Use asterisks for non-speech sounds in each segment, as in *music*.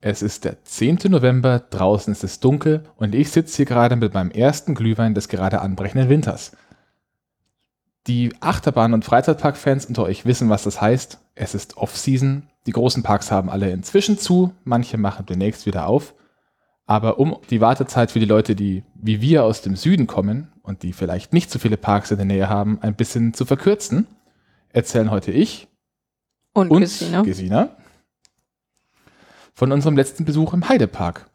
Es ist der 10. November, draußen ist es dunkel und ich sitze hier gerade mit meinem ersten Glühwein des gerade anbrechenden Winters. Die Achterbahn- und Freizeitpark-Fans unter euch wissen, was das heißt. Es ist Off-Season. Die großen Parks haben alle inzwischen zu, manche machen demnächst wieder auf. Aber um die Wartezeit für die Leute, die wie wir aus dem Süden kommen und die vielleicht nicht so viele Parks in der Nähe haben, ein bisschen zu verkürzen, erzählen heute ich und, und Gesina. Gesina von unserem letzten Besuch im Heidepark.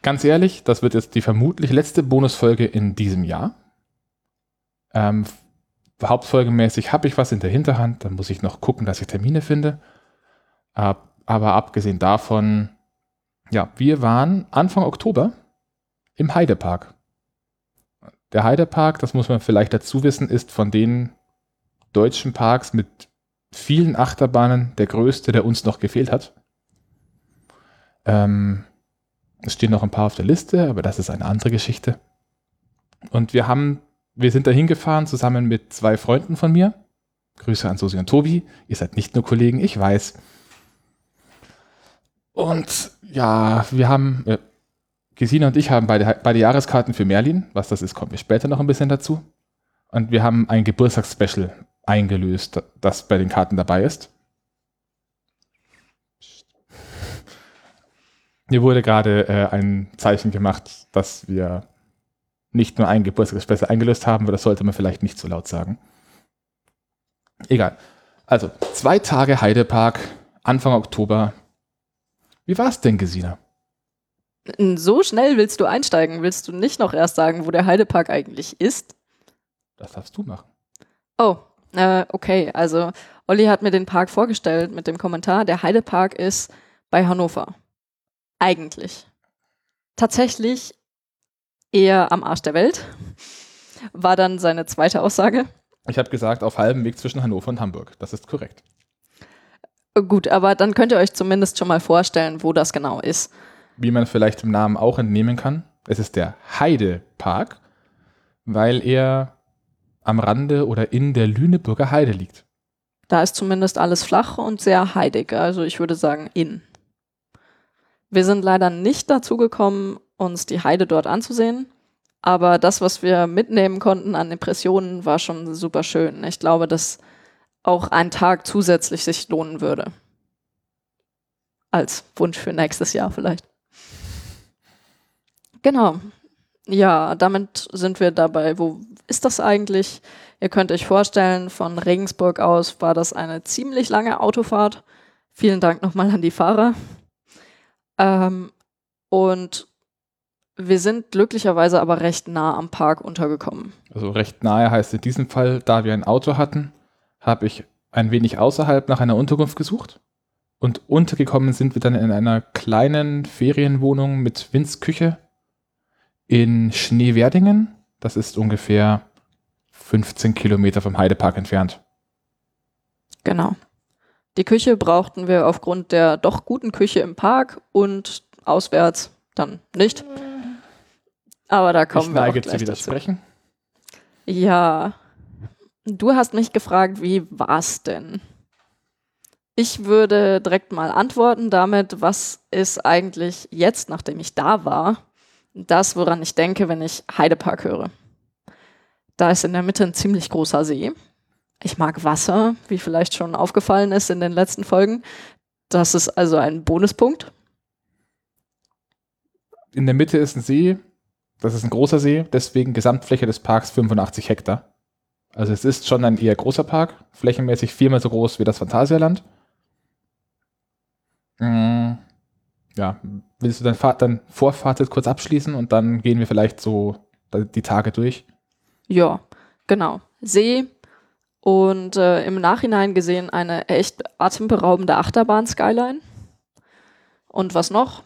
Ganz ehrlich, das wird jetzt die vermutlich letzte Bonusfolge in diesem Jahr. Ähm, hauptfolgemäßig habe ich was in der Hinterhand, dann muss ich noch gucken, dass ich Termine finde. Aber abgesehen davon, ja, wir waren Anfang Oktober im Heidepark. Der Heidepark, das muss man vielleicht dazu wissen, ist von den deutschen Parks mit vielen Achterbahnen der größte, der uns noch gefehlt hat. Ähm, es stehen noch ein paar auf der Liste, aber das ist eine andere Geschichte. Und wir haben, wir sind da hingefahren zusammen mit zwei Freunden von mir. Grüße an Susi und Tobi. Ihr seid nicht nur Kollegen, ich weiß. Und ja, wir haben, äh, Gesine und ich haben beide, beide Jahreskarten für Merlin. Was das ist, kommen wir später noch ein bisschen dazu. Und wir haben ein Geburtstagsspecial eingelöst, das bei den Karten dabei ist. Mir wurde gerade äh, ein Zeichen gemacht, dass wir nicht nur ein Geburtstagsspecial eingelöst haben, aber das sollte man vielleicht nicht so laut sagen. Egal. Also, zwei Tage Heidepark, Anfang Oktober. Wie war es denn, Gesina? So schnell willst du einsteigen? Willst du nicht noch erst sagen, wo der Heidepark eigentlich ist? Das darfst du machen. Oh, äh, okay. Also Olli hat mir den Park vorgestellt mit dem Kommentar, der Heidepark ist bei Hannover. Eigentlich. Tatsächlich eher am Arsch der Welt. War dann seine zweite Aussage. Ich habe gesagt, auf halbem Weg zwischen Hannover und Hamburg. Das ist korrekt. Gut, aber dann könnt ihr euch zumindest schon mal vorstellen, wo das genau ist wie man vielleicht im Namen auch entnehmen kann. Es ist der Heidepark, weil er am Rande oder in der Lüneburger Heide liegt. Da ist zumindest alles flach und sehr heidig, also ich würde sagen in. Wir sind leider nicht dazu gekommen, uns die Heide dort anzusehen, aber das, was wir mitnehmen konnten an Impressionen, war schon super schön. Ich glaube, dass auch ein Tag zusätzlich sich lohnen würde. Als Wunsch für nächstes Jahr vielleicht. Genau. Ja, damit sind wir dabei. Wo ist das eigentlich? Ihr könnt euch vorstellen, von Regensburg aus war das eine ziemlich lange Autofahrt. Vielen Dank nochmal an die Fahrer. Ähm, und wir sind glücklicherweise aber recht nah am Park untergekommen. Also recht nahe heißt in diesem Fall, da wir ein Auto hatten, habe ich ein wenig außerhalb nach einer Unterkunft gesucht. Und untergekommen sind wir dann in einer kleinen Ferienwohnung mit Winzküche in Schneewerdingen. Das ist ungefähr 15 Kilometer vom Heidepark entfernt. Genau. Die Küche brauchten wir aufgrund der doch guten Küche im Park und auswärts dann nicht. Aber da kommen ich wir auch gleich zu widersprechen. Dazu. Ja, du hast mich gefragt, wie war's denn? Ich würde direkt mal antworten damit, was ist eigentlich jetzt, nachdem ich da war, das, woran ich denke, wenn ich Heidepark höre. Da ist in der Mitte ein ziemlich großer See. Ich mag Wasser, wie vielleicht schon aufgefallen ist in den letzten Folgen. Das ist also ein Bonuspunkt. In der Mitte ist ein See. Das ist ein großer See, deswegen Gesamtfläche des Parks 85 Hektar. Also es ist schon ein eher großer Park, flächenmäßig viermal so groß wie das Phantasialand. Mhm ja, willst du dein, Fahrt, dein Vorfahrt kurz abschließen und dann gehen wir vielleicht so die Tage durch? Ja, genau. See und äh, im Nachhinein gesehen eine echt atemberaubende Achterbahn-Skyline. Und was noch?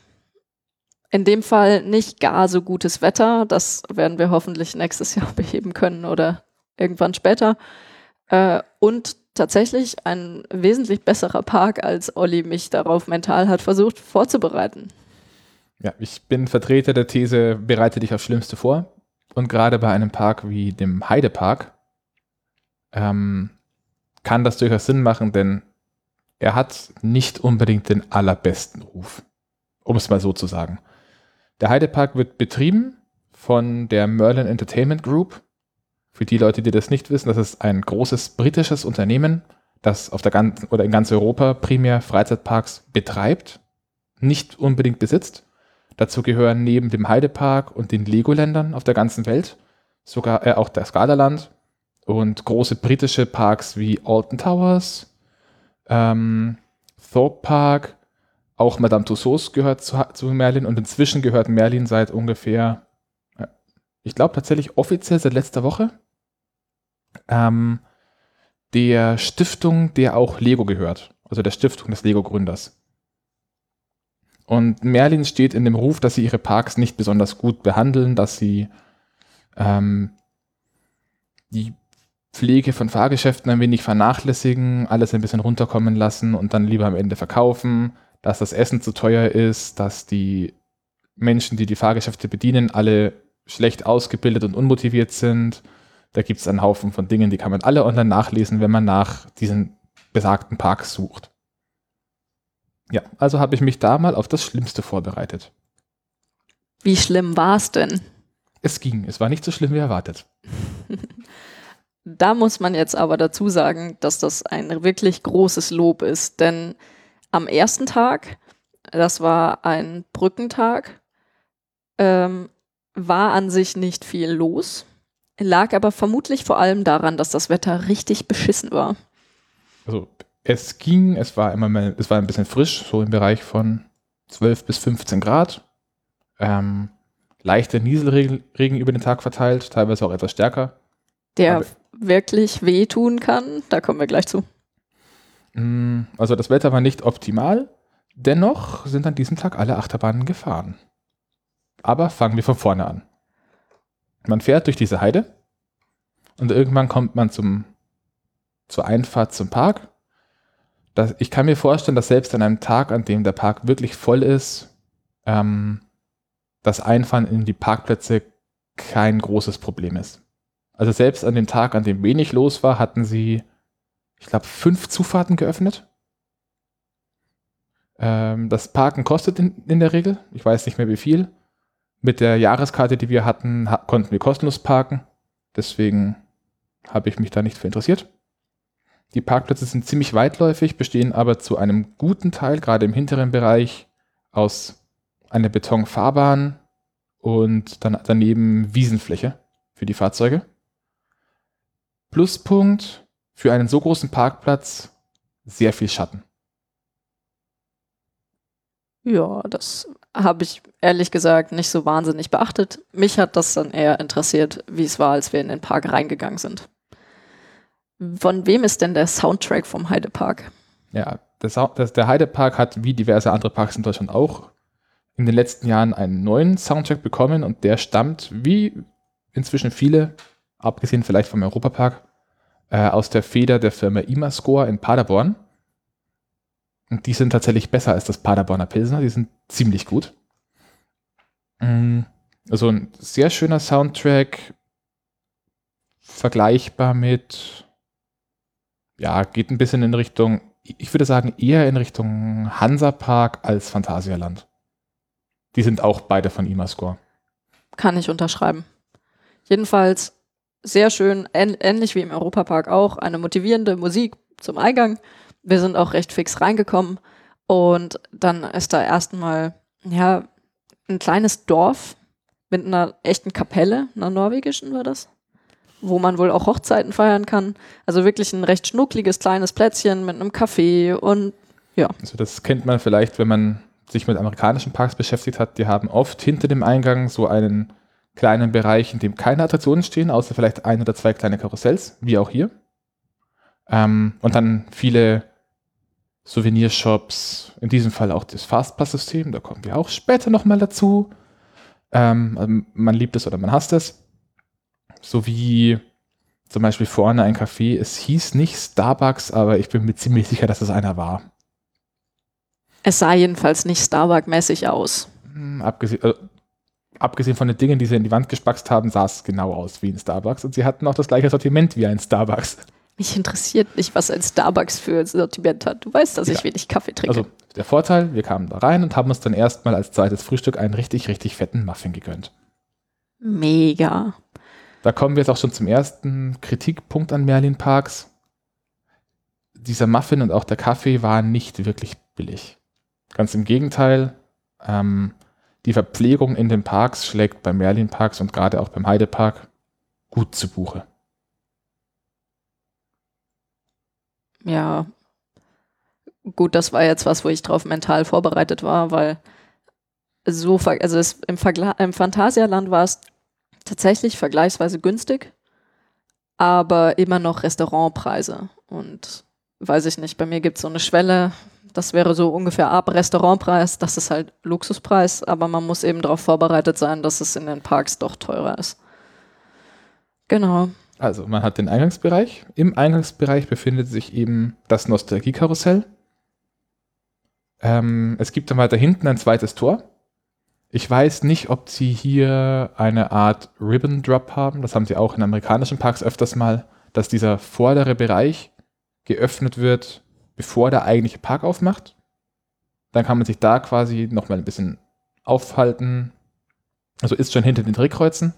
In dem Fall nicht gar so gutes Wetter. Das werden wir hoffentlich nächstes Jahr *laughs* beheben können oder irgendwann später. Äh, und tatsächlich ein wesentlich besserer Park, als Olli mich darauf mental hat versucht vorzubereiten. Ja, ich bin Vertreter der These, bereite dich aufs Schlimmste vor. Und gerade bei einem Park wie dem Heidepark ähm, kann das durchaus Sinn machen, denn er hat nicht unbedingt den allerbesten Ruf, um es mal so zu sagen. Der Heidepark wird betrieben von der Merlin Entertainment Group. Für die Leute, die das nicht wissen, das ist ein großes britisches Unternehmen, das auf der ganzen oder in ganz Europa primär Freizeitparks betreibt, nicht unbedingt besitzt. Dazu gehören neben dem Heidepark und den Legoländern auf der ganzen Welt sogar äh, auch das Skalaland und große britische Parks wie Alton Towers, ähm, Thorpe Park, auch Madame Tussauds gehört zu, zu Merlin und inzwischen gehört Merlin seit ungefähr, äh, ich glaube tatsächlich offiziell seit letzter Woche, ähm, der Stiftung, der auch Lego gehört, also der Stiftung des Lego-Gründers. Und Merlin steht in dem Ruf, dass sie ihre Parks nicht besonders gut behandeln, dass sie ähm, die Pflege von Fahrgeschäften ein wenig vernachlässigen, alles ein bisschen runterkommen lassen und dann lieber am Ende verkaufen, dass das Essen zu teuer ist, dass die Menschen, die die Fahrgeschäfte bedienen, alle schlecht ausgebildet und unmotiviert sind. Da gibt es einen Haufen von Dingen, die kann man alle online nachlesen, wenn man nach diesen besagten Parks sucht. Ja, also habe ich mich da mal auf das Schlimmste vorbereitet. Wie schlimm war es denn? Es ging, es war nicht so schlimm wie erwartet. *laughs* Da muss man jetzt aber dazu sagen, dass das ein wirklich großes Lob ist, denn am ersten Tag, das war ein Brückentag, ähm, war an sich nicht viel los, lag aber vermutlich vor allem daran, dass das Wetter richtig beschissen war. Also es ging, es war immer mal, es war ein bisschen frisch, so im Bereich von 12 bis 15 Grad. Ähm, leichter Nieselregen über den Tag verteilt, teilweise auch etwas stärker. Der aber wirklich wehtun kann. Da kommen wir gleich zu. Mm, also das Wetter war nicht optimal. Dennoch sind an diesem Tag alle Achterbahnen gefahren. Aber fangen wir von vorne an. Man fährt durch diese Heide und irgendwann kommt man zum, zur Einfahrt zum Park. Das, ich kann mir vorstellen, dass selbst an einem Tag, an dem der Park wirklich voll ist, ähm, das Einfahren in die Parkplätze kein großes Problem ist. Also selbst an dem Tag, an dem wenig los war, hatten sie, ich glaube, fünf Zufahrten geöffnet. Ähm, das Parken kostet in, in, der Regel, ich weiß nicht mehr wie viel. Mit der Jahreskarte, die wir hatten, ha konnten wir kostenlos parken. Deswegen habe ich mich da nicht für interessiert. Die Parkplätze sind ziemlich weitläufig, bestehen aber zu einem guten Teil, gerade im hinteren Bereich, aus einer Betonfahrbahn und dann daneben Wiesenfläche für die Fahrzeuge. Pluspunkt für einen so großen Parkplatz, sehr viel Schatten. Ja, das habe ich ehrlich gesagt nicht so wahnsinnig beachtet. Mich hat das dann eher interessiert, wie es war, als wir in den Park reingegangen sind. Von wem ist denn der Soundtrack vom Heidepark? Ja, das, das, der Heidepark hat wie diverse andere Parks in Deutschland auch in den letzten Jahren einen neuen Soundtrack bekommen und der stammt, wie inzwischen viele abgesehen vielleicht vom Europapark, äh, aus der Feder der Firma Imascore in Paderborn. Und die sind tatsächlich besser als das Paderborner Pilsner, die sind ziemlich gut. Mm, also ein sehr schöner Soundtrack, vergleichbar mit, ja, geht ein bisschen in Richtung, ich würde sagen, eher in Richtung Hansapark als Phantasialand. Die sind auch beide von Imascore. Kann ich unterschreiben. Jedenfalls sehr schön, ähnlich wie im Europapark auch, eine motivierende Musik zum Eingang. Wir sind auch recht fix reingekommen und dann ist da erstmal, ja, ein kleines Dorf mit einer echten Kapelle, einer norwegischen war das, wo man wohl auch Hochzeiten feiern kann. Also wirklich ein recht schnuckliges kleines Plätzchen mit einem Café und ja. Also das kennt man vielleicht, wenn man sich mit amerikanischen Parks beschäftigt hat. Die haben oft hinter dem Eingang so einen kleinen Bereich, in dem keine Attraktionen stehen, außer vielleicht ein oder zwei kleine Karussells, wie auch hier. Ähm, und dann viele Souvenirshops, in diesem Fall auch das Fastpass-System, da kommen wir auch später nochmal dazu. Ähm, also man liebt es oder man hasst es. Sowie zum Beispiel vorne ein Café, es hieß nicht Starbucks, aber ich bin mir ziemlich sicher, dass es einer war. Es sah jedenfalls nicht Starbucks-mäßig aus. Hm, abgesehen, also abgesehen von den Dingen, die sie in die Wand gespackst haben, sah es genau aus wie ein Starbucks. Und sie hatten auch das gleiche Sortiment wie ein Starbucks. Mich interessiert nicht, was ein Starbucks für Sortiment hat. Du weißt, dass ja. ich wenig Kaffee trinke. Also der Vorteil, wir kamen da rein und haben uns dann erstmal als zweites Frühstück einen richtig, richtig fetten Muffin gegönnt. Mega. Da kommen wir jetzt auch schon zum ersten Kritikpunkt an Merlin Parks. Dieser Muffin und auch der Kaffee waren nicht wirklich billig. Ganz im Gegenteil, ähm, die Verpflegung in den Parks schlägt bei Merlin Parks und gerade auch beim Heidepark gut zu Buche. Ja, gut, das war jetzt was, wo ich drauf mental vorbereitet war, weil so, also es, im, im Phantasialand war es tatsächlich vergleichsweise günstig, aber immer noch Restaurantpreise. Und weiß ich nicht, bei mir gibt es so eine Schwelle, das wäre so ungefähr ab Restaurantpreis, das ist halt Luxuspreis, aber man muss eben darauf vorbereitet sein, dass es in den Parks doch teurer ist. Genau. Also man hat den Eingangsbereich. Im Eingangsbereich befindet sich eben das Nostalgiekarussell. Ähm, es gibt dann weiter hinten ein zweites Tor. Ich weiß nicht, ob sie hier eine Art Ribbon Drop haben. Das haben sie auch in amerikanischen Parks öfters mal, dass dieser vordere Bereich geöffnet wird, bevor der eigentliche Park aufmacht. Dann kann man sich da quasi nochmal ein bisschen aufhalten. Also ist schon hinter den Drehkreuzen.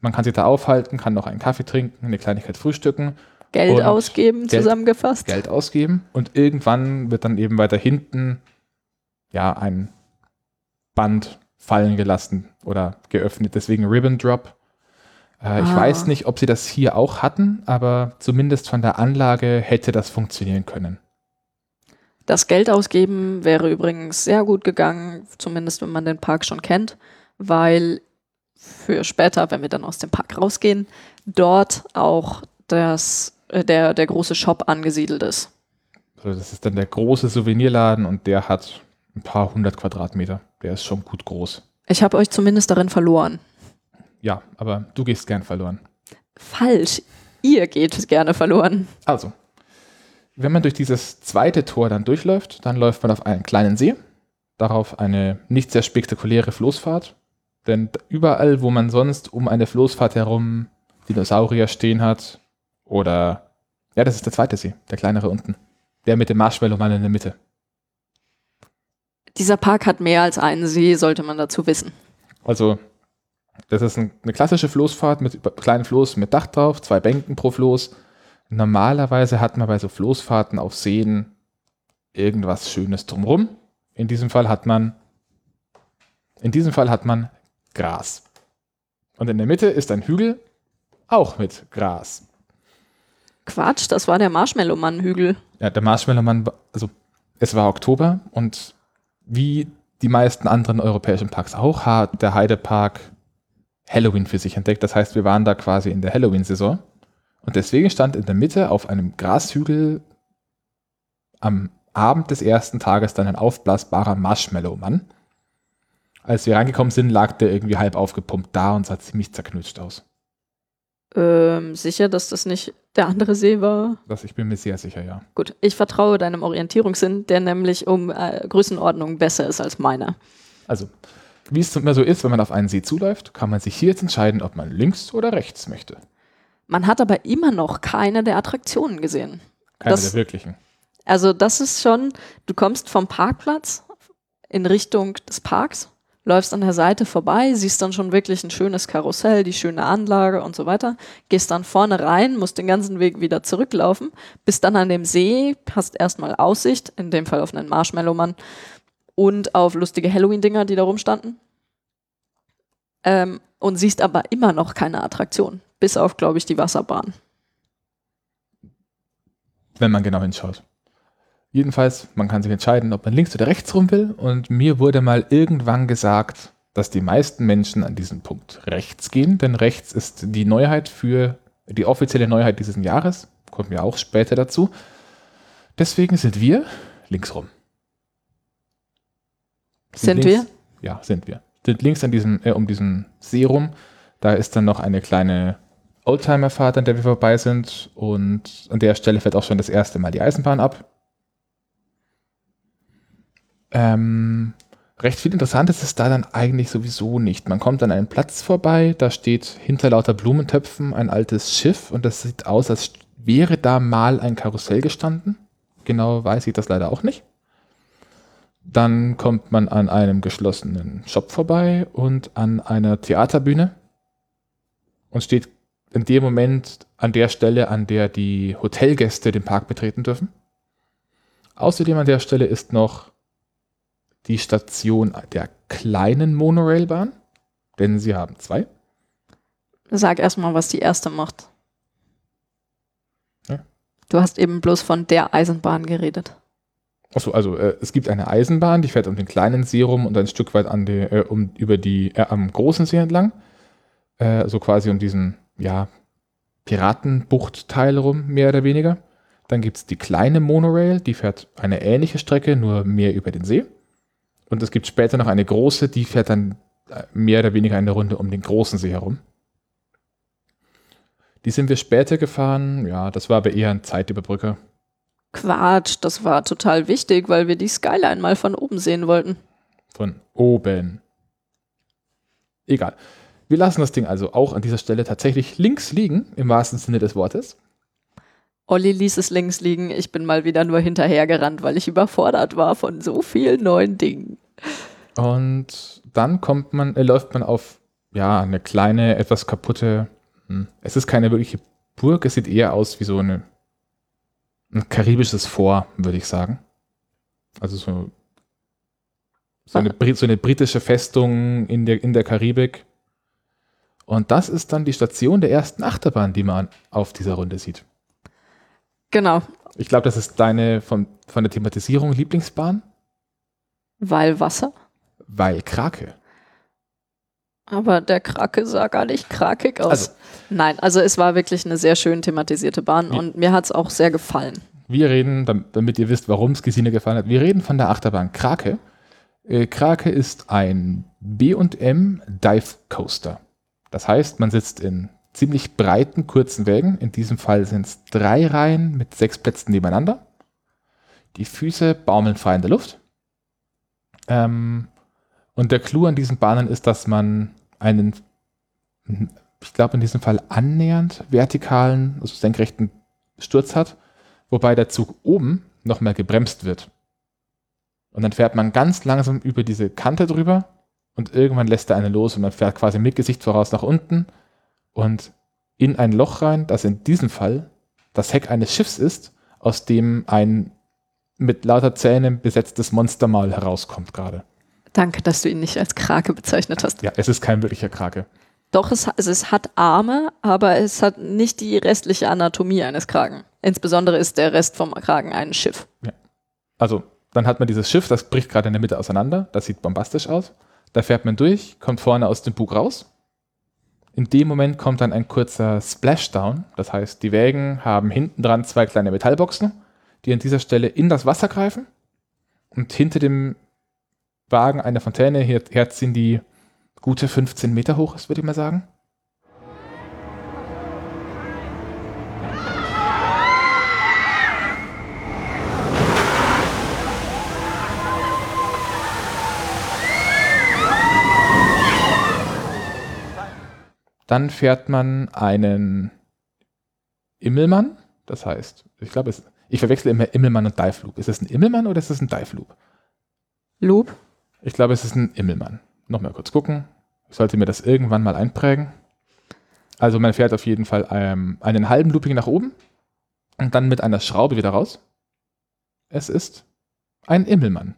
Man kann sich da aufhalten, kann noch einen Kaffee trinken, eine Kleinigkeit frühstücken Geld ausgeben, Geld, zusammengefasst. Geld ausgeben und irgendwann wird dann eben weiter hinten ja ein Band fallen gelassen oder geöffnet. Deswegen Ribbon Drop. Äh, ah. Ich weiß nicht, ob sie das hier auch hatten, aber zumindest von der Anlage hätte das funktionieren können. Das Geld ausgeben wäre übrigens sehr gut gegangen, zumindest wenn man den Park schon kennt, weil für später, wenn wir dann aus dem Park rausgehen, dort auch das äh, der, der große Shop angesiedelt ist. Also das ist dann der große Souvenirladen und der hat ein paar hundert Quadratmeter. Der ist schon gut groß. Ich habe euch zumindest darin verloren. Ja, aber du gehst gern verloren. Falsch. Ihr geht gerne verloren. Also, wenn man durch dieses zweite Tor dann durchläuft, dann läuft man auf einen kleinen See, darauf eine nicht sehr spektakuläre Floßfahrt. Denn überall, wo man sonst um eine Floßfahrt herum Dinosaurier stehen hat, oder, ja, das ist der zweite See, der kleinere unten. Der mit dem Marshmallow-Mann in der Mitte. Dieser Park hat mehr als einen See, sollte man dazu wissen. Also, das ist ein, eine klassische Floßfahrt mit kleinen Floß mit Dach drauf, zwei Bänken pro Floß. Normalerweise hat man bei so Floßfahrten auf Seen irgendwas Schönes drumrum. In diesem Fall hat man, in diesem Fall hat man Gras. Und in der Mitte ist ein Hügel, auch mit Gras. Quatsch, das war der Marshmallow-Mann-Hügel. Ja, der Marshmallow-Mann, also es war Oktober und wie die meisten anderen europäischen Parks auch, hat der Heidepark Halloween für sich entdeckt. Das heißt, wir waren da quasi in der Halloween-Saison. Und deswegen stand in der Mitte auf einem Grashügel am Abend des ersten Tages dann ein aufblasbarer Marshmallow-Mann. Als wir reingekommen sind, lag der irgendwie halb aufgepumpt da und sah ziemlich zerknutscht aus. Ähm, sicher, dass das nicht der andere See war? Das, ich bin mir sehr sicher, ja. Gut, ich vertraue deinem Orientierungssinn, der nämlich um äh, Größenordnung besser ist als meiner. Also, wie es immer so ist, wenn man auf einen See zuläuft, kann man sich hier jetzt entscheiden, ob man links oder rechts möchte. Man hat aber immer noch keine der Attraktionen gesehen. Keine das, der wirklichen. Also, das ist schon, du kommst vom Parkplatz in Richtung des Parks läufst an der Seite vorbei, siehst dann schon wirklich ein schönes Karussell, die schöne Anlage und so weiter, gehst dann vorne rein, musst den ganzen Weg wieder zurücklaufen, bist dann an dem See, hast erstmal Aussicht, in dem Fall auf einen Marshmallow-Mann und auf lustige Halloween-Dinger, die da rumstanden. Ähm, und siehst aber immer noch keine Attraktion, bis auf, glaube ich, die Wasserbahn. Wenn man genau hinschaut. Jedenfalls, man kann sich entscheiden, ob man links oder rechts rum will. Und mir wurde mal irgendwann gesagt, dass die meisten Menschen an diesem Punkt rechts gehen, denn rechts ist die Neuheit für die offizielle Neuheit dieses Jahres. Kommen wir auch später dazu. Deswegen sind wir links rum. Sind, sind links, wir? Ja, sind wir. Sind links an diesem, äh, um diesen See rum. Da ist dann noch eine kleine Oldtimer-Fahrt, an der wir vorbei sind. Und an der Stelle fährt auch schon das erste Mal die Eisenbahn ab. Ähm, recht viel Interessantes ist da dann eigentlich sowieso nicht. Man kommt an einen Platz vorbei, da steht hinter lauter Blumentöpfen ein altes Schiff und das sieht aus, als wäre da mal ein Karussell gestanden. Genau weiß ich das leider auch nicht. Dann kommt man an einem geschlossenen Shop vorbei und an einer Theaterbühne und steht in dem Moment an der Stelle, an der die Hotelgäste den Park betreten dürfen. Außerdem an der Stelle ist noch die Station der kleinen Monorailbahn, denn sie haben zwei. Sag erstmal, was die erste macht. Ja. Du hast eben bloß von der Eisenbahn geredet. Achso, also äh, es gibt eine Eisenbahn, die fährt um den kleinen See rum und ein Stück weit an die, äh, um, über die, äh, am großen See entlang. Äh, so quasi um diesen, ja, Piratenbucht-Teil rum, mehr oder weniger. Dann gibt es die kleine Monorail, die fährt eine ähnliche Strecke, nur mehr über den See. Und es gibt später noch eine große, die fährt dann äh, mehr oder weniger eine Runde um den großen See herum. Die sind wir später gefahren. Ja, das war aber eher ein Zeitüberbrücker. Quatsch, das war total wichtig, weil wir die Skyline mal von oben sehen wollten. Von oben. Egal. Wir lassen das Ding also auch an dieser Stelle tatsächlich links liegen, im wahrsten Sinne des Wortes. Olli ließ es links liegen. Ich bin mal wieder nur hinterhergerannt, weil ich überfordert war von so vielen neuen Dingen. Und dann kommt man, äh, läuft man auf ja eine kleine, etwas kaputte. Hm, es ist keine wirkliche Burg. Es sieht eher aus wie so eine ein karibisches Fort, würde ich sagen. Also so so eine, so eine, britische Festung in der, in der Karibik. Und das ist dann die Station der ersten Achterbahn, die man auf dieser Runde sieht. Genau. Ich glaube, das ist deine von, von der Thematisierung Lieblingsbahn. Weil Wasser? Weil Krake. Aber der Krake sah gar nicht krakig aus. Also, Nein, also es war wirklich eine sehr schön thematisierte Bahn und mir hat es auch sehr gefallen. Wir reden, damit ihr wisst, warum es Gesine gefallen hat, wir reden von der Achterbahn Krake. Äh, Krake ist ein B&M Dive Coaster. Das heißt, man sitzt in ziemlich breiten, kurzen Wägen. In diesem Fall sind es drei Reihen mit sechs Plätzen nebeneinander. Die Füße baumeln frei in der Luft. Ähm, und der Clou an diesen Bahnen ist, dass man einen, ich glaube in diesem Fall annähernd vertikalen, also senkrechten Sturz hat, wobei der Zug oben nochmal gebremst wird. Und dann fährt man ganz langsam über diese Kante drüber und irgendwann lässt er einen los und man fährt quasi mit Gesicht voraus nach unten und in ein Loch rein, das in diesem Fall das Heck eines Schiffs ist, aus dem ein mit lauter Zähnen besetztes Monstermaul herauskommt gerade. Danke, dass du ihn nicht als Krake bezeichnet hast. Ja, es ist kein wirklicher Krake. Doch, es, also es hat Arme, aber es hat nicht die restliche Anatomie eines Kraken. Insbesondere ist der Rest vom Kragen ein Schiff. Ja. Also, dann hat man dieses Schiff, das bricht gerade in der Mitte auseinander. Das sieht bombastisch aus. Da fährt man durch, kommt vorne aus dem Bug raus in dem Moment kommt dann ein kurzer Splashdown. Das heißt, die Wägen haben hinten dran zwei kleine Metallboxen, die an dieser Stelle in das Wasser greifen und hinter dem Wagen eine Fontäne herziehen, die gute 15 Meter hoch ist, würde ich mal sagen. Dann fährt man einen Immelmann. Das heißt, ich glaube, ich verwechsel immer Immelmann und Dive Loop. Ist es ein Immelmann oder ist es ein Dive Loop? Loop? Ich glaube, es ist ein Immelmann. Nochmal kurz gucken. Ich sollte mir das irgendwann mal einprägen. Also man fährt auf jeden Fall ähm, einen halben Looping nach oben und dann mit einer Schraube wieder raus. Es ist ein Immelmann.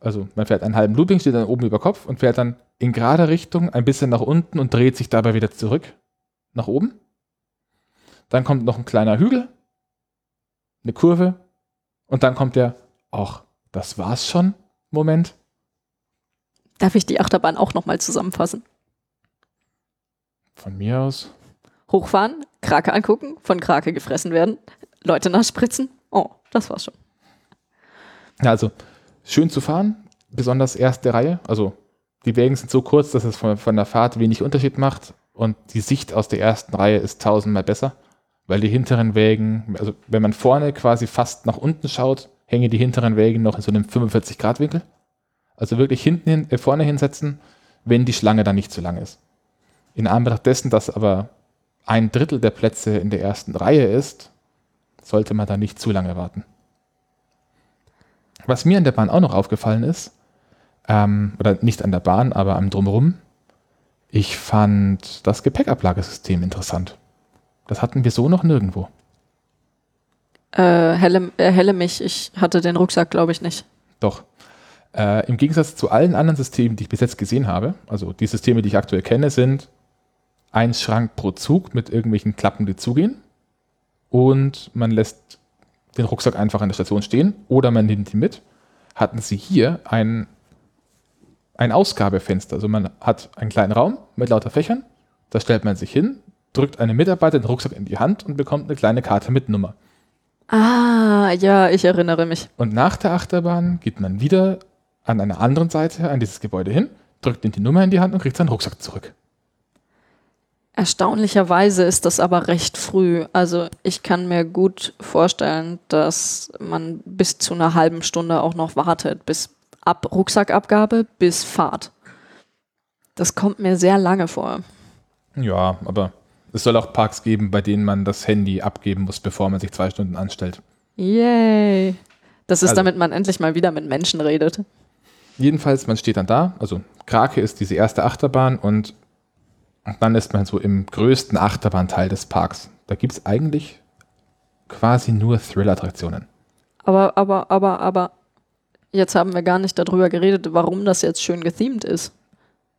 Also man fährt einen halben Looping, steht dann oben über Kopf und fährt dann in gerade Richtung ein bisschen nach unten und dreht sich dabei wieder zurück nach oben. Dann kommt noch ein kleiner Hügel, eine Kurve und dann kommt der, ach, das war's schon, Moment. Darf ich die Achterbahn auch nochmal zusammenfassen? Von mir aus. Hochfahren, Krake angucken, von Krake gefressen werden, Leute nachspritzen. Oh, das war's schon. Also schön zu fahren, besonders erste Reihe. Also die Wägen sind so kurz, dass es von, von der Fahrt wenig Unterschied macht und die Sicht aus der ersten Reihe ist tausendmal besser, weil die hinteren Wägen, also wenn man vorne quasi fast nach unten schaut, hänge die hinteren Wägen noch in so einem 45-Grad-Winkel. Also wirklich hinten hin, äh, vorne hinsetzen, wenn die Schlange dann nicht zu lang ist. In Anbetracht dessen, dass aber ein Drittel der Plätze in der ersten Reihe ist, sollte man da nicht zu lange warten. Was mir in der Bahn auch noch aufgefallen ist, ähm, oder nicht an der Bahn, aber am Drumherum, ich fand das Gepäckablagesystem interessant. Das hatten wir so noch nirgendwo. Äh, helle, äh, helle mich, ich hatte den Rucksack, glaube ich, nicht. Doch. Äh, Im Gegensatz zu allen anderen Systemen, die ich bis jetzt gesehen habe, also die Systeme, die ich aktuell kenne, sind ein Schrank pro Zug mit irgendwelchen Klappen, die zugehen. Und man lässt den Rucksack einfach an der Station stehen oder man nimmt ihn mit. Hatten sie hier ein, ein Ausgabefenster. Also man hat einen kleinen Raum mit lauter Fächern. Da stellt man sich hin, drückt einem Mitarbeiter den Rucksack in die Hand und bekommt eine kleine Karte mit Nummer. Ah, ja, ich erinnere mich. Und nach der Achterbahn geht man wieder an einer anderen Seite an dieses Gebäude hin, drückt ihm die Nummer in die Hand und kriegt seinen Rucksack zurück. Erstaunlicherweise ist das aber recht früh. Also ich kann mir gut vorstellen, dass man bis zu einer halben Stunde auch noch wartet, bis ab Rucksackabgabe bis Fahrt. Das kommt mir sehr lange vor. Ja, aber es soll auch Parks geben, bei denen man das Handy abgeben muss, bevor man sich zwei Stunden anstellt. Yay. Das ist, also, damit man endlich mal wieder mit Menschen redet. Jedenfalls, man steht dann da. Also Krake ist diese erste Achterbahn und dann ist man so im größten Achterbahnteil des Parks. Da gibt es eigentlich quasi nur Thrill-Attraktionen. Aber, aber, aber, aber, jetzt haben wir gar nicht darüber geredet, warum das jetzt schön gethemed ist.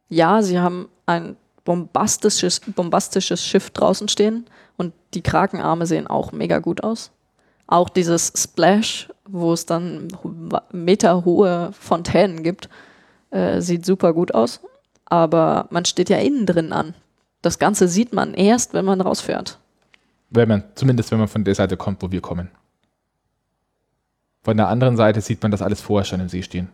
Ja, sie haben ein bombastisches, bombastisches Schiff draußen stehen und die Krakenarme sehen auch mega gut aus. Auch dieses Splash, wo es dann meterhohe Fontänen gibt, äh, sieht super gut aus. Aber man steht ja innen drin an. Das Ganze sieht man erst, wenn man rausfährt. Wenn man, zumindest wenn man von der Seite kommt, wo wir kommen. Von der anderen Seite sieht man das alles vorher schon im See stehen.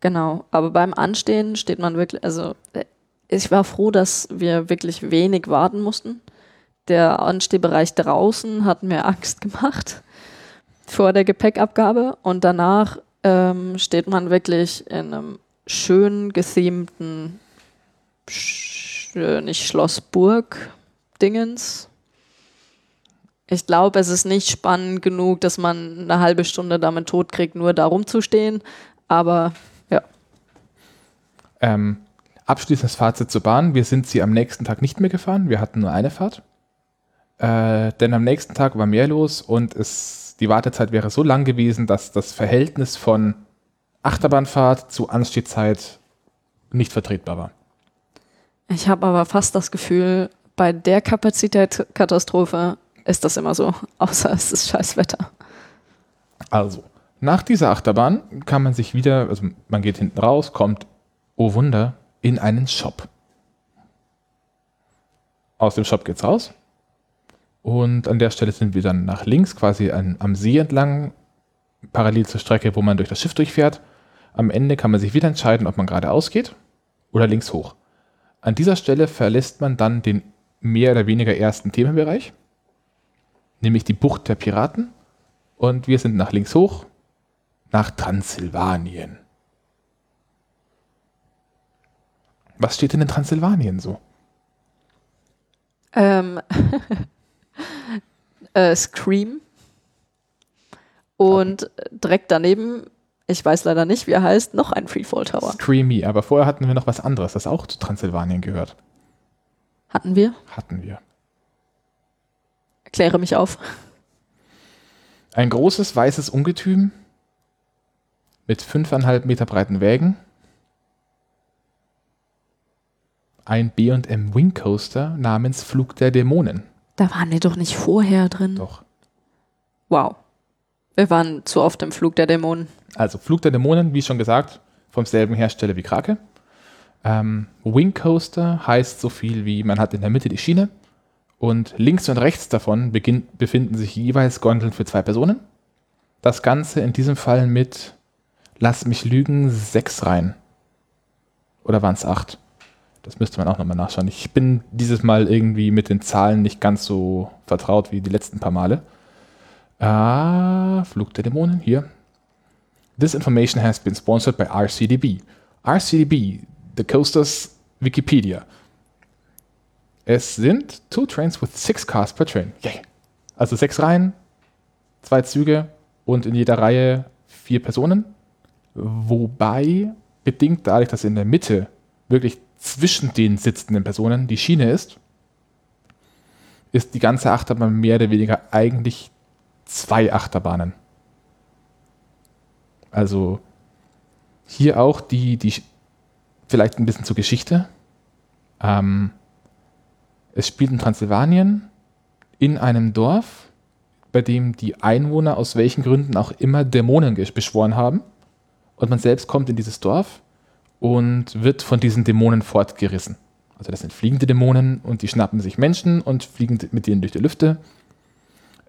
Genau, aber beim Anstehen steht man wirklich, also äh, ich war froh, dass wir wirklich wenig warten mussten. Der Anstehbereich draußen hat mir Angst gemacht *laughs* vor der Gepäckabgabe und danach ähm, steht man wirklich in einem schön gethemten, nicht Schloss Burg Dingens. Ich glaube, es ist nicht spannend genug, dass man eine halbe Stunde damit tot kriegt, nur da rumzustehen. Aber ja. Ähm, Abschließendes Fazit zur Bahn. Wir sind sie am nächsten Tag nicht mehr gefahren. Wir hatten nur eine Fahrt. Äh, denn am nächsten Tag war mehr los und es, die Wartezeit wäre so lang gewesen, dass das Verhältnis von Achterbahnfahrt zu Anstehzeit nicht vertretbar war. Ich habe aber fast das Gefühl, bei der Kapazitätskatastrophe ist das immer so, *laughs* außer es ist scheiß Wetter. Also, nach dieser Achterbahn kann man sich wieder, also man geht hinten raus, kommt, oh Wunder, in einen Shop. Aus dem Shop geht's raus. Und an der Stelle sind wir dann nach links, quasi an, am See entlang, parallel zur Strecke, wo man durch das Schiff durchfährt. Am Ende kann man sich wieder entscheiden, ob man geradeaus geht oder links hoch. An dieser Stelle verlässt man dann den mehr oder weniger ersten Themenbereich, nämlich die Bucht der Piraten. Und wir sind nach links hoch, nach Transsilvanien. Was steht denn in Transsilvanien so? Ähm, *laughs* äh, Scream. Und direkt daneben, ich weiß leider nicht, wie er heißt, noch ein Freefall Tower. Screamy, aber vorher hatten wir noch was anderes, das auch zu Transsilvanien gehört. Hatten wir? Hatten wir. Erkläre mich auf. Ein großes weißes Ungetüm mit fünfeinhalb Meter breiten Wägen ein B&M Wing Coaster namens Flug der Dämonen. Da waren wir doch nicht vorher drin. Doch. Wow. Wir waren zu oft im Flug der Dämonen. Also Flug der Dämonen, wie schon gesagt, vom selben Hersteller wie Krake. Ähm, Wing Coaster heißt so viel wie, man hat in der Mitte die Schiene und links und rechts davon befinden sich jeweils Gondeln für zwei Personen. Das Ganze in diesem Fall mit, lass mich lügen, sechs Reihen. Oder waren es acht? Das müsste man auch nochmal nachschauen. Ich bin dieses Mal irgendwie mit den Zahlen nicht ganz so vertraut wie die letzten paar Male. Ah, Flug der Dämonen, hier. This information has been sponsored by RCDB. RCDB, the Coasters Wikipedia. Es sind two trains with six cars per train. Yay. Also sechs Reihen, zwei Züge und in jeder Reihe vier Personen. Wobei, bedingt dadurch, dass in der Mitte wirklich zwischen den sitzenden Personen die Schiene ist, ist die ganze Achterbahn mehr oder weniger eigentlich zwei Achterbahnen. Also hier auch die, die vielleicht ein bisschen zur Geschichte. Ähm, es spielt in Transsilvanien in einem Dorf, bei dem die Einwohner aus welchen Gründen auch immer Dämonen beschworen haben. Und man selbst kommt in dieses Dorf und wird von diesen Dämonen fortgerissen. Also das sind fliegende Dämonen und die schnappen sich Menschen und fliegen mit denen durch die Lüfte.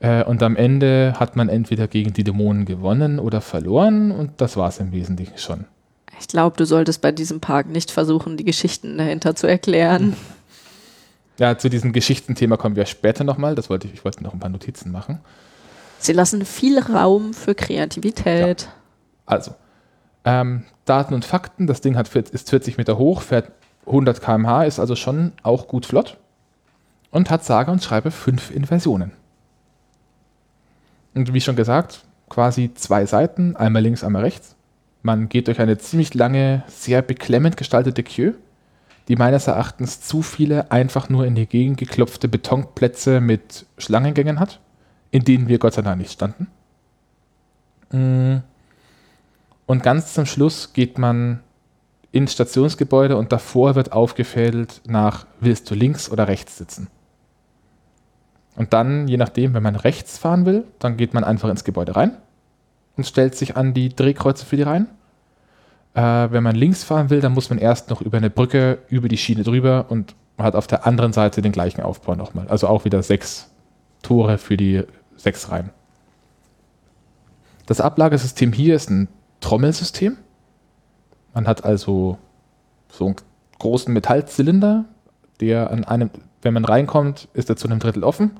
Äh, und am Ende hat man entweder gegen die Dämonen gewonnen oder verloren und das war es im Wesentlichen schon. Ich glaube, du solltest bei diesem Park nicht versuchen, die Geschichten dahinter zu erklären. *laughs* Ja, zu diesem Geschichtenthema kommen wir später nochmal. Das wollte ich, ich wollte noch ein paar Notizen machen. Sie lassen viel Raum für Kreativität. Ja. Also, ähm, Daten und Fakten. Das Ding hat, ist 40 Meter hoch, fährt 100 km/h, ist also schon auch gut flott und hat sage und schreibe fünf Inversionen. Und wie schon gesagt, quasi zwei Seiten, einmal links, einmal rechts. Man geht durch eine ziemlich lange, sehr beklemmend gestaltete Queue, die meines Erachtens zu viele einfach nur in die Gegend geklopfte Betonplätze mit Schlangengängen hat, in denen wir Gott sei Dank nicht standen. Mm. Und ganz zum Schluss geht man ins Stationsgebäude und davor wird aufgefädelt nach, willst du links oder rechts sitzen? Und dann, je nachdem, wenn man rechts fahren will, dann geht man einfach ins Gebäude rein und stellt sich an die Drehkreuze für die Reihen. Äh, wenn man links fahren will, dann muss man erst noch über eine Brücke über die Schiene drüber und hat auf der anderen Seite den gleichen Aufbau nochmal. Also auch wieder sechs Tore für die sechs Reihen. Das Ablagesystem hier ist ein Trommelsystem. Man hat also so einen großen Metallzylinder, der an einem, wenn man reinkommt, ist er zu einem Drittel offen.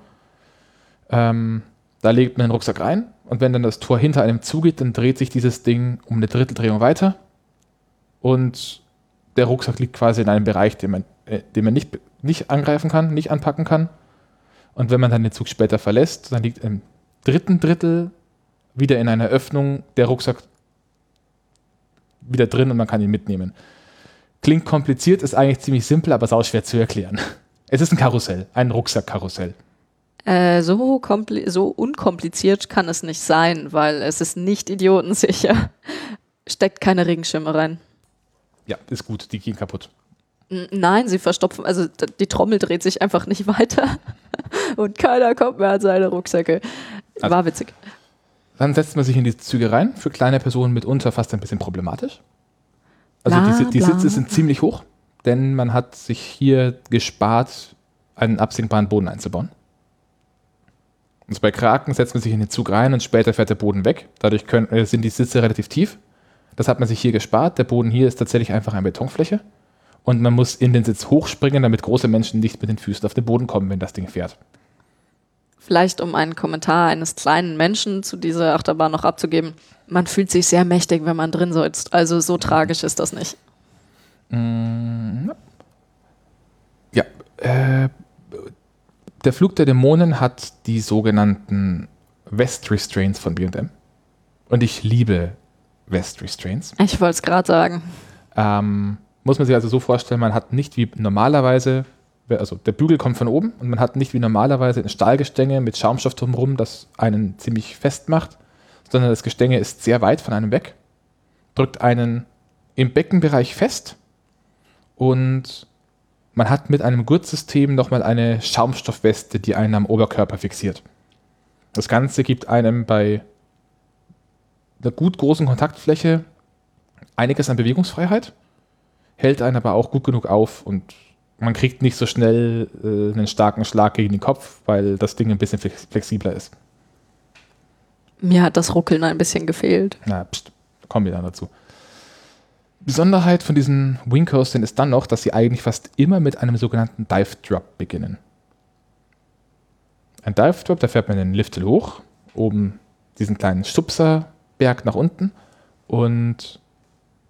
Ähm, da legt man den Rucksack rein und wenn dann das Tor hinter einem zugeht, dann dreht sich dieses Ding um eine Dritteldrehung weiter und der Rucksack liegt quasi in einem Bereich, den man, äh, den man nicht, nicht angreifen kann, nicht anpacken kann. Und wenn man dann den Zug später verlässt, dann liegt im dritten Drittel wieder in einer Öffnung der Rucksack wieder drin und man kann ihn mitnehmen. Klingt kompliziert, ist eigentlich ziemlich simpel, aber sau schwer zu erklären. *laughs* Es ist ein Karussell, ein Rucksackkarussell. Äh, so, so unkompliziert kann es nicht sein, weil es ist nicht idiotensicher. *laughs* Steckt keine Regenschirme rein. Ja, ist gut, die gehen kaputt. Nein, sie verstopfen, also die Trommel dreht sich einfach nicht *laughs* weiter und keiner kommt mehr an seine Rucksäcke. Also War also, witzig. Dann setzt man sich in die Züge rein, für kleine Personen mitunter fast ein bisschen problematisch. Also bla, die, die Sitze sind ziemlich hoch, denn man hat sich hier gespart, einen absinkbaren Boden einzubauen. Also bei Kraken setzt man sich in den Zug rein und später fährt der Boden weg. Dadurch können, äh, sind die Sitze relativ tief. Das hat man sich hier gespart. Der Boden hier ist tatsächlich einfach eine Betonfläche. Und man muss in den Sitz hochspringen, damit große Menschen nicht mit den Füßen auf den Boden kommen, wenn das Ding fährt. Vielleicht um einen Kommentar eines kleinen Menschen zu dieser Achterbahn noch abzugeben man fühlt sich sehr mächtig, wenn man drin sitzt. Also so tragisch ist das nicht. Mm, ja, äh, der Flug der Dämonen hat die sogenannten West Restraints von B&M. Und ich liebe West Restraints. Ich wollte es gerade sagen. Ähm, muss man sich also so vorstellen, man hat nicht wie normalerweise, also der Bügel kommt von oben und man hat nicht wie normalerweise ein Stahlgestänge mit Schaumstoff drumherum, das einen ziemlich fest macht, sondern das Gestänge ist sehr weit von einem weg, drückt einen im Beckenbereich fest und man hat mit einem Gurtsystem nochmal eine Schaumstoffweste, die einen am Oberkörper fixiert. Das Ganze gibt einem bei einer gut großen Kontaktfläche einiges an Bewegungsfreiheit, hält einen aber auch gut genug auf und man kriegt nicht so schnell äh, einen starken Schlag gegen den Kopf, weil das Ding ein bisschen flexibler ist. Mir hat das Ruckeln ein bisschen gefehlt. Na, pst, kommen wir dann dazu. Besonderheit von diesen Wing Coastern ist dann noch, dass sie eigentlich fast immer mit einem sogenannten Dive Drop beginnen. Ein Dive Drop, da fährt man den Lift hoch, oben diesen kleinen Stupserberg nach unten Und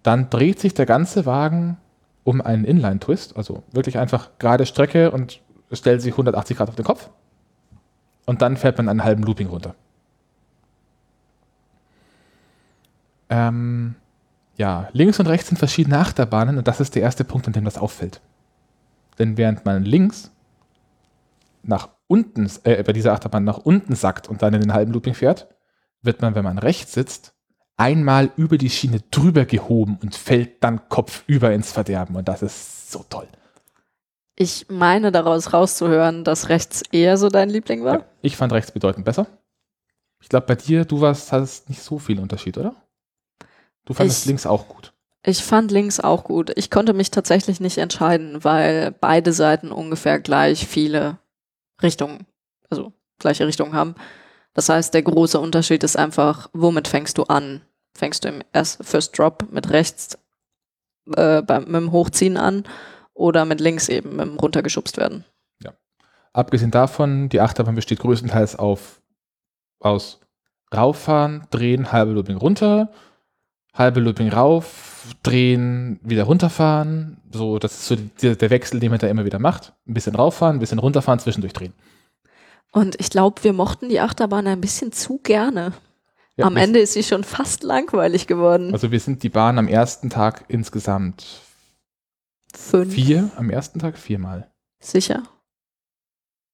dann dreht sich der ganze Wagen um einen Inline-Twist, also wirklich einfach gerade Strecke und stellt sich 180 Grad auf den Kopf. Und dann fährt man einen halben Looping runter. Ähm, ja, links und rechts sind verschiedene Achterbahnen und das ist der erste Punkt, an dem das auffällt. Denn während man links nach unten, äh, bei dieser Achterbahn nach unten sackt und dann in den halben Looping fährt, wird man, wenn man rechts sitzt, einmal über die Schiene drüber gehoben und fällt dann kopfüber ins Verderben. Und das ist so toll. Ich meine daraus rauszuhören, dass rechts eher so dein Liebling war. Ja, ich fand rechts bedeutend besser. Ich glaube, bei dir, du warst, hattest nicht so viel Unterschied, oder? Du fandest ich, links auch gut. Ich fand links auch gut. Ich konnte mich tatsächlich nicht entscheiden, weil beide Seiten ungefähr gleich viele Richtungen, also gleiche Richtungen haben. Das heißt, der große Unterschied ist einfach, womit fängst du an? Fängst du im First Drop mit rechts äh, beim, mit dem Hochziehen an oder mit links eben, mit dem runtergeschubst werden? Ja. Abgesehen davon, die Achterbahn besteht größtenteils auf, aus rauffahren, drehen, halbe Looping runter, halbe Looping rauf, drehen, wieder runterfahren. So, das ist so die, der Wechsel, den man da immer wieder macht. Ein bisschen rauffahren, ein bisschen runterfahren, zwischendurch drehen. Und ich glaube, wir mochten die Achterbahn ein bisschen zu gerne. Ja, am Ende ist sie schon fast langweilig geworden. Also wir sind die Bahn am ersten Tag insgesamt Fünf. Vier? Am ersten Tag viermal. Sicher.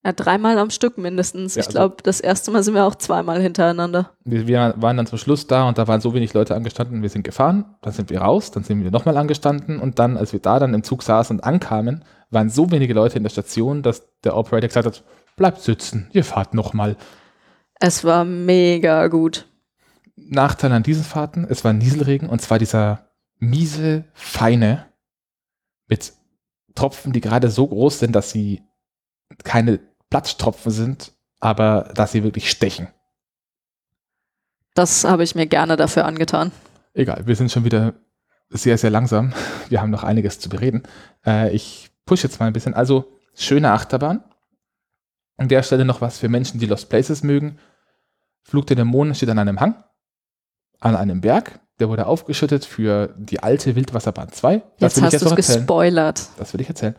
Ja, dreimal am Stück mindestens. Ja, ich glaube, also das erste Mal sind wir auch zweimal hintereinander. Wir, wir, waren dann zum Schluss da und da waren so wenig Leute angestanden. Wir sind gefahren, dann sind wir raus, dann sind wir nochmal angestanden und dann, als wir da dann im Zug saßen und ankamen, waren so wenige Leute in der Station, dass der Operator gesagt hat, bleibt sitzen, ihr fahrt nochmal. Es war mega gut. Nachteil an diesen Fahrten, es war Nieselregen und zwar dieser miese, feine mit Tropfen, die gerade so groß sind, dass sie keine Platztropfen sind, aber dass sie wirklich stechen. Das habe ich mir gerne dafür angetan. Egal, wir sind schon wieder sehr, sehr langsam. Wir haben noch einiges zu bereden. Äh, ich pushe jetzt mal ein bisschen. Also, schöne Achterbahn. An der Stelle noch was für Menschen, die Lost Places mögen. Flug der Dämonen steht an einem Hang, an einem Berg. Der wurde aufgeschüttet für die alte Wildwasserbahn 2. Das jetzt hast du es gespoilert. Das will ich erzählen.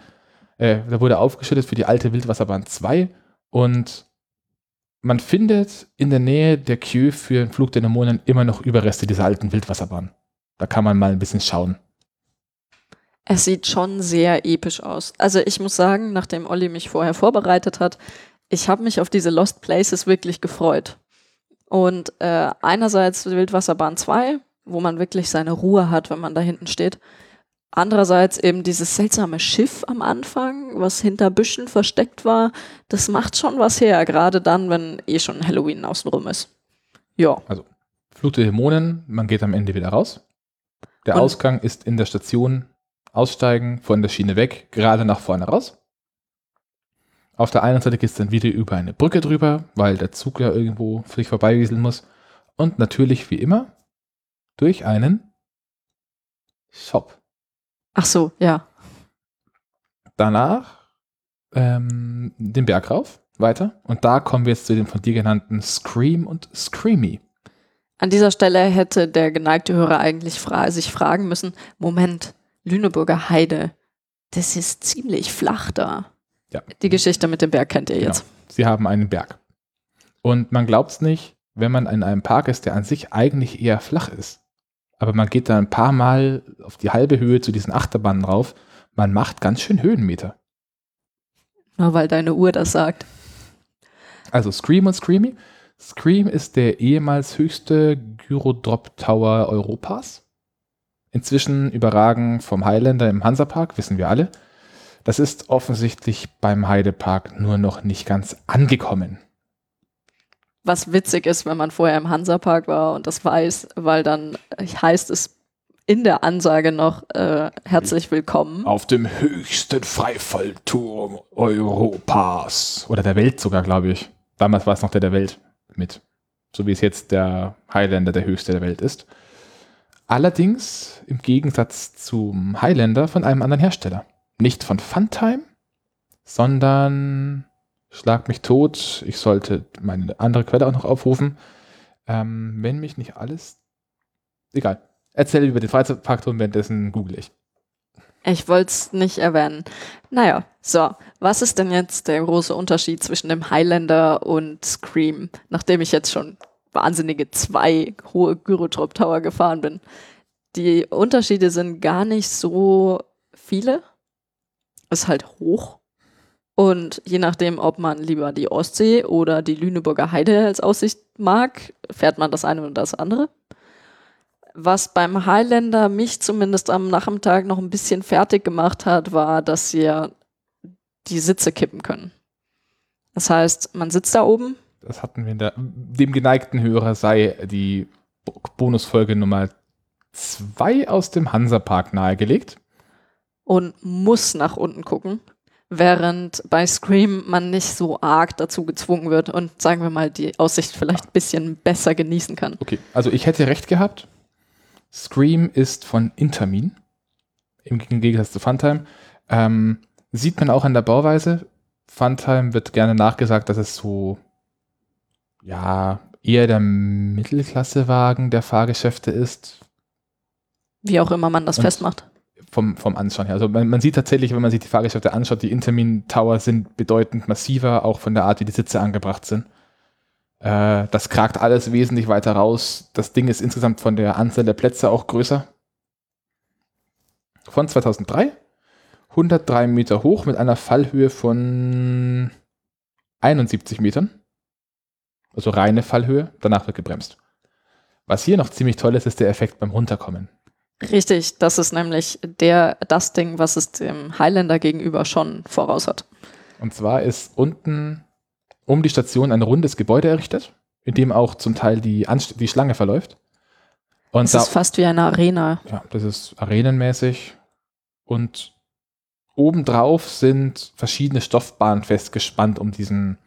Äh, der wurde aufgeschüttet für die alte Wildwasserbahn 2 und man findet in der Nähe der Queue für den Flug der Dämonen immer noch Überreste dieser alten Wildwasserbahn. Da kann man mal ein bisschen schauen. Es sieht schon sehr episch aus. Also ich muss sagen, nachdem Olli mich vorher vorbereitet hat, ich habe mich auf diese Lost Places wirklich gefreut. Und äh, einerseits Wildwasserbahn 2, wo man wirklich seine Ruhe hat, wenn man da hinten steht. Andererseits eben dieses seltsame Schiff am Anfang, was hinter Büschen versteckt war, das macht schon was her, gerade dann, wenn eh schon Halloween außenrum ist. Ja. Also, Flut der Dämonen, man geht am Ende wieder raus. Der Und Ausgang ist in der Station, aussteigen, von der Schiene weg, gerade nach vorne raus. Auf der einen Seite geht es dann wieder über eine Brücke drüber, weil der Zug ja irgendwo sich vorbeiwieseln muss. Und natürlich, wie immer, durch einen Shop. Ach so, ja. Danach ähm, den Berg rauf, weiter. Und da kommen wir jetzt zu dem von dir genannten Scream und Screamy. An dieser Stelle hätte der geneigte Hörer eigentlich fra sich fragen müssen, Moment, Lüneburger Heide, das ist ziemlich flach da. Ja. Die Geschichte mit dem Berg kennt ihr jetzt. Genau. Sie haben einen Berg. Und man glaubt es nicht, wenn man in einem Park ist, der an sich eigentlich eher flach ist aber man geht da ein paar Mal auf die halbe Höhe zu diesen Achterbahnen rauf. Man macht ganz schön Höhenmeter. Nur weil deine Uhr das sagt. Also Scream und Screamy. Scream ist der ehemals höchste Gyrodrop Tower Europas. Inzwischen überragen vom Highlander im Hansapark, wissen wir alle. Das ist offensichtlich beim Heidepark nur noch nicht ganz angekommen was witzig ist, wenn man vorher im Hansapark war und das weiß, weil dann heißt es in der Ansage noch äh, herzlich willkommen. Auf dem höchsten Freifallturm Europas. Oder der Welt sogar, glaube ich. Damals war es noch der der Welt mit. So wie es jetzt der Highlander der höchste der Welt ist. Allerdings im Gegensatz zum Highlander von einem anderen Hersteller. Nicht von Funtime, sondern Schlag mich tot. Ich sollte meine andere Quelle auch noch aufrufen. Ähm, wenn mich nicht alles. Egal. Erzähl über den Freizeitpark und währenddessen google ich. Ich wollte es nicht erwähnen. Naja, so. Was ist denn jetzt der große Unterschied zwischen dem Highlander und Scream, nachdem ich jetzt schon wahnsinnige zwei hohe Gyrotrop Tower gefahren bin? Die Unterschiede sind gar nicht so viele. Ist halt hoch. Und je nachdem, ob man lieber die Ostsee oder die Lüneburger Heide als Aussicht mag, fährt man das eine oder das andere. Was beim Highlander mich zumindest am Nachmittag noch ein bisschen fertig gemacht hat, war, dass sie die Sitze kippen können. Das heißt, man sitzt da oben. Das hatten wir in der, dem geneigten Hörer sei die Bonusfolge Nummer zwei aus dem Hansapark nahegelegt. Und muss nach unten gucken während bei Scream man nicht so arg dazu gezwungen wird und sagen wir mal die Aussicht vielleicht ein bisschen besser genießen kann. Okay, also ich hätte recht gehabt. Scream ist von Intermin, im Gegensatz zu Funtime. Ähm, sieht man auch an der Bauweise. Funtime wird gerne nachgesagt, dass es so, ja, eher der Mittelklassewagen der Fahrgeschäfte ist. Wie auch immer man das und festmacht vom, vom Anschauen her. Also man, man, sieht tatsächlich, wenn man sich die Fahrgeschäfte anschaut, die Intermin Tower sind bedeutend massiver, auch von der Art, wie die Sitze angebracht sind. Äh, das kragt alles wesentlich weiter raus. Das Ding ist insgesamt von der Anzahl der Plätze auch größer. Von 2003. 103 Meter hoch mit einer Fallhöhe von 71 Metern. Also reine Fallhöhe. Danach wird gebremst. Was hier noch ziemlich toll ist, ist der Effekt beim Runterkommen. Richtig, das ist nämlich der, das Ding, was es dem Highlander gegenüber schon voraus hat. Und zwar ist unten um die Station ein rundes Gebäude errichtet, in dem auch zum Teil die, Anst die Schlange verläuft. Und das da, ist fast wie eine Arena. Ja, das ist arenenmäßig. Und obendrauf sind verschiedene Stoffbahnen festgespannt um diesen,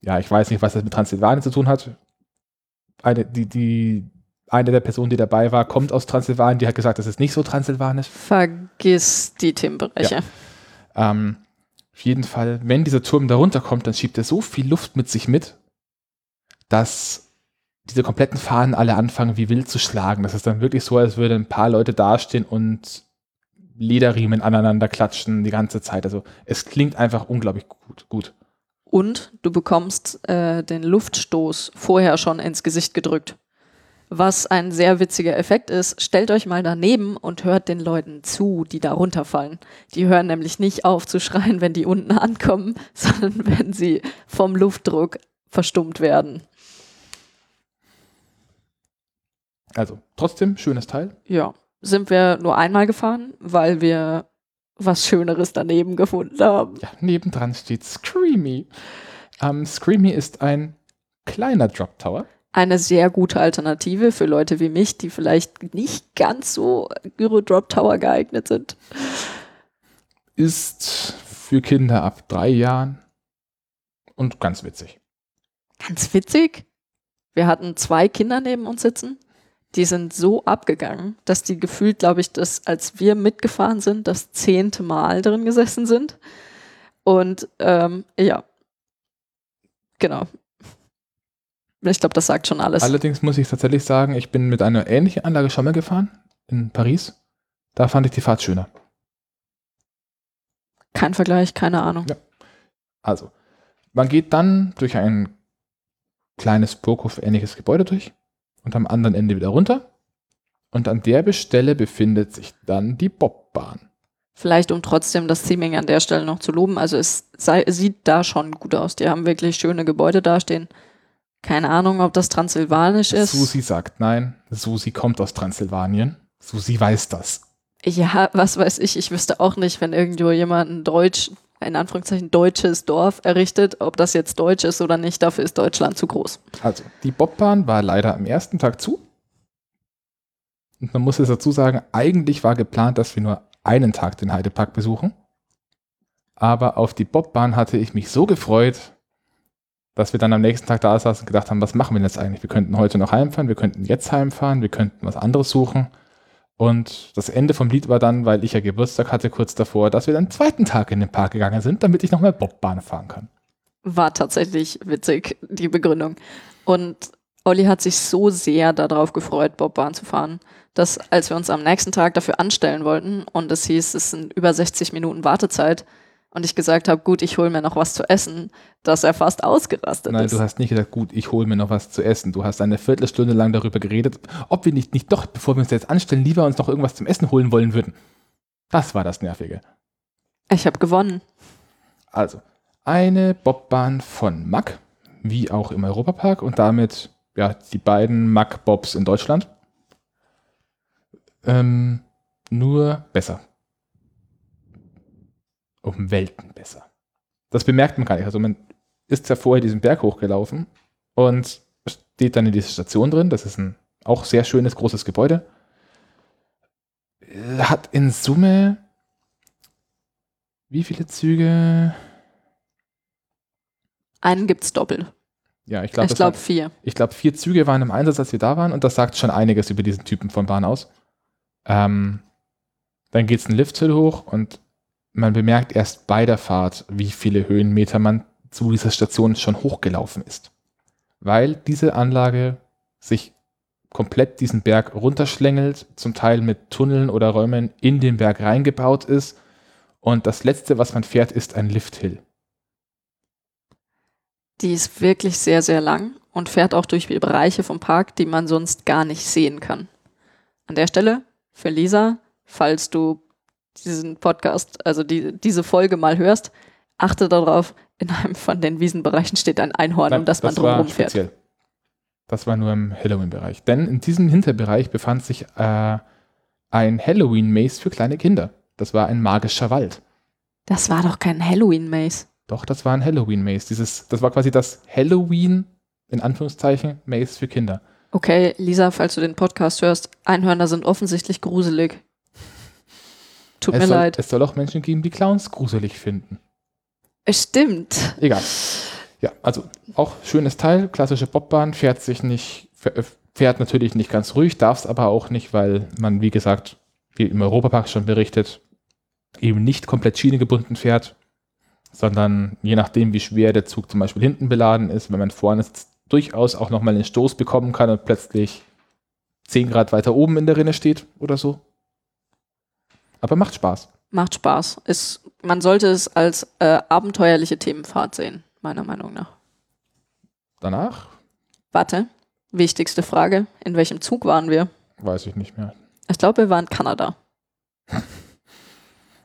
ja, ich weiß nicht, was das mit Transsilvanien zu tun hat. Eine, die, die, eine der Personen, die dabei war, kommt aus Transsilvanien, die hat gesagt, das ist nicht so transsilvanisch. Vergiss die Themenbereiche. Ja. Ähm, auf jeden Fall, wenn dieser Turm da runterkommt, dann schiebt er so viel Luft mit sich mit, dass diese kompletten Fahnen alle anfangen, wie wild zu schlagen. Das ist dann wirklich so, als würden ein paar Leute dastehen und Lederriemen aneinander klatschen die ganze Zeit. Also es klingt einfach unglaublich gut. gut. Und du bekommst äh, den Luftstoß vorher schon ins Gesicht gedrückt was ein sehr witziger Effekt ist. Stellt euch mal daneben und hört den Leuten zu, die da runterfallen. Die hören nämlich nicht auf zu schreien, wenn die unten ankommen, *laughs* sondern wenn sie vom Luftdruck verstummt werden. Also trotzdem schönes Teil. Ja, sind wir nur einmal gefahren, weil wir was Schöneres daneben gefunden haben. Ja, nebendran steht Screamy. Ähm, Screamy ist ein kleiner Drop Tower eine sehr gute Alternative für Leute wie mich, die vielleicht nicht ganz so Gyro Drop Tower geeignet sind. Ist für Kinder ab drei Jahren und ganz witzig. Ganz witzig? Wir hatten zwei Kinder neben uns sitzen. Die sind so abgegangen, dass die gefühlt, glaube ich, dass als wir mitgefahren sind, das zehnte Mal drin gesessen sind. Und ähm, ja, genau. Ich glaube, das sagt schon alles. Allerdings muss ich tatsächlich sagen, ich bin mit einer ähnlichen Anlage schon mal gefahren in Paris. Da fand ich die Fahrt schöner. Kein Vergleich, keine Ahnung. Ja. Also, man geht dann durch ein kleines Burghof-ähnliches Gebäude durch und am anderen Ende wieder runter. Und an der Stelle befindet sich dann die Bobbahn. Vielleicht, um trotzdem das Theming an der Stelle noch zu loben. Also, es sei, sieht da schon gut aus. Die haben wirklich schöne Gebäude dastehen. Keine Ahnung, ob das transsilvanisch ist. Susi sagt nein. Susi kommt aus Transsilvanien. Susi weiß das. Ja, was weiß ich. Ich wüsste auch nicht, wenn irgendwo jemand ein Deutsch, in Anführungszeichen deutsches Dorf errichtet, ob das jetzt deutsch ist oder nicht. Dafür ist Deutschland zu groß. Also, die Bobbahn war leider am ersten Tag zu. Und man muss jetzt dazu sagen, eigentlich war geplant, dass wir nur einen Tag den Heidepark besuchen. Aber auf die Bobbahn hatte ich mich so gefreut, dass wir dann am nächsten Tag da saßen und gedacht haben, was machen wir denn jetzt eigentlich? Wir könnten heute noch heimfahren, wir könnten jetzt heimfahren, wir könnten was anderes suchen. Und das Ende vom Lied war dann, weil ich ja Geburtstag hatte kurz davor, dass wir dann zweiten Tag in den Park gegangen sind, damit ich noch mehr Bobbahn fahren kann. War tatsächlich witzig, die Begründung. Und Olli hat sich so sehr darauf gefreut, Bobbahn zu fahren, dass als wir uns am nächsten Tag dafür anstellen wollten und es hieß, es sind über 60 Minuten Wartezeit und ich gesagt habe, gut, ich hole mir noch was zu essen, dass er fast ausgerastet Nein, ist. Nein, du hast nicht gesagt, gut, ich hole mir noch was zu essen. Du hast eine Viertelstunde lang darüber geredet, ob wir nicht, nicht doch, bevor wir uns jetzt anstellen, lieber uns noch irgendwas zum Essen holen wollen würden. Das war das Nervige. Ich habe gewonnen. Also, eine Bobbahn von Mack, wie auch im Europapark und damit ja, die beiden Mack-Bobs in Deutschland. Ähm, nur besser. Um Welten besser. Das bemerkt man gar nicht. Also man ist ja vorher diesen Berg hochgelaufen und steht dann in dieser Station drin. Das ist ein auch sehr schönes, großes Gebäude. Hat in Summe wie viele Züge? Einen gibt es doppelt. Ja, ich glaube ich glaub, vier. Ich glaube, vier Züge waren im Einsatz, als wir da waren und das sagt schon einiges über diesen Typen von Bahn aus. Ähm, dann geht es einen Lifthill hoch und man bemerkt erst bei der Fahrt, wie viele Höhenmeter man zu dieser Station schon hochgelaufen ist. Weil diese Anlage sich komplett diesen Berg runterschlängelt, zum Teil mit Tunneln oder Räumen in den Berg reingebaut ist. Und das letzte, was man fährt, ist ein Lifthill. Die ist wirklich sehr, sehr lang und fährt auch durch Bereiche vom Park, die man sonst gar nicht sehen kann. An der Stelle für Lisa, falls du diesen Podcast, also die, diese Folge mal hörst, achte darauf, in einem von den Wiesenbereichen steht ein Einhorn, um das, das man drumherum fährt. Speziell. Das war nur im Halloween-Bereich. Denn in diesem Hinterbereich befand sich äh, ein Halloween-Maze für kleine Kinder. Das war ein magischer Wald. Das war doch kein Halloween-Maze. Doch, das war ein Halloween-Maze. Dieses, das war quasi das Halloween, in Anführungszeichen, Maze für Kinder. Okay, Lisa, falls du den Podcast hörst, Einhörner sind offensichtlich gruselig. Tut es mir soll, leid. Es soll auch Menschen geben, die Clowns gruselig finden. Es stimmt. Egal. Ja, also auch schönes Teil, klassische Bobbahn, fährt sich nicht, fährt natürlich nicht ganz ruhig, darf es aber auch nicht, weil man, wie gesagt, wie im Europapark schon berichtet, eben nicht komplett Schiene gebunden fährt, sondern je nachdem, wie schwer der Zug zum Beispiel hinten beladen ist, wenn man vorne sitzt, durchaus auch nochmal den Stoß bekommen kann und plötzlich 10 Grad weiter oben in der Rinne steht oder so. Aber macht Spaß. Macht Spaß. Ist, man sollte es als äh, abenteuerliche Themenfahrt sehen, meiner Meinung nach. Danach? Warte, wichtigste Frage. In welchem Zug waren wir? Weiß ich nicht mehr. Ich glaube, wir waren in Kanada. *laughs*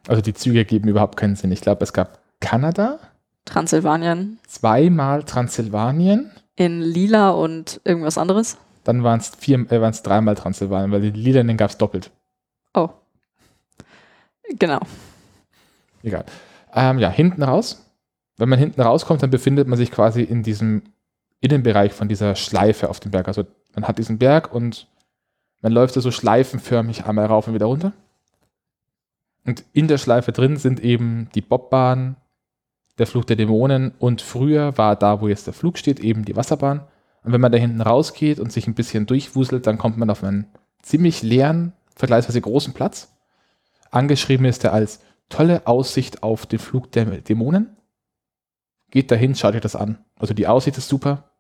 Also die Züge geben überhaupt keinen Sinn. Ich glaube, es gab Kanada. Transsilvanien. Zweimal Transsilvanien. In Lila und irgendwas anderes. Dann waren es äh, dreimal Transsilvanien, weil die Lilanen gab es doppelt. Oh. Genau. Egal. Ähm, ja, hinten raus. Wenn man hinten rauskommt, dann befindet man sich quasi in diesem Innenbereich von dieser Schleife auf dem Berg. Also man hat diesen Berg und man läuft so schleifenförmig einmal rauf und wieder runter. Und in der Schleife drin sind eben die Bobbahn, der Flug der Dämonen und früher war da, wo jetzt der Flug steht, eben die Wasserbahn. Und wenn man da hinten rausgeht und sich ein bisschen durchwuselt, dann kommt man auf einen ziemlich leeren, vergleichsweise großen Platz. Angeschrieben ist er als tolle Aussicht auf den Flug der Dämonen. Geht dahin, schaut euch das an. Also die Aussicht ist super.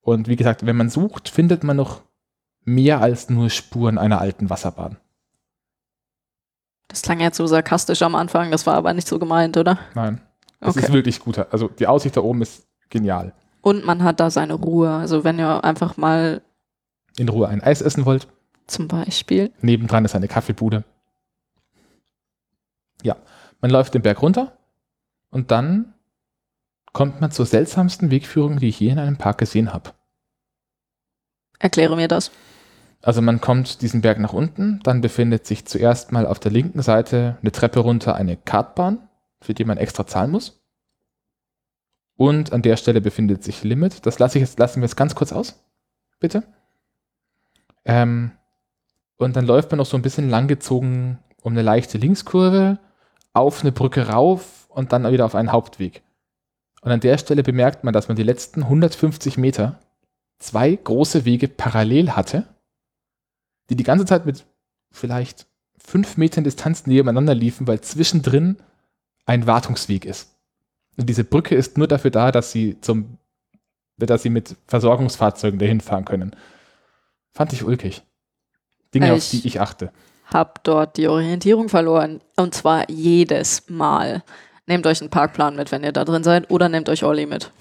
Und wie gesagt, wenn man sucht, findet man noch mehr als nur Spuren einer alten Wasserbahn. Das klang jetzt so sarkastisch am Anfang, das war aber nicht so gemeint, oder? Nein. Das okay. ist wirklich gut. Also die Aussicht da oben ist genial. Und man hat da seine Ruhe. Also wenn ihr einfach mal in Ruhe ein Eis essen wollt. Zum Beispiel. Nebendran ist eine Kaffeebude. Ja, man läuft den Berg runter und dann kommt man zur seltsamsten Wegführung, die ich je in einem Park gesehen habe. Erkläre mir das. Also man kommt diesen Berg nach unten, dann befindet sich zuerst mal auf der linken Seite eine Treppe runter eine Kartbahn, für die man extra zahlen muss. Und an der Stelle befindet sich Limit. Das lasse ich jetzt, lassen wir jetzt ganz kurz aus. Bitte. Ähm, und dann läuft man noch so ein bisschen langgezogen um eine leichte Linkskurve, auf eine Brücke rauf und dann wieder auf einen Hauptweg. Und an der Stelle bemerkt man, dass man die letzten 150 Meter zwei große Wege parallel hatte die die ganze Zeit mit vielleicht fünf Metern Distanz nebeneinander liefen, weil zwischendrin ein Wartungsweg ist. Und diese Brücke ist nur dafür da, dass sie zum, dass sie mit Versorgungsfahrzeugen dahin fahren können. Fand ich ulkig. Dinge, ich auf die ich achte. Hab dort die Orientierung verloren. Und zwar jedes Mal. Nehmt euch einen Parkplan mit, wenn ihr da drin seid, oder nehmt euch Olli mit.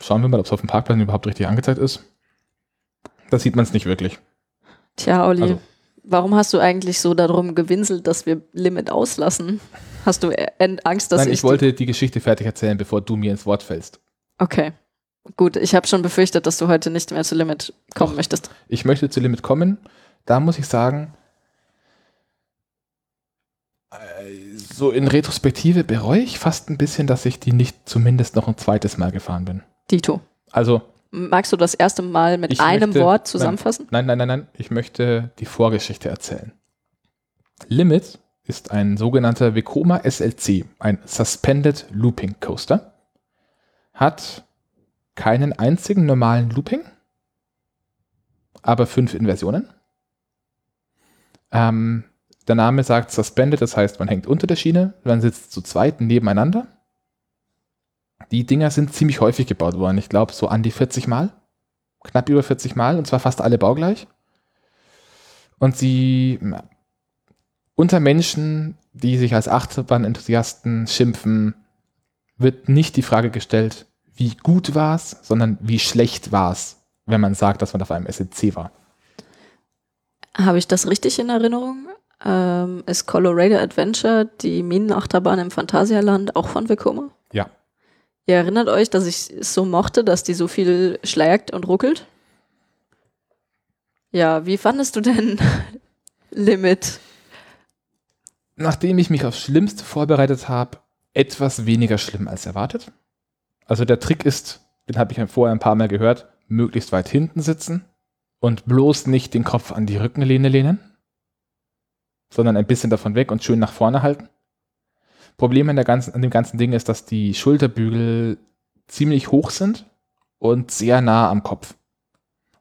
Schauen wir mal, ob es auf dem Parkplan überhaupt richtig angezeigt ist. Da sieht man es nicht wirklich. Tja, Olli, also. warum hast du eigentlich so darum gewinselt, dass wir Limit auslassen? Hast du Angst, dass Nein, ich, ich wollte die Geschichte fertig erzählen, bevor du mir ins Wort fällst. Okay. Gut, ich habe schon befürchtet, dass du heute nicht mehr zu Limit kommen Doch, möchtest. Ich möchte zu Limit kommen. Da muss ich sagen, äh, so in Retrospektive bereue ich fast ein bisschen, dass ich die nicht zumindest noch ein zweites Mal gefahren bin. Dito. Also. Magst du das erste Mal mit einem möchte, Wort zusammenfassen? Nein, nein, nein, nein. Ich möchte die Vorgeschichte erzählen. Limit ist ein sogenannter Vekoma SLC, ein Suspended Looping Coaster. Hat keinen einzigen normalen Looping, aber fünf Inversionen. Ähm, der Name sagt Suspended, das heißt, man hängt unter der Schiene, man sitzt zu zweit nebeneinander die Dinger sind ziemlich häufig gebaut worden. Ich glaube, so an die 40 Mal. Knapp über 40 Mal. Und zwar fast alle baugleich. Und sie unter Menschen, die sich als Achterbahn-Enthusiasten schimpfen, wird nicht die Frage gestellt, wie gut war es, sondern wie schlecht war es, wenn man sagt, dass man auf einem SEC war. Habe ich das richtig in Erinnerung? Ähm, ist Colorado Adventure die Minenachterbahn im Phantasialand auch von Vekoma? Ja. Ihr erinnert euch, dass ich es so mochte, dass die so viel schlägt und ruckelt? Ja, wie fandest du denn *laughs* Limit? Nachdem ich mich aufs Schlimmste vorbereitet habe, etwas weniger schlimm als erwartet. Also der Trick ist, den habe ich vorher ein paar Mal gehört, möglichst weit hinten sitzen und bloß nicht den Kopf an die Rückenlehne lehnen, sondern ein bisschen davon weg und schön nach vorne halten. Problem an, der ganzen, an dem ganzen Ding ist, dass die Schulterbügel ziemlich hoch sind und sehr nah am Kopf.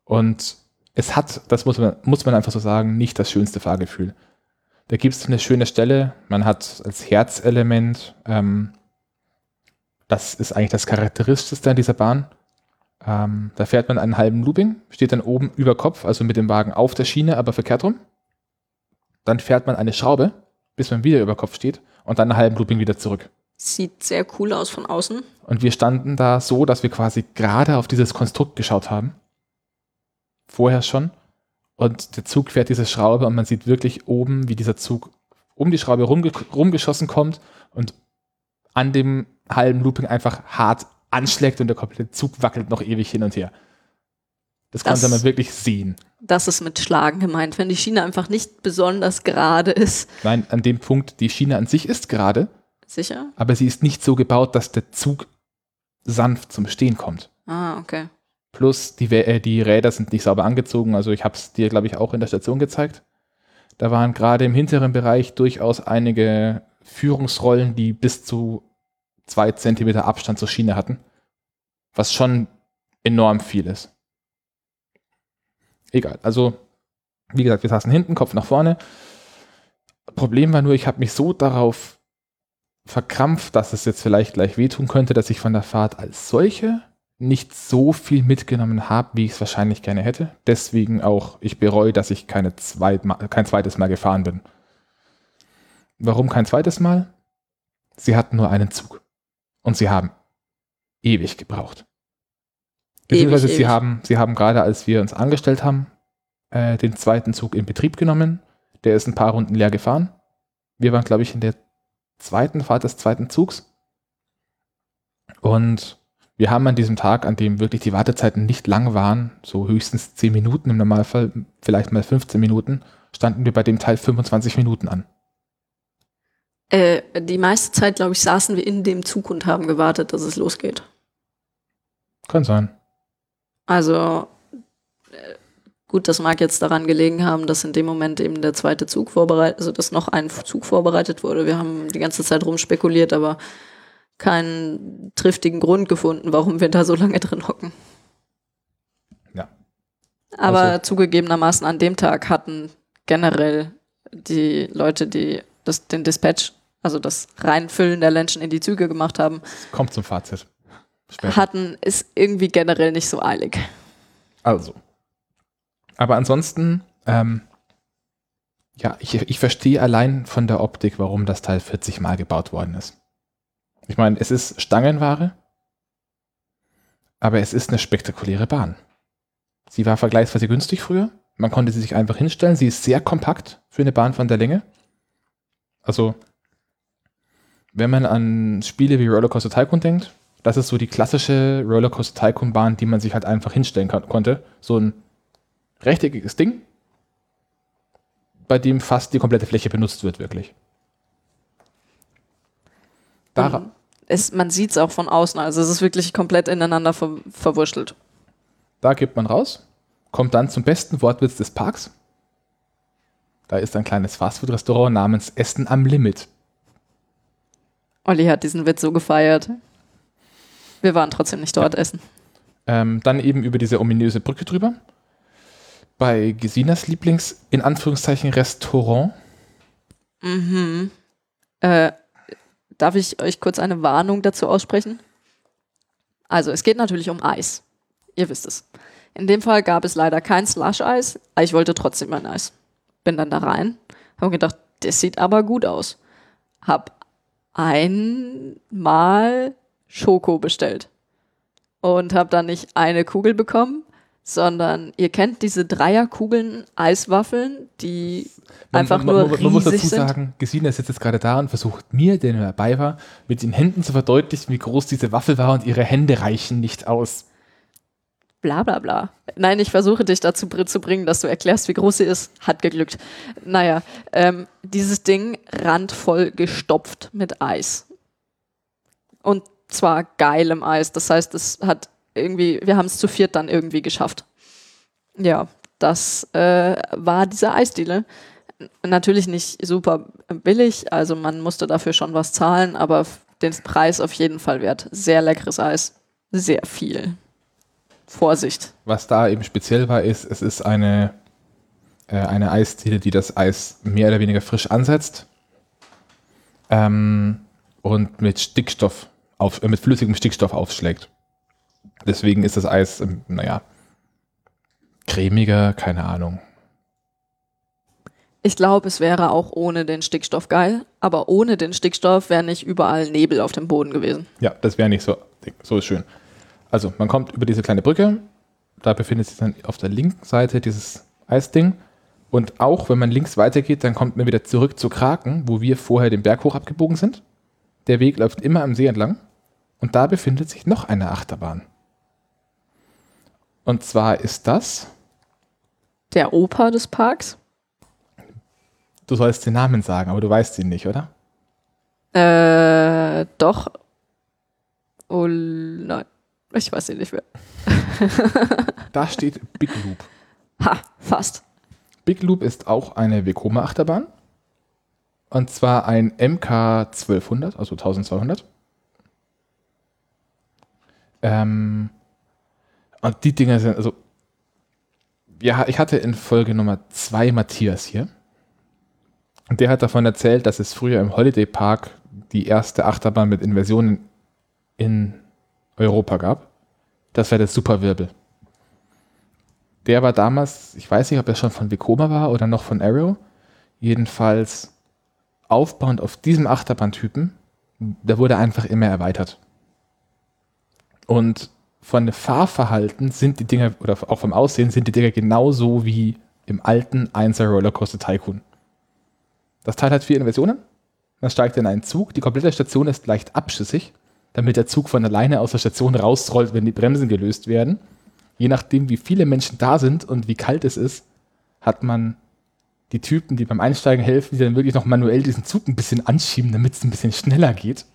Und es hat, das muss man, muss man einfach so sagen, nicht das schönste Fahrgefühl. Da gibt es eine schöne Stelle, man hat als Herzelement, ähm, das ist eigentlich das Charakteristischste an dieser Bahn. Ähm, da fährt man einen halben Looping, steht dann oben über Kopf, also mit dem Wagen auf der Schiene, aber verkehrt rum. Dann fährt man eine Schraube, bis man wieder über Kopf steht und dann einen halben Looping wieder zurück. Sieht sehr cool aus von außen. Und wir standen da so, dass wir quasi gerade auf dieses Konstrukt geschaut haben. Vorher schon. Und der Zug fährt diese Schraube und man sieht wirklich oben, wie dieser Zug um die Schraube rumge rumgeschossen kommt und an dem halben Looping einfach hart anschlägt und der komplette Zug wackelt noch ewig hin und her. Das, das konnte man wirklich sehen. Das ist mit Schlagen gemeint, wenn die Schiene einfach nicht besonders gerade ist. Nein, an dem Punkt, die Schiene an sich ist gerade. Sicher? Aber sie ist nicht so gebaut, dass der Zug sanft zum Stehen kommt. Ah, okay. Plus die, äh, die Räder sind nicht sauber angezogen. Also ich habe es dir, glaube ich, auch in der Station gezeigt. Da waren gerade im hinteren Bereich durchaus einige Führungsrollen, die bis zu zwei Zentimeter Abstand zur Schiene hatten. Was schon enorm viel ist. Egal. Also, wie gesagt, wir saßen hinten, Kopf nach vorne. Problem war nur, ich habe mich so darauf verkrampft, dass es jetzt vielleicht gleich wehtun könnte, dass ich von der Fahrt als solche nicht so viel mitgenommen habe, wie ich es wahrscheinlich gerne hätte. Deswegen auch, ich bereue, dass ich keine zweit, kein zweites Mal gefahren bin. Warum kein zweites Mal? Sie hatten nur einen Zug. Und sie haben ewig gebraucht. Beziehungsweise ewig, sie, ewig. Haben, sie haben gerade, als wir uns angestellt haben, äh, den zweiten Zug in Betrieb genommen. Der ist ein paar Runden leer gefahren. Wir waren, glaube ich, in der zweiten Fahrt des zweiten Zugs. Und wir haben an diesem Tag, an dem wirklich die Wartezeiten nicht lang waren, so höchstens 10 Minuten im Normalfall, vielleicht mal 15 Minuten, standen wir bei dem Teil 25 Minuten an. Äh, die meiste Zeit, glaube ich, saßen wir in dem Zug und haben gewartet, dass es losgeht. Kann sein. Also äh, gut, das mag jetzt daran gelegen haben, dass in dem Moment eben der zweite Zug vorbereitet, also dass noch ein Zug vorbereitet wurde. Wir haben die ganze Zeit rumspekuliert, aber keinen triftigen Grund gefunden, warum wir da so lange drin hocken. Ja. Aber also. zugegebenermaßen an dem Tag hatten generell die Leute, die das, den Dispatch, also das Reinfüllen der Menschen in die Züge gemacht haben. Kommt zum Fazit. Später. hatten, ist irgendwie generell nicht so eilig. Also. Aber ansonsten, ähm, Ja, ich, ich verstehe allein von der Optik, warum das Teil 40 Mal gebaut worden ist. Ich meine, es ist Stangenware, aber es ist eine spektakuläre Bahn. Sie war vergleichsweise günstig früher. Man konnte sie sich einfach hinstellen. Sie ist sehr kompakt für eine Bahn von der Länge. Also, wenn man an Spiele wie Rollercoaster Tycoon denkt, das ist so die klassische Rollercoaster Tycoon Bahn, die man sich halt einfach hinstellen konnte. So ein rechteckiges Ding, bei dem fast die komplette Fläche benutzt wird, wirklich. Dar mhm. es, man sieht es auch von außen, also es ist wirklich komplett ineinander ver verwurschtelt. Da gibt man raus, kommt dann zum besten Wortwitz des Parks. Da ist ein kleines Fastfood-Restaurant namens Essen am Limit. Olli hat diesen Witz so gefeiert. Wir waren trotzdem nicht dort ja. essen. Ähm, dann eben über diese ominöse Brücke drüber bei Gesinas Lieblings, in Anführungszeichen, Restaurant? Mhm. Äh, darf ich euch kurz eine Warnung dazu aussprechen? Also, es geht natürlich um Eis. Ihr wisst es. In dem Fall gab es leider kein Slush-Eis, aber ich wollte trotzdem ein Eis. Bin dann da rein, habe gedacht, das sieht aber gut aus. Hab einmal Schoko bestellt und habe dann nicht eine Kugel bekommen, sondern ihr kennt diese Dreierkugeln Eiswaffeln, die man, einfach man, nur man, man muss dazu sind. sagen, Gesine sitzt jetzt gerade da und versucht mir, der dabei war, mit den Händen zu verdeutlichen, wie groß diese Waffel war und ihre Hände reichen nicht aus. Bla bla bla. Nein, ich versuche dich dazu zu bringen, dass du erklärst, wie groß sie ist. Hat geglückt. Naja, ähm, dieses Ding randvoll gestopft mit Eis. Und zwar geilem Eis. Das heißt, es hat irgendwie, wir haben es zu viert dann irgendwie geschafft. Ja, das äh, war diese Eisdiele. Natürlich nicht super billig, also man musste dafür schon was zahlen, aber den Preis auf jeden Fall wert. Sehr leckeres Eis, sehr viel. Vorsicht. Was da eben speziell war, ist, es ist eine, äh, eine Eisdiele, die das Eis mehr oder weniger frisch ansetzt ähm, und mit Stickstoff auf, äh, mit flüssigem Stickstoff aufschlägt. Deswegen ist das Eis, ähm, naja, cremiger, keine Ahnung. Ich glaube, es wäre auch ohne den Stickstoff geil, aber ohne den Stickstoff wäre nicht überall Nebel auf dem Boden gewesen. Ja, das wäre nicht so, so ist schön. Also, man kommt über diese kleine Brücke, da befindet sich dann auf der linken Seite dieses Eisding. Und auch wenn man links weitergeht, dann kommt man wieder zurück zu Kraken, wo wir vorher den Berg hoch abgebogen sind. Der Weg läuft immer am See entlang. Und da befindet sich noch eine Achterbahn. Und zwar ist das der Opa des Parks. Du sollst den Namen sagen, aber du weißt ihn nicht, oder? Äh, doch. Oh nein, ich weiß ihn nicht mehr. *laughs* da steht Big Loop. Ha, fast. Big Loop ist auch eine Vekoma Achterbahn. Und zwar ein MK 1200, also 1200. Ähm, und die Dinger sind, also, ja, ich hatte in Folge Nummer zwei Matthias hier. Und der hat davon erzählt, dass es früher im Holiday Park die erste Achterbahn mit Inversionen in Europa gab. Das war der Superwirbel. Der war damals, ich weiß nicht, ob er schon von Vekoma war oder noch von Arrow. Jedenfalls aufbauend auf diesem Achterbahntypen, der wurde einfach immer erweitert. Und von Fahrverhalten sind die Dinger, oder auch vom Aussehen, sind die Dinger genauso wie im alten 1er Rollercoaster Tycoon. Das Teil hat vier Inversionen. Man steigt in einen Zug. Die komplette Station ist leicht abschüssig, damit der Zug von alleine aus der Station rausrollt, wenn die Bremsen gelöst werden. Je nachdem, wie viele Menschen da sind und wie kalt es ist, hat man die Typen, die beim Einsteigen helfen, die dann wirklich noch manuell diesen Zug ein bisschen anschieben, damit es ein bisschen schneller geht.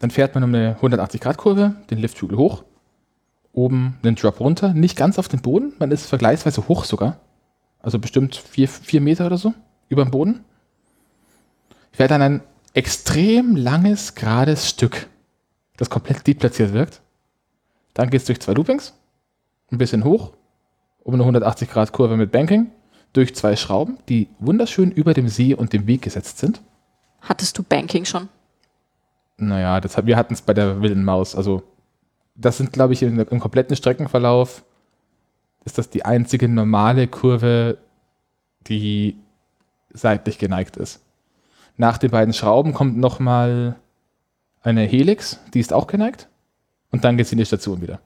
Dann fährt man um eine 180-Grad-Kurve, den Lifthügel hoch, oben einen Drop runter, nicht ganz auf den Boden, man ist vergleichsweise hoch sogar. Also bestimmt vier, vier Meter oder so über dem Boden. Fährt dann ein extrem langes, gerades Stück, das komplett deplatziert wirkt. Dann geht es durch zwei Loopings, ein bisschen hoch, um eine 180-Grad-Kurve mit Banking, durch zwei Schrauben, die wunderschön über dem See und dem Weg gesetzt sind. Hattest du Banking schon? Naja, das, wir hatten es bei der wilden Maus. Also, das sind, glaube ich, im, im kompletten Streckenverlauf ist das die einzige normale Kurve, die seitlich geneigt ist. Nach den beiden Schrauben kommt nochmal eine Helix, die ist auch geneigt. Und dann geht es in die Station wieder.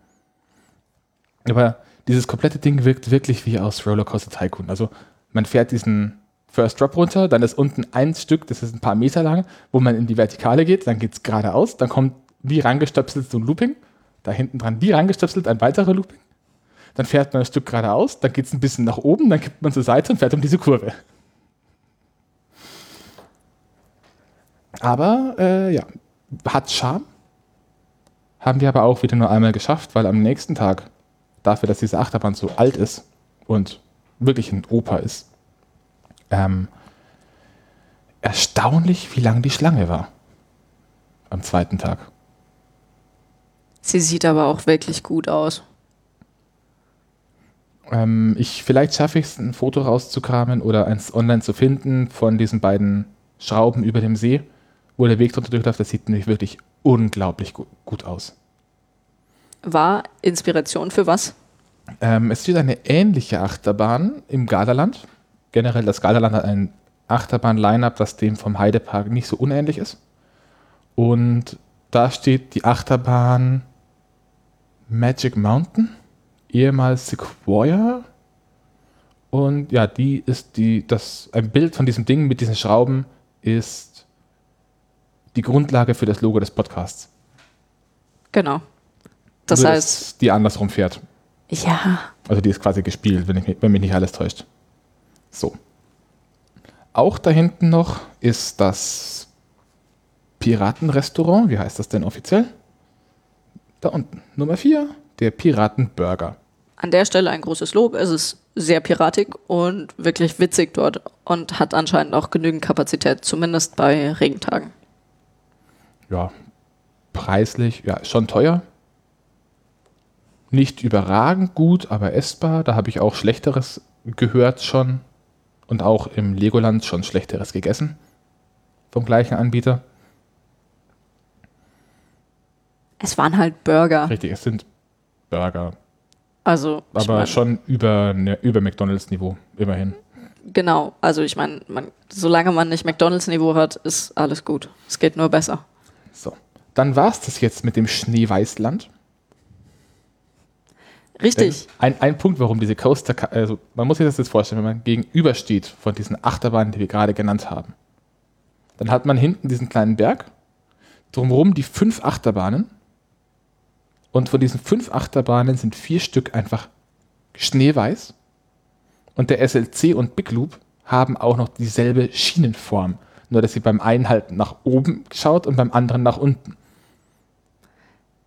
Aber dieses komplette Ding wirkt wirklich wie aus Rollercoaster Tycoon. Also man fährt diesen First Drop runter, dann ist unten ein Stück, das ist ein paar Meter lang, wo man in die Vertikale geht, dann geht es geradeaus, dann kommt wie rangestöpselt so ein Looping, da hinten dran wie rangestöpselt ein weiterer Looping, dann fährt man ein Stück geradeaus, dann geht es ein bisschen nach oben, dann kippt man zur Seite und fährt um diese Kurve. Aber äh, ja, hat Charme. Haben wir aber auch wieder nur einmal geschafft, weil am nächsten Tag, dafür, dass diese Achterbahn so alt ist und wirklich ein Oper ist, ähm, erstaunlich, wie lang die Schlange war. Am zweiten Tag. Sie sieht aber auch wirklich gut aus. Ähm, ich, vielleicht schaffe ich es, ein Foto rauszukramen oder eins online zu finden von diesen beiden Schrauben über dem See, wo der Weg drunter durchläuft. Das sieht nämlich wirklich unglaublich gut, gut aus. War Inspiration für was? Ähm, es steht eine ähnliche Achterbahn im Gardaland. Generell, das Gardaland hat ein Achterbahn-Line-Up, das dem vom Heidepark nicht so unähnlich ist. Und da steht die Achterbahn Magic Mountain, ehemals Sequoia. Und ja, die ist die, das, ein Bild von diesem Ding mit diesen Schrauben ist die Grundlage für das Logo des Podcasts. Genau. Das Nur, heißt. Die andersrum fährt. Ja. Also die ist quasi gespielt, wenn, ich, wenn mich nicht alles täuscht. So. Auch da hinten noch ist das Piratenrestaurant. Wie heißt das denn offiziell? Da unten. Nummer 4, der Piratenburger. An der Stelle ein großes Lob. Es ist sehr piratig und wirklich witzig dort und hat anscheinend auch genügend Kapazität, zumindest bei Regentagen. Ja, preislich, ja, schon teuer. Nicht überragend gut, aber essbar. Da habe ich auch Schlechteres gehört schon und auch im Legoland schon Schlechteres gegessen. Vom gleichen Anbieter. Es waren halt Burger. Richtig, es sind Burger. Also. Aber mein, schon über, ne, über McDonalds-Niveau, immerhin. Genau, also ich meine, solange man nicht McDonalds-Niveau hat, ist alles gut. Es geht nur besser. So. Dann war es das jetzt mit dem Schneeweißland. Richtig. Ein, ein Punkt, warum diese Coaster, also man muss sich das jetzt vorstellen, wenn man gegenübersteht von diesen Achterbahnen, die wir gerade genannt haben, dann hat man hinten diesen kleinen Berg, drumherum die fünf Achterbahnen und von diesen fünf Achterbahnen sind vier Stück einfach schneeweiß und der SLC und Big Loop haben auch noch dieselbe Schienenform, nur dass sie beim einen halt nach oben schaut und beim anderen nach unten.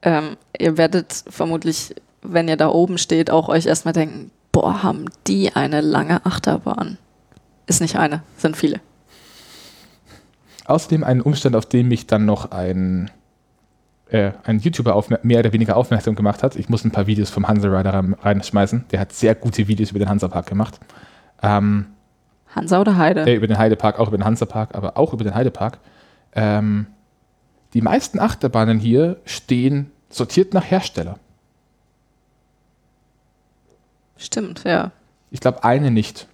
Ähm, ihr werdet vermutlich wenn ihr da oben steht, auch euch erstmal denken, boah, haben die eine lange Achterbahn. Ist nicht eine, sind viele. Außerdem ein Umstand, auf den mich dann noch ein, äh, ein YouTuber mehr oder weniger aufmerksam gemacht hat. Ich muss ein paar Videos vom Hansa Rider reinschmeißen. Der hat sehr gute Videos über den Hansa Park gemacht. Ähm, Hansa oder Heide? Äh, über den Heidepark, auch über den Hansa Park, aber auch über den Heidepark. Ähm, die meisten Achterbahnen hier stehen sortiert nach Hersteller. Stimmt, ja. Ich glaube, eine nicht.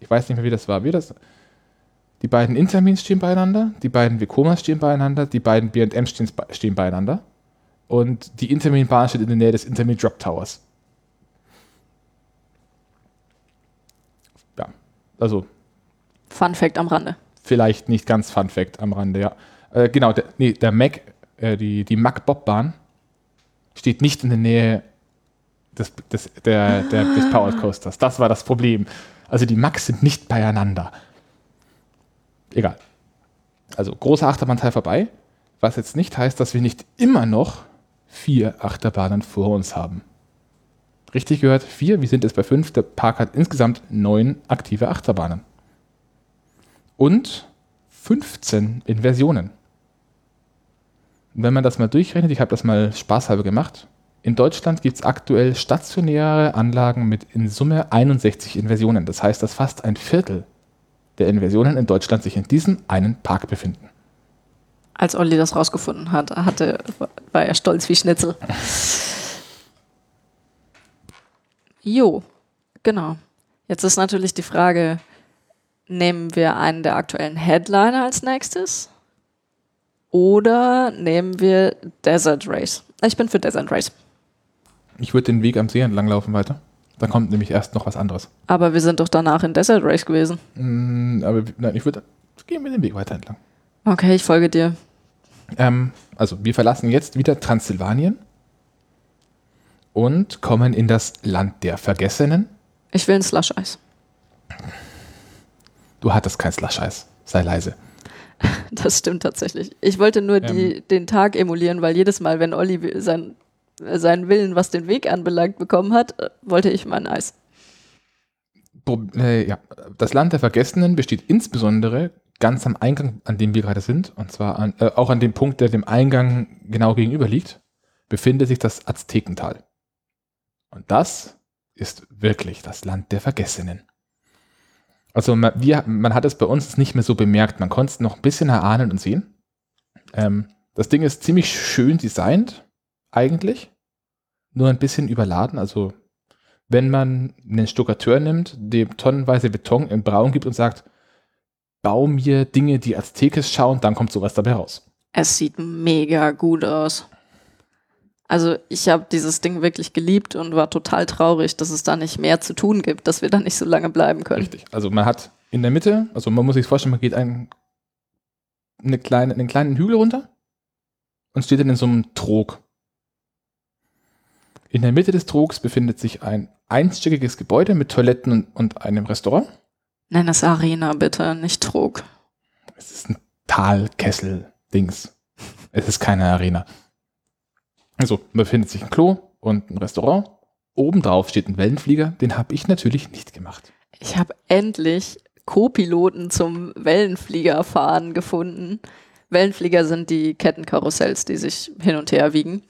Ich weiß nicht mehr, wie das war. Wie das? Die beiden Intermins stehen beieinander, die beiden Vekomas stehen beieinander, die beiden B&M stehen, stehen beieinander und die Intermin-Bahn steht in der Nähe des Intermin Drop Towers. Ja, also. Fun Fact am Rande. Vielleicht nicht ganz Fun Fact am Rande, ja. Äh, genau, der, nee, der Mac, äh, die, die Mac-Bob-Bahn steht nicht in der Nähe des, des, der, der, des Power Coasters. Das war das Problem. Also die Max sind nicht beieinander. Egal. Also großer Achterbahnteil vorbei, was jetzt nicht heißt, dass wir nicht immer noch vier Achterbahnen vor uns haben. Richtig gehört, vier, wir sind jetzt bei fünf. Der Park hat insgesamt neun aktive Achterbahnen. Und 15 Inversionen. wenn man das mal durchrechnet, ich habe das mal spaßhalber gemacht, in Deutschland gibt es aktuell stationäre Anlagen mit in Summe 61 Inversionen. Das heißt, dass fast ein Viertel der Inversionen in Deutschland sich in diesem einen Park befinden. Als Olli das rausgefunden hat, hatte, war er stolz wie Schnitzel. Jo, genau. Jetzt ist natürlich die Frage, nehmen wir einen der aktuellen Headliner als nächstes? Oder nehmen wir Desert Race? Ich bin für Desert Race. Ich würde den Weg am See entlang laufen weiter. Da kommt nämlich erst noch was anderes. Aber wir sind doch danach in Desert Race gewesen. Mm, aber nein, ich würde gehen wir den Weg weiter entlang. Okay, ich folge dir. Ähm, also wir verlassen jetzt wieder Transsilvanien und kommen in das Land der Vergessenen. Ich will ein Slush-Eis. Du hattest kein Slush-Eis. Sei leise. *laughs* Das stimmt tatsächlich. Ich wollte nur die, ähm, den Tag emulieren, weil jedes Mal, wenn Olli sein, seinen Willen, was den Weg anbelangt, bekommen hat, wollte ich mein Eis. Äh, ja. Das Land der Vergessenen besteht insbesondere ganz am Eingang, an dem wir gerade sind, und zwar an, äh, auch an dem Punkt, der dem Eingang genau gegenüber liegt, befindet sich das Aztekental. Und das ist wirklich das Land der Vergessenen. Also man, wir, man hat es bei uns nicht mehr so bemerkt. Man konnte es noch ein bisschen erahnen und sehen. Ähm, das Ding ist ziemlich schön designt, eigentlich. Nur ein bisschen überladen. Also wenn man einen Stuckateur nimmt, dem tonnenweise Beton in Braun gibt und sagt, bau mir Dinge, die aztekisch schauen, dann kommt sowas dabei raus. Es sieht mega gut aus. Also ich habe dieses Ding wirklich geliebt und war total traurig, dass es da nicht mehr zu tun gibt, dass wir da nicht so lange bleiben können. Richtig. Also man hat in der Mitte, also man muss sich vorstellen, man geht einen, eine kleine, einen kleinen Hügel runter und steht dann in so einem Trog. In der Mitte des Trogs befindet sich ein einstöckiges Gebäude mit Toiletten und, einem Restaurant. Nenn es Arena bitte, nicht Trog. Es ist ein Talkessel-Dings. Es ist keine Arena. Also befindet sich ein Klo und ein Restaurant. Obendrauf steht ein Wellenflieger. Den habe ich natürlich nicht gemacht. Ich habe endlich Co-Piloten zum Wellenfliegerfahren gefunden. Wellenflieger sind die Kettenkarussells, die sich hin und her wiegen.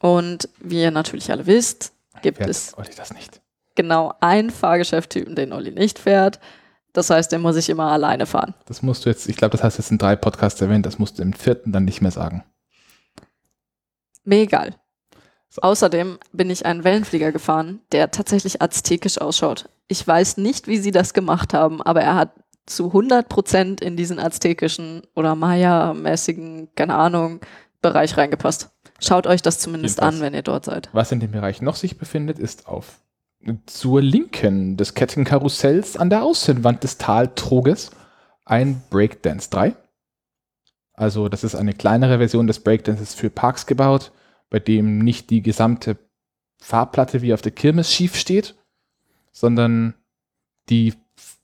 Und wie ihr natürlich alle wisst, gibt fährt es Olli das nicht. genau einen Fahrgeschäfttypen, den Olli nicht fährt. Das heißt, der muss ich immer alleine fahren. Das musst du jetzt, ich glaube, das hast du jetzt in drei Podcasts erwähnt, das musst du im vierten dann nicht mehr sagen. Mir egal. So. Außerdem bin ich einen Wellenflieger gefahren, der tatsächlich aztekisch ausschaut. Ich weiß nicht, wie sie das gemacht haben, aber er hat zu 100 Prozent in diesen aztekischen oder Maya-mäßigen, keine Ahnung, Bereich reingepasst. Schaut euch das zumindest Jedenfalls. an, wenn ihr dort seid. Was in dem Bereich noch sich befindet, ist auf zur Linken des Kettenkarussells an der Außenwand des Taltroges ein Breakdance 3. Also das ist eine kleinere Version des Breakdances für Parks gebaut, bei dem nicht die gesamte Farbplatte wie auf der Kirmes schief steht, sondern die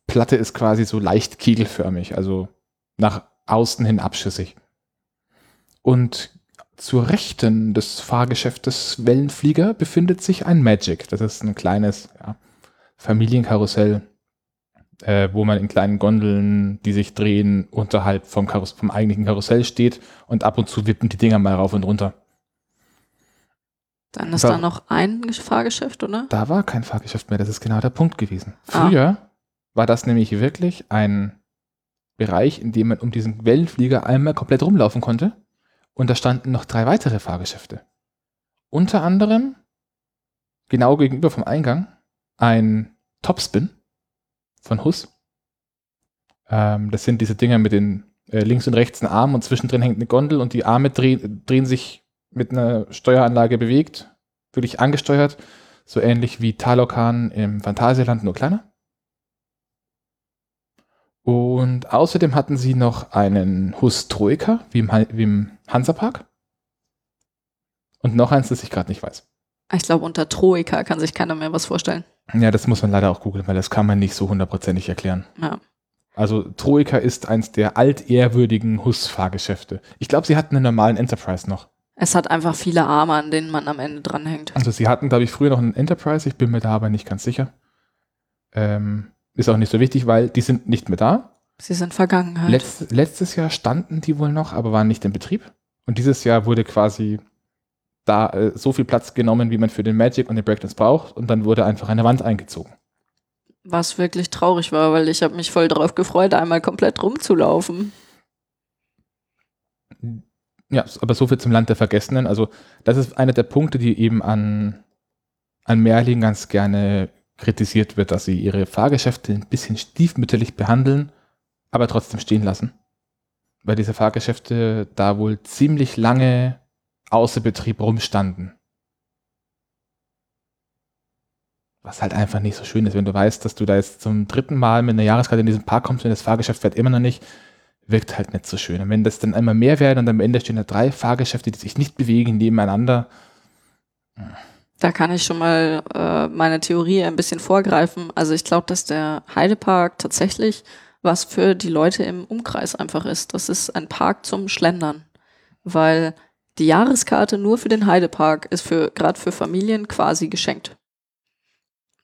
Platte ist quasi so leicht kegelförmig, also nach außen hin abschüssig. Und zur Rechten des Fahrgeschäftes Wellenflieger befindet sich ein Magic. Das ist ein kleines ja, Familienkarussell äh, wo man in kleinen Gondeln, die sich drehen, unterhalb vom, Karus vom eigentlichen Karussell steht und ab und zu wippen die Dinger mal rauf und runter. Dann ist da, da noch ein Fahrgeschäft, oder? Da war kein Fahrgeschäft mehr, das ist genau der Punkt gewesen. Ah. Früher ah. war das nämlich wirklich ein Bereich, in dem man um diesen Wellenflieger einmal komplett rumlaufen konnte. Und da standen noch drei weitere Fahrgeschäfte. Unter anderem, genau gegenüber vom Eingang, ein Topspin von Huss. Ähm, das sind diese Dinger mit den äh, links und rechts einen Arm und zwischendrin hängt eine Gondel und die Arme drehen, drehen sich mit einer Steueranlage bewegt, wirklich angesteuert, so ähnlich wie Talokan im Phantasialand, nur kleiner. Und außerdem hatten sie noch einen Hus Troika, wie im, wie im Hansapark. Und noch eins, das ich gerade nicht weiß. Ich glaube, unter Troika kann sich keiner mehr was vorstellen. Ja, das muss man leider auch googeln, weil das kann man nicht so hundertprozentig erklären. Ja. Also Troika ist eins der altehrwürdigen Hus-Fahrgeschäfte. Ich glaube, sie hatten einen normalen Enterprise noch. Es hat einfach viele Arme, an denen man am Ende dranhängt. Also sie hatten, glaube ich, früher noch einen Enterprise, ich bin mir da aber nicht ganz sicher. Ähm, ist auch nicht so wichtig, weil die sind nicht mehr da. Sie sind Vergangenheit. Letz, letztes Jahr standen die wohl noch, aber waren nicht in Betrieb. Und dieses Jahr wurde quasi da äh, so viel Platz genommen, wie man für den Magic und den Breakdance braucht und dann wurde einfach eine Wand eingezogen. Was wirklich traurig war, weil ich habe mich voll darauf gefreut, einmal komplett rumzulaufen. Ja, aber so viel zum Land der Vergessenen. Also das ist einer der Punkte, die eben an, an Merlin ganz gerne kritisiert wird, dass sie ihre Fahrgeschäfte ein bisschen stiefmütterlich behandeln, aber trotzdem stehen lassen. Weil diese Fahrgeschäfte da wohl ziemlich lange außer Betrieb rumstanden. Was halt einfach nicht so schön ist, wenn du weißt, dass du da jetzt zum dritten Mal mit einer Jahreskarte in diesen Park kommst und das Fahrgeschäft fährt immer noch nicht, wirkt halt nicht so schön. Und wenn das dann einmal mehr werden und am Ende stehen da drei Fahrgeschäfte, die sich nicht bewegen nebeneinander. Da kann ich schon mal äh, meine Theorie ein bisschen vorgreifen. Also ich glaube, dass der Heidepark tatsächlich was für die Leute im Umkreis einfach ist. Das ist ein Park zum Schlendern. Weil die Jahreskarte nur für den Heidepark ist für gerade für Familien quasi geschenkt.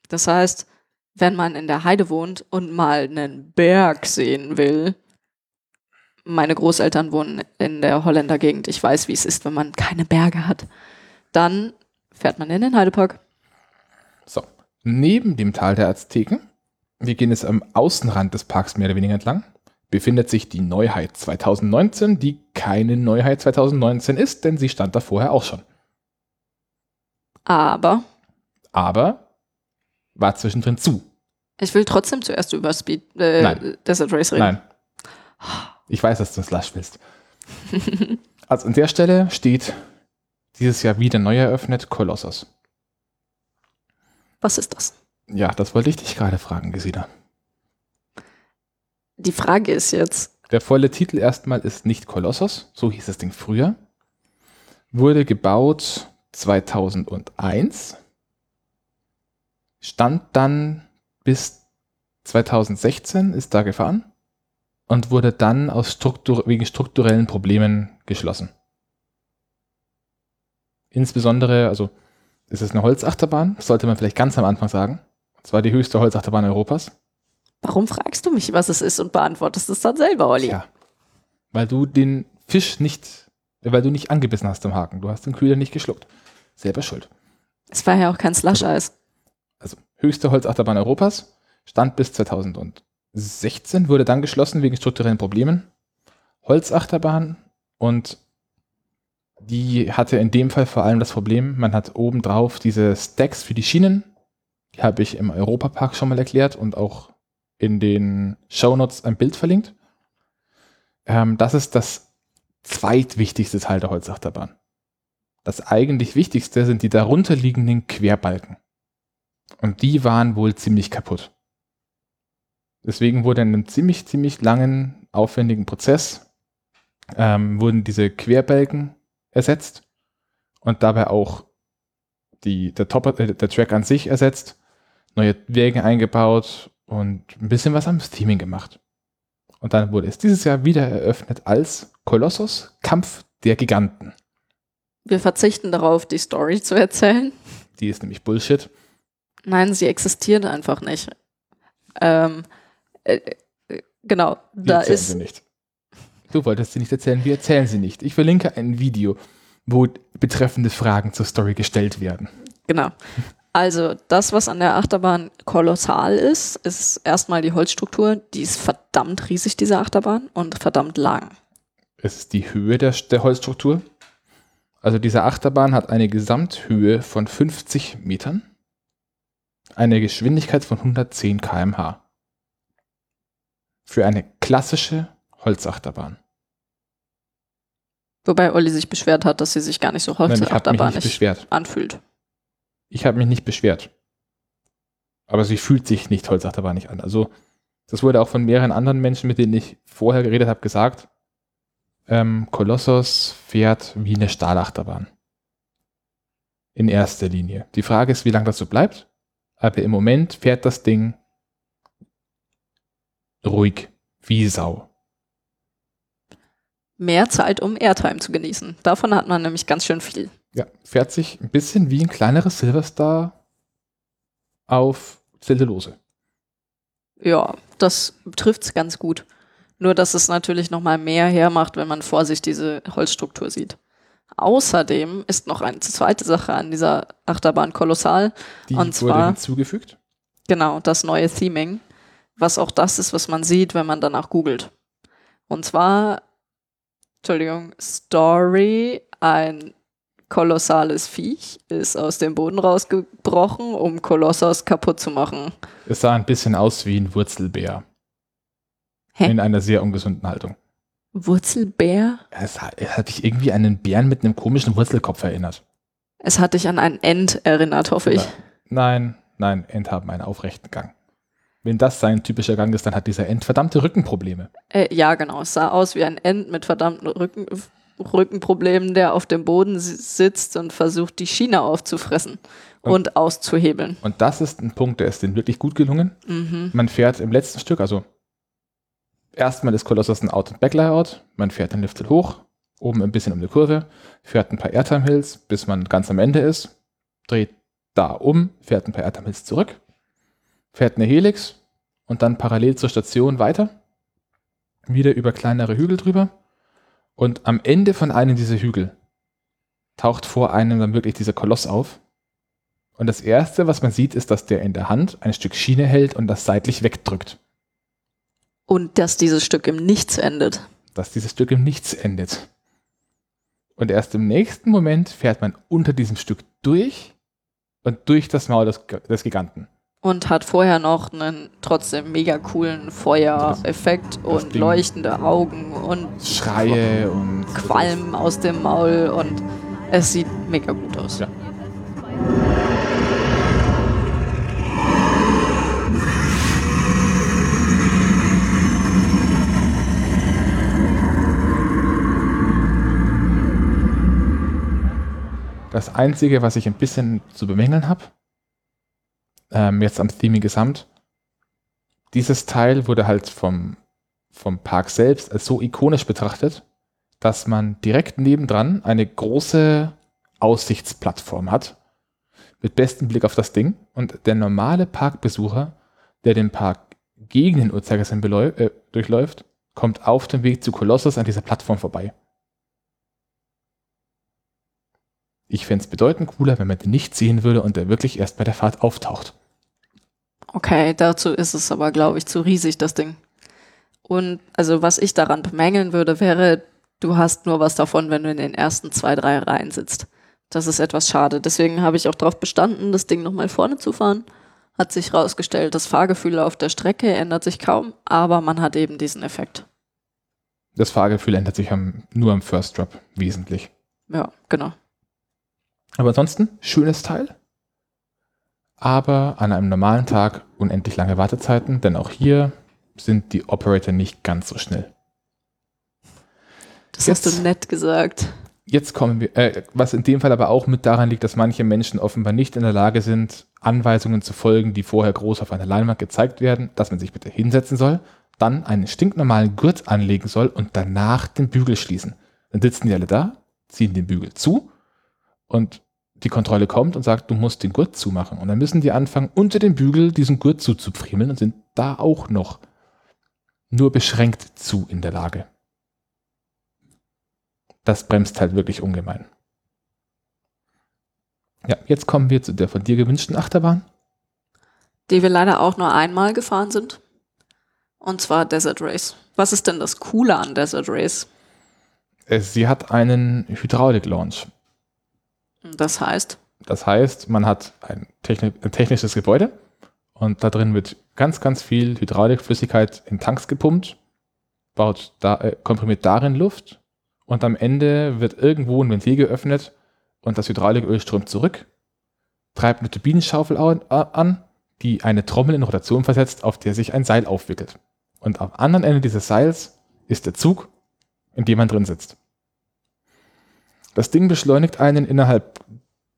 Das heißt, wenn man in der Heide wohnt und mal einen Berg sehen will, meine Großeltern wohnen in der Holländer Gegend, ich weiß, wie es ist, wenn man keine Berge hat, dann fährt man in den Heidepark. So, neben dem Tal der Azteken, wir gehen jetzt am Außenrand des Parks mehr oder weniger entlang, befindet sich die Neuheit 2019, die keine Neuheit 2019 ist, denn sie stand da vorher auch schon. Aber. Aber war zwischendrin zu. Ich will trotzdem zuerst über Speed äh, Nein. Desert Race reden. Nein. Ich weiß, dass du das Slush willst. *laughs* also an der Stelle steht dieses Jahr wieder neu eröffnet Colossus. Was ist das? Ja, das wollte ich dich gerade fragen, Gesina. Die Frage ist jetzt. Der volle Titel erstmal ist nicht Colossus, so hieß das Ding früher. Wurde gebaut 2001. Stand dann bis 2016, ist da gefahren und wurde dann aus Struktur wegen strukturellen Problemen geschlossen. Insbesondere, also es ist eine Holzachterbahn, sollte man vielleicht ganz am Anfang sagen. Und zwar die höchste Holzachterbahn Europas. Warum fragst du mich, was es ist und beantwortest es dann selber, Olli? Ja, weil du den Fisch nicht, weil du nicht angebissen hast am Haken. Du hast den Kühler nicht geschluckt. Selber schuld. Es war ja auch kein Slush-Eis. Also, also höchste Holzachterbahn Europas, stand bis 2016, wurde dann geschlossen wegen strukturellen Problemen. Holzachterbahn und die hatte in dem Fall vor allem das Problem, man hat obendrauf diese Stacks für die Schienen. Die habe ich im Europapark schon mal erklärt und auch in den Shownotes ein Bild verlinkt. Ähm, das ist das zweitwichtigste Teil der Holzachterbahn. Das eigentlich wichtigste sind die darunterliegenden Querbalken. Und die waren wohl ziemlich kaputt. Deswegen wurde in einem ziemlich, ziemlich langen, aufwendigen Prozess ähm, wurden diese Querbalken ersetzt und dabei auch die, der, Top, äh, der Track an sich ersetzt, neue Wege eingebaut und ein bisschen was am Theming gemacht. Und dann wurde es dieses Jahr wieder eröffnet als Kolossus Kampf der Giganten. Wir verzichten darauf, die Story zu erzählen. Die ist nämlich Bullshit. Nein, sie existiert einfach nicht. Ähm, äh, äh genau, die da ist. Sie nicht. Du wolltest sie nicht erzählen, wir erzählen sie nicht. Ich verlinke ein Video, wo betreffende Fragen zur Story gestellt werden. Genau. Also das, was an der Achterbahn kolossal ist, ist erstmal die Holzstruktur. Die ist verdammt riesig, diese Achterbahn, und verdammt lang. Es ist die Höhe der, der Holzstruktur. Also diese Achterbahn hat eine Gesamthöhe von 50 Metern, eine Geschwindigkeit von 110 km/h. Für eine klassische Holzachterbahn. Wobei Olli sich beschwert hat, dass sie sich gar nicht so holzachtarbahnig anfühlt. Ich habe mich nicht beschwert. Aber sie fühlt sich nicht holzachtarbahnig an. Also, das wurde auch von mehreren anderen Menschen, mit denen ich vorher geredet habe, gesagt. Ähm, Kolossos fährt wie eine Stahlachterbahn. In erster Linie. Die Frage ist, wie lange das so bleibt. Aber im Moment fährt das Ding ruhig, wie Sau mehr Zeit, um Airtime zu genießen. Davon hat man nämlich ganz schön viel. Ja, fährt sich ein bisschen wie ein kleineres Silverstar auf Zellulose. Ja, das trifft es ganz gut. Nur, dass es natürlich noch mal mehr hermacht, wenn man vor sich diese Holzstruktur sieht. Außerdem ist noch eine zweite Sache an dieser Achterbahn kolossal. Die und zwar, wurde hinzugefügt? Genau, das neue Theming, was auch das ist, was man sieht, wenn man danach googelt. Und zwar Entschuldigung, Story, ein kolossales Viech ist aus dem Boden rausgebrochen, um Kolossos kaputt zu machen. Es sah ein bisschen aus wie ein Wurzelbär. Hä? In einer sehr ungesunden Haltung. Wurzelbär? Es hat, es hat dich irgendwie an einen Bären mit einem komischen Wurzelkopf erinnert. Es hat dich an einen End erinnert, hoffe ich. Nein, nein, End haben einen aufrechten Gang. Wenn das sein typischer Gang ist, dann hat dieser End verdammte Rückenprobleme. Äh, ja, genau. Es sah aus wie ein End mit verdammten Rücken, Rückenproblemen, der auf dem Boden sitzt und versucht, die Schiene aufzufressen und, und, auszuhebeln. Und das ist ein Punkt, der ist denen wirklich gut gelungen. Mhm. Man fährt im letzten Stück, also erstmal ist Colossus ein Out- und Backlayout. Man fährt den Liftel hoch, oben ein bisschen um die Kurve, fährt ein paar Airtime Hills, bis man ganz am Ende ist, dreht da um, fährt ein paar Airtime Hills zurück, fährt eine Helix und dann parallel zur Station weiter, wieder über kleinere Hügel drüber und am Ende von einem dieser Hügel taucht vor einem dann wirklich dieser Koloss auf. Und das erste, was man sieht, ist, dass der in der Hand ein Stück Schiene hält und das seitlich wegdrückt. Und dass dieses Stück im Nichts endet. Dass dieses Stück im Nichts endet. Und erst im nächsten Moment fährt man unter diesem Stück durch und durch das Maul des, des Giganten. Und hat vorher noch einen trotzdem mega coolen Feuereffekt und Ding. leuchtende Augen und Schreie und Qualm aus dem Maul und es sieht mega gut aus. Ja. Das Einzige, was ich ein bisschen zu bemängeln habe, ähm, jetzt am Theming gesamt. Dieses Teil wurde halt vom, vom Park selbst als so ikonisch betrachtet, dass man direkt nebendran eine große Aussichtsplattform hat, mit bestem Blick auf das Ding. Und der normale Parkbesucher, der den Park gegen den Uhrzeigersinn äh, durchläuft, kommt auf dem Weg zu Kolossus an dieser Plattform vorbei. Ich fände es bedeutend cooler, wenn man den nicht sehen würde und der wirklich erst bei der Fahrt auftaucht. Okay, dazu ist es aber, glaube ich, zu riesig, das Ding. Und also was ich daran bemängeln würde, wäre, du hast nur was davon, wenn du in den ersten zwei, drei Reihen sitzt. Das ist etwas schade. Deswegen habe ich auch darauf bestanden, das Ding nochmal vorne zu fahren. Hat sich herausgestellt, das Fahrgefühl auf der Strecke ändert sich kaum, aber man hat eben diesen Effekt. Das Fahrgefühl ändert sich am, nur am First Drop wesentlich. Ja, genau. Aber ansonsten, schönes Teil aber an einem normalen Tag unendlich lange Wartezeiten, denn auch hier sind die Operator nicht ganz so schnell. Das jetzt, hast du nett gesagt. Jetzt kommen wir, äh, was in dem Fall aber auch mit daran liegt, dass manche Menschen offenbar nicht in der Lage sind, Anweisungen zu folgen, die vorher groß auf einer Leinwand gezeigt werden, dass man sich bitte hinsetzen soll, dann einen stinknormalen Gurt anlegen soll und danach den Bügel schließen. Dann sitzen die alle da, ziehen den Bügel zu und die Kontrolle kommt und sagt, du musst den Gurt zumachen. Und dann müssen die anfangen, unter dem Bügel diesen Gurt zuzufriemeln und sind da auch noch nur beschränkt zu in der Lage. Das bremst halt wirklich ungemein. Ja, jetzt kommen wir zu der von dir gewünschten Achterbahn. Die wir leider auch nur einmal gefahren sind. Und zwar Desert Race. Was ist denn das Coole an Desert Race? Sie hat einen Hydraulik-Launch. Das heißt? Das heißt, man hat ein, Techni ein technisches Gebäude und da drin wird ganz, ganz viel Hydraulikflüssigkeit in Tanks gepumpt, baut da, äh, komprimiert darin Luft und am Ende wird irgendwo ein Ventil geöffnet und das Hydrauliköl strömt zurück, treibt eine Turbinenschaufel an, die eine Trommel in Rotation versetzt, auf der sich ein Seil aufwickelt. Und am anderen Ende dieses Seils ist der Zug, in dem man drin sitzt. Das Ding beschleunigt einen innerhalb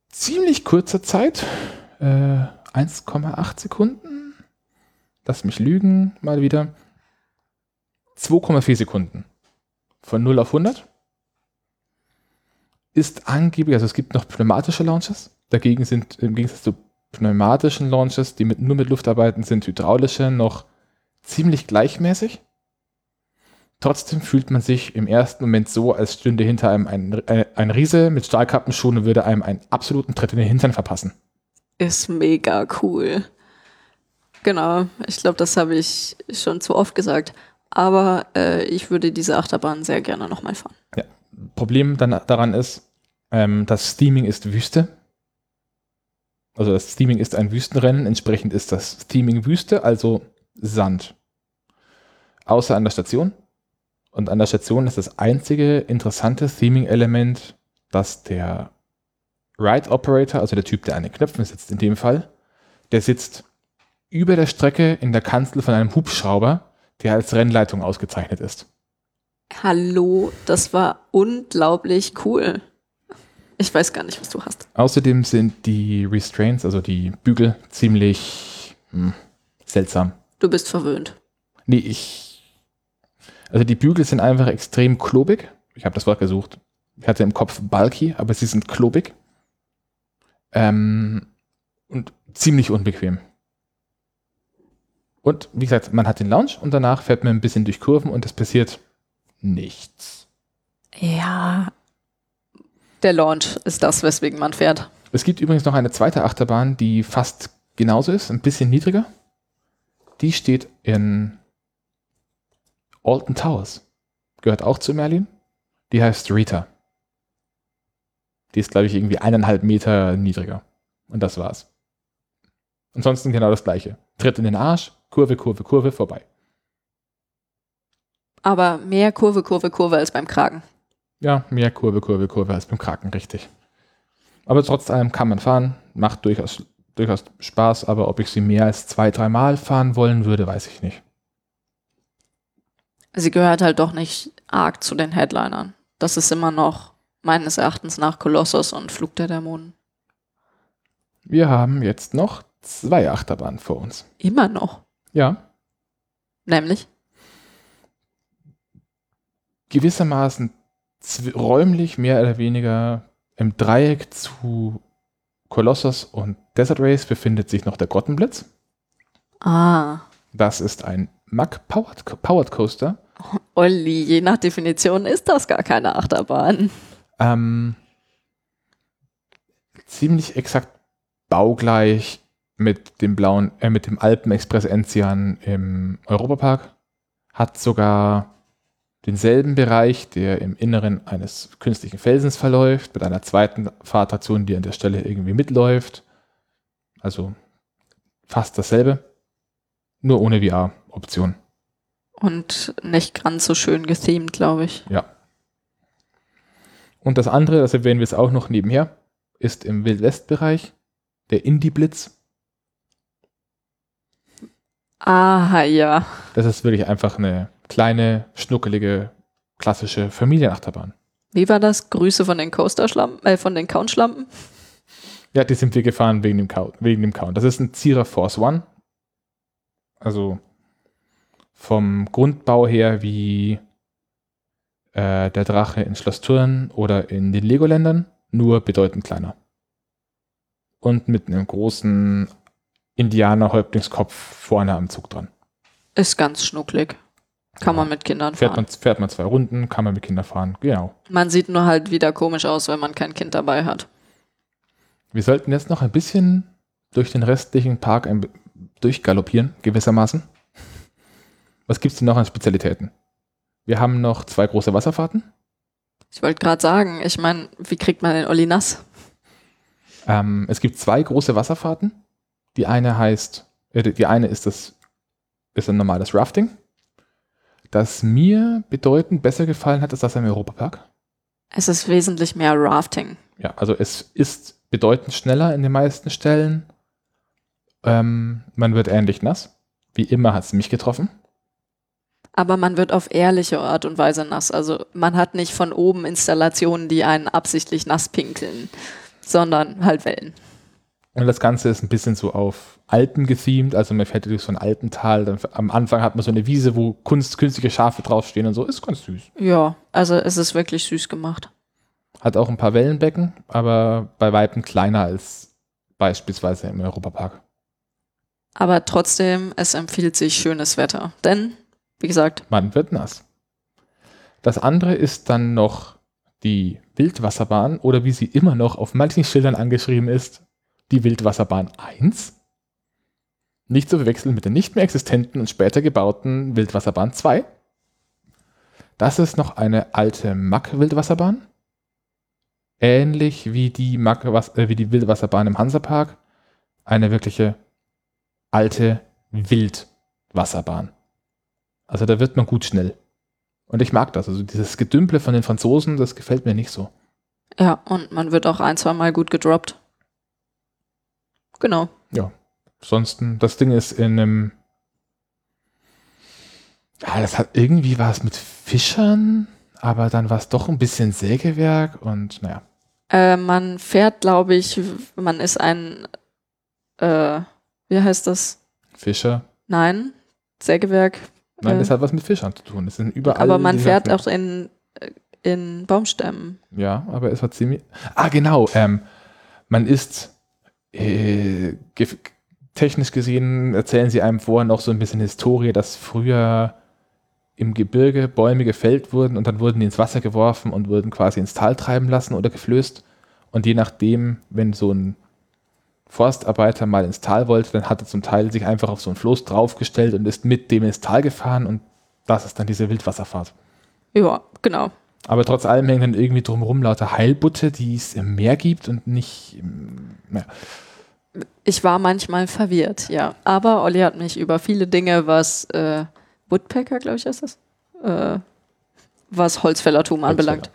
ziemlich kurzer Zeit, äh, 1,8 Sekunden. Lass mich lügen, mal wieder. 2,4 Sekunden. Von 0 auf 100. Ist angeblich, also es gibt noch pneumatische Launches. Dagegen sind im Gegensatz zu pneumatischen Launches, die mit, nur mit Luft arbeiten, sind hydraulische noch ziemlich gleichmäßig. Trotzdem fühlt man sich im ersten Moment so, als stünde hinter einem ein, ein, ein Riese mit Stahlkappenschuhen und würde einem einen absoluten Tritt in den Hintern verpassen. Ist mega cool. Genau, ich glaube, das habe ich schon zu oft gesagt. Aber äh, ich würde diese Achterbahn sehr gerne nochmal fahren. Ja. Problem dann daran ist, Ähm, das Steaming ist Wüste. Also das Steaming ist ein Wüstenrennen, entsprechend ist das Steaming Wüste, also Sand. Außer an der Station. Und an der Station ist das einzige interessante Theming-Element, dass der Ride Operator, also der Typ, der an den Knöpfen sitzt in dem Fall, der sitzt über der Strecke in der Kanzel von einem Hubschrauber, der als Rennleitung ausgezeichnet ist. Hallo, das war unglaublich cool. Ich weiß gar nicht, was du hast. Außerdem sind die Restraints, also die Bügel, ziemlich hm, seltsam. Du bist verwöhnt. Nee, ich. Also die Bügel sind einfach extrem klobig. Ich habe das Wort gesucht. Ich hatte im Kopf bulky, aber sie sind klobig. Ähm, und ziemlich unbequem. Und wie gesagt, man hat den Lounge und danach fährt man ein bisschen durch Kurven und es passiert nichts. Ja, der Launch ist das, weswegen man fährt. Es gibt übrigens noch eine zweite Achterbahn, die fast genauso ist, ein bisschen niedriger. Die steht in Alton Towers. Gehört auch zu Merlin. Die heißt Rita. Die ist, glaube ich, irgendwie eineinhalb Meter niedriger. Und das war's. Ansonsten genau das gleiche. Tritt in den Arsch, Kurve, Kurve, Kurve, vorbei. Aber mehr Kurve, Kurve, Kurve als beim Kragen. Ja, mehr Kurve, Kurve, Kurve als beim Kraken, richtig. Aber trotz allem kann man fahren, macht durchaus, durchaus Spaß, aber ob ich sie mehr als zwei, dreimal fahren wollen würde, weiß ich nicht. Sie gehört halt doch nicht arg zu den Headlinern. Das ist immer noch meines Erachtens nach Kolossus und Flug der Dämonen. Wir haben jetzt noch zwei Achterbahnen vor uns. Immer noch? Ja. Nämlich? Gewissermaßen räumlich mehr oder weniger im Dreieck zu Colossus und Desert Race befindet sich noch der Grottenblitz. Ah. Das ist ein Mack Powered, Powered Coaster. Olli, je nach Definition ist das gar keine Achterbahn. Ähm, ziemlich exakt baugleich mit dem blauen, äh, mit dem Alpen Express Enzian im Europapark. Hat sogar denselben Bereich, der im Inneren eines künstlichen Felsens verläuft, mit einer zweiten Fahrtration, die an der Stelle irgendwie mitläuft. Also fast dasselbe, nur ohne VR-Option. Und nicht ganz so schön gethemed, glaube ich. Ja. Und das andere, das erwähnen wir jetzt auch noch nebenher, ist im Wildwest-Bereich der Indie-Blitz. Aha, ja. Das ist wirklich einfach eine kleine, schnuckelige, klassische Familienachterbahn. Wie war das? Grüße von den Coaster-Schlampen, äh, von den Count-Schlampen? Ja, die sind wir gefahren wegen dem Count. Wegen dem Count. Das ist ein Zierer Force One. Also vom Grundbau her wie äh, der Drache in Schloss Thurn oder in den Legoländern, nur bedeutend kleiner. Und mit einem großen Indianer-Häuptlingskopf vorne am Zug dran. Ist ganz schnucklig. Kann ja. man mit Kindern fährt fahren. Man, fährt man zwei Runden, kann man mit Kindern fahren, genau. Man sieht nur halt wieder komisch aus, wenn man kein Kind dabei hat. Wir sollten jetzt noch ein bisschen durch den restlichen Park durchgaloppieren, gewissermaßen. Was gibt es denn noch an Spezialitäten? Wir haben noch zwei große Wasserfahrten. Ich wollte gerade sagen, ich meine, wie kriegt man den Olli nass? Ähm, es gibt zwei große Wasserfahrten. Die eine heißt, äh, die eine ist das, ist ein normales Rafting das mir bedeutend besser gefallen hat, ist das im Europapark. Es ist wesentlich mehr Rafting. Ja, also es ist bedeutend schneller in den meisten Stellen. Ähm, man wird ähnlich nass. Wie immer hat es mich getroffen. Aber man wird auf ehrliche Art und Weise nass. Also man hat nicht von oben Installationen, die einen absichtlich nass pinkeln, sondern halt Wellen. Und das Ganze ist ein bisschen so auf Alpen gethemed, also man fährt durch so ein Alpental. Dann am Anfang hat man so eine Wiese, wo Kunst, künstliche Schafe draufstehen und so. Ist ganz süß. Ja, also es ist wirklich süß gemacht. Hat auch ein paar Wellenbecken, aber bei Weitem kleiner als beispielsweise im Europapark. Aber trotzdem, es empfiehlt sich schönes Wetter. Denn, wie gesagt, man wird nass. Das andere ist dann noch die Wildwasserbahn oder wie sie immer noch auf manchen Schildern angeschrieben ist, die Wildwasserbahn 1. Nicht zu verwechseln mit der nicht mehr existenten und später gebauten Wildwasserbahn 2. Das ist noch eine alte Mack-Wildwasserbahn. ähnlich wie die, äh, wie die Wildwasserbahn im Hansapark, eine wirkliche alte Wildwasserbahn. Also da wird man gut schnell. Und ich mag das. Also dieses Gedümple von den Franzosen, das gefällt mir nicht so. Ja, und man wird auch ein, zwei Mal gut gedroppt. Genau. Ja. Ansonsten, das Ding ist in einem. Ja, das hat irgendwie was mit Fischern, aber dann war es doch ein bisschen Sägewerk und naja. Äh, man fährt, glaube ich, man ist ein, äh, wie heißt das? Fischer? Nein, Sägewerk. Nein, äh, das hat was mit Fischern zu tun. Das sind überall. Aber man fährt auch in, in Baumstämmen. Ja, aber es war ziemlich. Ah, genau. Ähm, man ist äh, technisch gesehen erzählen sie einem vorher noch so ein bisschen Historie, dass früher im Gebirge Bäume gefällt wurden und dann wurden die ins Wasser geworfen und wurden quasi ins Tal treiben lassen oder geflößt. Und je nachdem, wenn so ein Forstarbeiter mal ins Tal wollte, dann hat er zum Teil sich einfach auf so einen Floß draufgestellt und ist mit dem ins Tal gefahren und das ist dann diese Wildwasserfahrt. Ja, genau. Aber trotz allem hängen dann irgendwie drumherum lauter Heilbutte, die es im Meer gibt und nicht im Meer. Ich war manchmal verwirrt, ja. Aber Olli hat mich über viele Dinge, was äh, Woodpecker, glaube ich, ist das, äh, was Holzfällertum Holzfäller. anbelangt.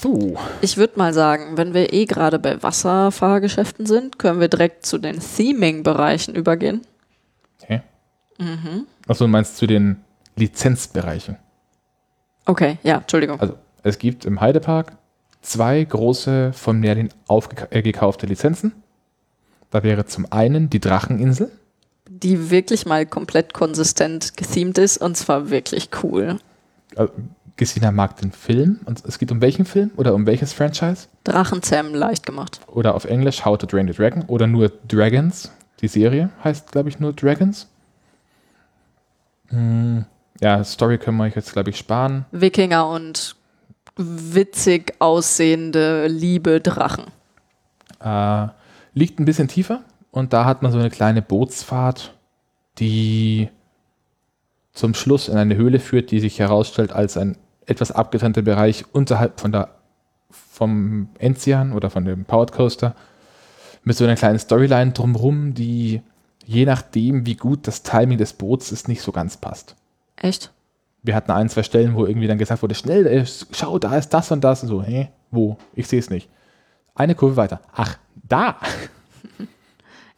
So. Ich würde mal sagen, wenn wir eh gerade bei Wasserfahrgeschäften sind, können wir direkt zu den Theming-Bereichen übergehen. Okay. Mhm. Achso, du meinst zu den Lizenzbereichen? Okay, ja, Entschuldigung. Also, es gibt im Heidepark zwei große von Merlin aufgekaufte äh, Lizenzen. Da wäre zum einen die Dracheninsel die wirklich mal komplett konsistent gethemed ist und zwar wirklich cool. Also, Gesina mag den Film. Und es geht um welchen Film oder um welches Franchise? Drachenzähmen leicht gemacht. Oder auf Englisch How to Drain the Dragon oder nur Dragons. Die Serie heißt, glaube ich, nur Dragons. Hm, ja, Story können wir euch jetzt, glaube ich, sparen. Wikinger und witzig aussehende, liebe Drachen. Äh, liegt ein bisschen tiefer und da hat man so eine kleine Bootsfahrt, die zum Schluss in eine Höhle führt, die sich herausstellt als ein etwas abgetrennter Bereich unterhalb von der, vom Enzian oder von dem Powered Coaster mit so einer kleinen Storyline drumherum, die je nachdem, wie gut das Timing des Boots ist, nicht so ganz passt. Echt? Wir hatten ein, zwei Stellen, wo irgendwie dann gesagt wurde, schnell, ey, schau, da ist das und das. Und so, hä, wo? Ich sehe es nicht. Eine Kurve weiter. Ach, da. *laughs*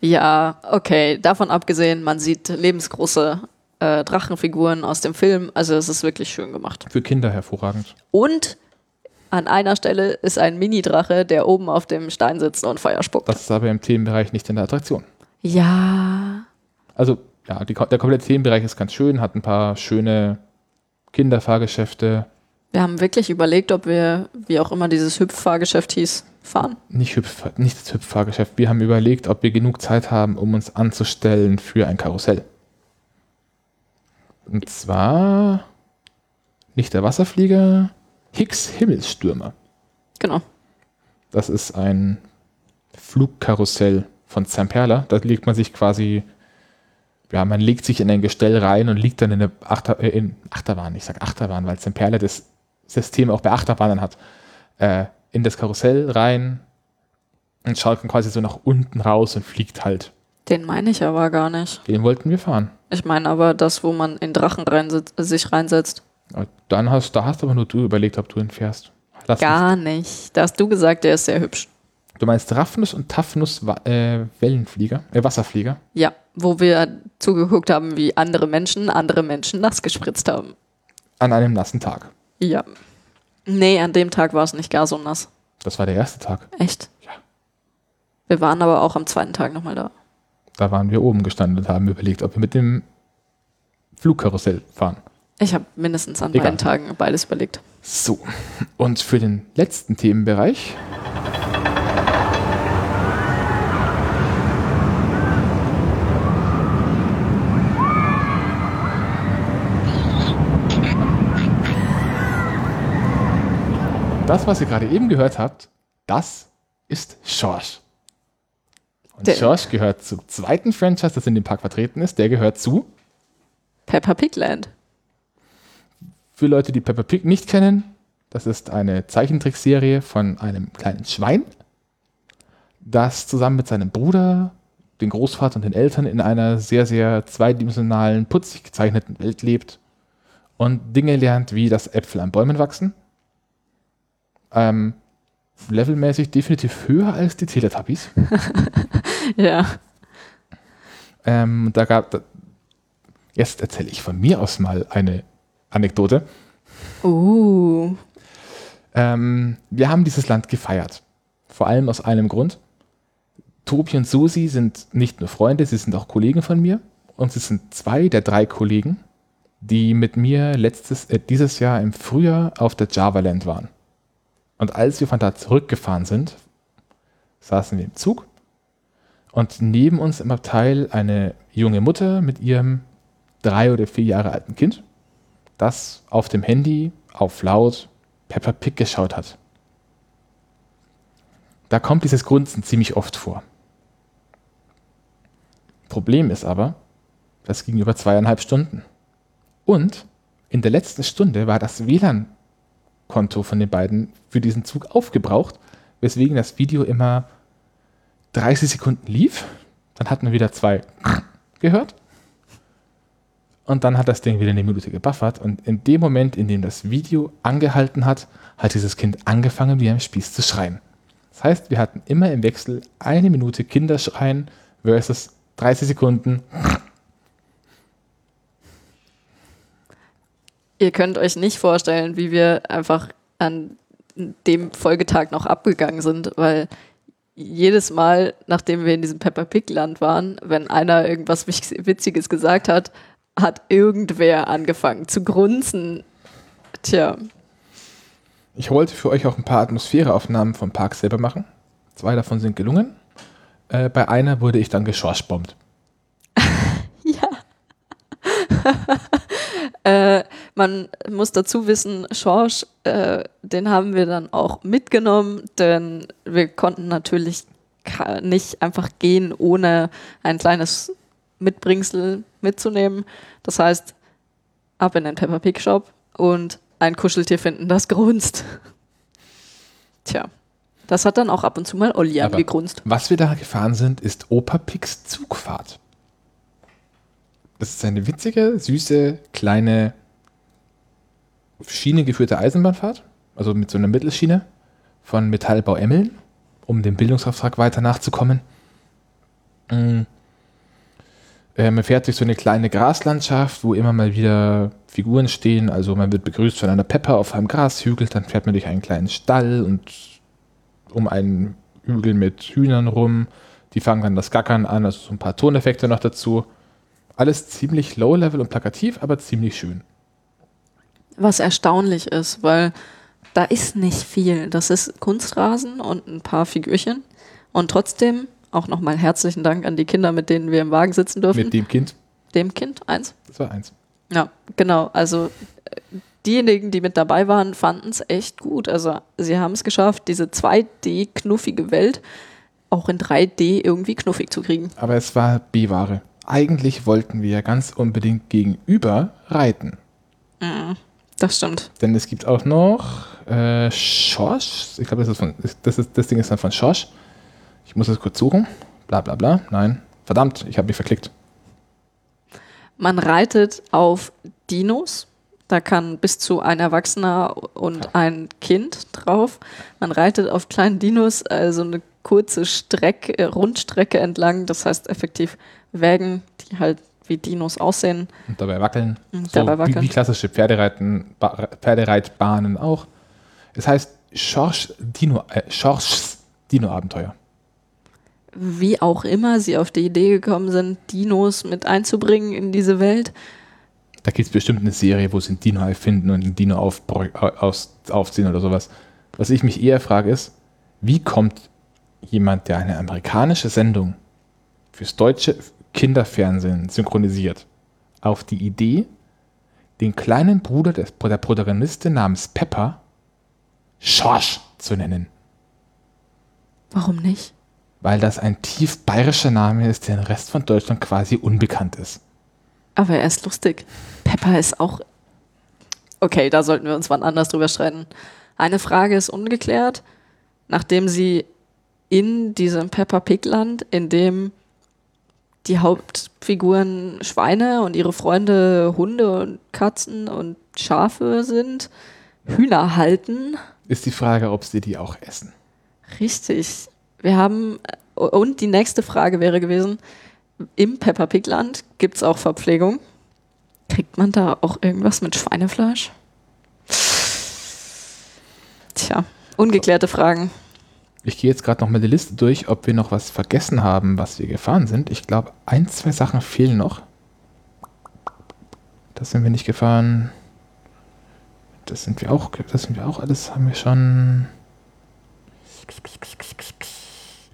Ja, okay. Davon abgesehen, man sieht lebensgroße äh, Drachenfiguren aus dem Film. Also es ist wirklich schön gemacht. Für Kinder hervorragend. Und an einer Stelle ist ein Mini-Drache, der oben auf dem Stein sitzt und Feuer spuckt. Das ist aber im Themenbereich nicht in der Attraktion. Ja. Also, ja, die, der komplette Themenbereich ist ganz schön, hat ein paar schöne Kinderfahrgeschäfte. Wir haben wirklich überlegt, ob wir, wie auch immer dieses Hüpffahrgeschäft hieß, fahren? Nicht, Hüpf, nicht das Hüpffahrgeschäft. Wir haben überlegt, ob wir genug Zeit haben, um uns anzustellen für ein Karussell. Und zwar nicht der Wasserflieger, Hicks Himmelsstürmer. Genau. Das ist ein Flugkarussell von Zamperla. Da legt man sich quasi, ja, man legt sich in ein Gestell rein und liegt dann in eine Achter, äh, in Achterbahn. Ich sage Achterbahn, weil Zamperla das System auch bei Achterbahnen hat. Äh, in das Karussell rein und schaut dann quasi so nach unten raus und fliegt halt. Den meine ich aber gar nicht. Den wollten wir fahren. Ich meine aber das, wo man in Drachen reinsitzt, sich reinsetzt. Dann hast, da hast aber nur du überlegt, ob du ihn fährst. Lass gar mich. nicht. Da hast du gesagt, der ist sehr hübsch. Du meinst Raffnus und Taffnus äh, Wellenflieger, äh, Wasserflieger? Ja, wo wir zugeguckt haben, wie andere Menschen andere Menschen nass gespritzt haben. An einem nassen Tag. Ja. Nee, an dem Tag war es nicht gar so nass. Das war der erste Tag. Echt? Ja. Wir waren aber auch am zweiten Tag nochmal da. Da waren wir oben gestanden und haben überlegt, ob wir mit dem Flugkarussell fahren. Ich habe mindestens an Egal. beiden Tagen beides überlegt. So, und für den letzten Themenbereich das, was ihr gerade eben gehört habt, das ist Schorsch. Und der Schorsch gehört zum zweiten Franchise, das in dem Park vertreten ist. Der gehört zu Peppa Pig Land. Für Leute, die Peppa Pig nicht kennen, Das ist eine Zeichentrickserie von einem kleinen Schwein, das zusammen mit seinem Bruder, den Großvater und den Eltern in einer sehr, sehr zweidimensionalen, putzig gezeichneten Welt lebt und Dinge lernt, wie das Äpfel an Bäumen wachsen. Ähm, levelmäßig definitiv höher als die Teletubbies. *laughs* ja. Ähm, da gab, jetzt erzähle ich von mir aus mal eine Anekdote. Uh. Ähm, wir haben dieses Land gefeiert. Vor allem aus einem Grund. Tobi und Susi sind nicht nur Freunde, sie sind auch Kollegen von mir. Und sie sind zwei der drei Kollegen, die mit mir letztes, äh, dieses Jahr im Frühjahr auf der Java Land waren. Und als wir von da zurückgefahren sind, saßen wir im Zug und neben uns im Abteil eine junge Mutter mit ihrem drei oder vier Jahre alten Kind, das auf dem Handy auf laut Peppa Pig geschaut hat. Da kommt dieses Grunzen ziemlich oft vor. Problem ist aber, das ging über zweieinhalb Stunden. Und in der letzten Stunde war das WLAN-Konto von den beiden für diesen Zug aufgebraucht, weswegen das Video immer 30 Sekunden lief. Dann hat man wieder zwei gehört. Und dann hat das Ding wieder eine Minute gebuffert. Und in dem Moment, in dem das Video angehalten hat, hat dieses Kind angefangen, wie am Spieß zu schreien. Das heißt, wir hatten immer im Wechsel eine Minute Kinderschreien versus 30 Sekunden. Ihr könnt euch nicht vorstellen, wie wir einfach an dem Folgetag noch abgegangen sind, weil jedes Mal, nachdem wir in diesem Pepper Pig Land waren, wenn einer irgendwas Witziges gesagt hat, hat irgendwer angefangen zu grunzen. Tja. Ich wollte für euch auch ein paar Atmosphäreaufnahmen vom Park selber machen. Zwei davon sind gelungen. Äh, bei einer wurde ich dann geschorschbombt. *laughs* ja. *laughs* äh, man muss dazu wissen, Schorsch, äh, den haben wir dann auch mitgenommen, denn wir konnten natürlich nicht einfach gehen, ohne ein kleines Mitbringsel mitzunehmen. Das heißt, ab in den Peppa Pig Shop und ein Kuscheltier finden, das grunzt. *laughs* Tja, das hat dann auch ab und zu mal Olli Aber angegrunzt. Was wir da gefahren sind, ist Opa Pigs Zugfahrt. Das ist eine witzige, süße, kleine schienengeführte Eisenbahnfahrt, also mit so einer Mittelschiene von Metallbau Emmeln, um dem Bildungsauftrag weiter nachzukommen. Mhm. Äh, man fährt durch so eine kleine Graslandschaft, wo immer mal wieder Figuren stehen. Also man wird begrüßt von einer Pepper auf einem Grashügel, dann fährt man durch einen kleinen Stall und um einen Hügel mit Hühnern rum. Die fangen dann das Gackern an, also so ein paar Toneffekte noch dazu. Alles ziemlich low-level und plakativ, aber ziemlich schön. Was erstaunlich ist, weil da ist nicht viel. Das ist Kunstrasen und ein paar Figürchen. Und trotzdem auch nochmal herzlichen Dank an die Kinder, mit denen wir im Wagen sitzen dürfen. Mit dem Kind? Dem Kind, eins. Das war eins. Ja, genau. Also äh, diejenigen, die mit dabei waren, fanden es echt gut. Also sie haben es geschafft, diese 2D-knuffige Welt auch in 3D irgendwie knuffig zu kriegen. Aber es war B-Ware. Eigentlich wollten wir ganz unbedingt gegenüber reiten. Mhm, das stimmt. Denn es gibt auch noch äh, Schorsch. Ich glaube, das, ist von, das, ist, das Ding ist dann von Schorsch. Ich muss es kurz suchen. Bla bla bla. Nein. Verdammt, ich habe mich verklickt. Man reitet auf Dinos. Da kann bis zu ein Erwachsener und ein Kind drauf. Man reitet auf kleinen Dinos, also eine kurze Strecke, äh, Rundstrecke entlang. Das heißt effektiv Wägen, die halt wie Dinos aussehen. Und dabei wackeln. Und so dabei wackeln. Wie, wie klassische Pferdereiten, Pferdereitbahnen auch. Es heißt Schorsch Dino, äh, Schorschs Dino-Abenteuer wie auch immer sie auf die Idee gekommen sind, Dinos mit einzubringen in diese Welt. Da gibt es bestimmt eine Serie, wo sie einen Dino erfinden und einen Dino auf, aus, aufziehen oder sowas. Was ich mich eher frage ist, wie kommt jemand, der eine amerikanische Sendung fürs deutsche Kinderfernsehen synchronisiert, auf die Idee, den kleinen Bruder des, der Protagonistin namens Pepper Schorsch zu nennen? Warum nicht? weil das ein tief bayerischer Name ist, der im Rest von Deutschland quasi unbekannt ist. Aber er ist lustig. Pepper ist auch. Okay, da sollten wir uns wann anders drüber streiten. Eine Frage ist ungeklärt, nachdem sie in diesem Peppa Pig Land, in dem die Hauptfiguren Schweine und ihre Freunde Hunde und Katzen und Schafe sind, Hühner halten. Ist die Frage, ob sie die auch essen. Richtig. Wir haben, und die nächste Frage wäre gewesen, im Peppa Pig Land gibt es auch Verpflegung. Kriegt man da auch irgendwas mit Schweinefleisch? Tja, ungeklärte Fragen. Ich gehe jetzt gerade noch mal die Liste durch, ob wir noch was vergessen haben, was wir gefahren sind. Ich glaube, ein, zwei Sachen fehlen noch. Das sind wir nicht gefahren. Das sind wir auch, das sind wir auch alles, haben wir schon.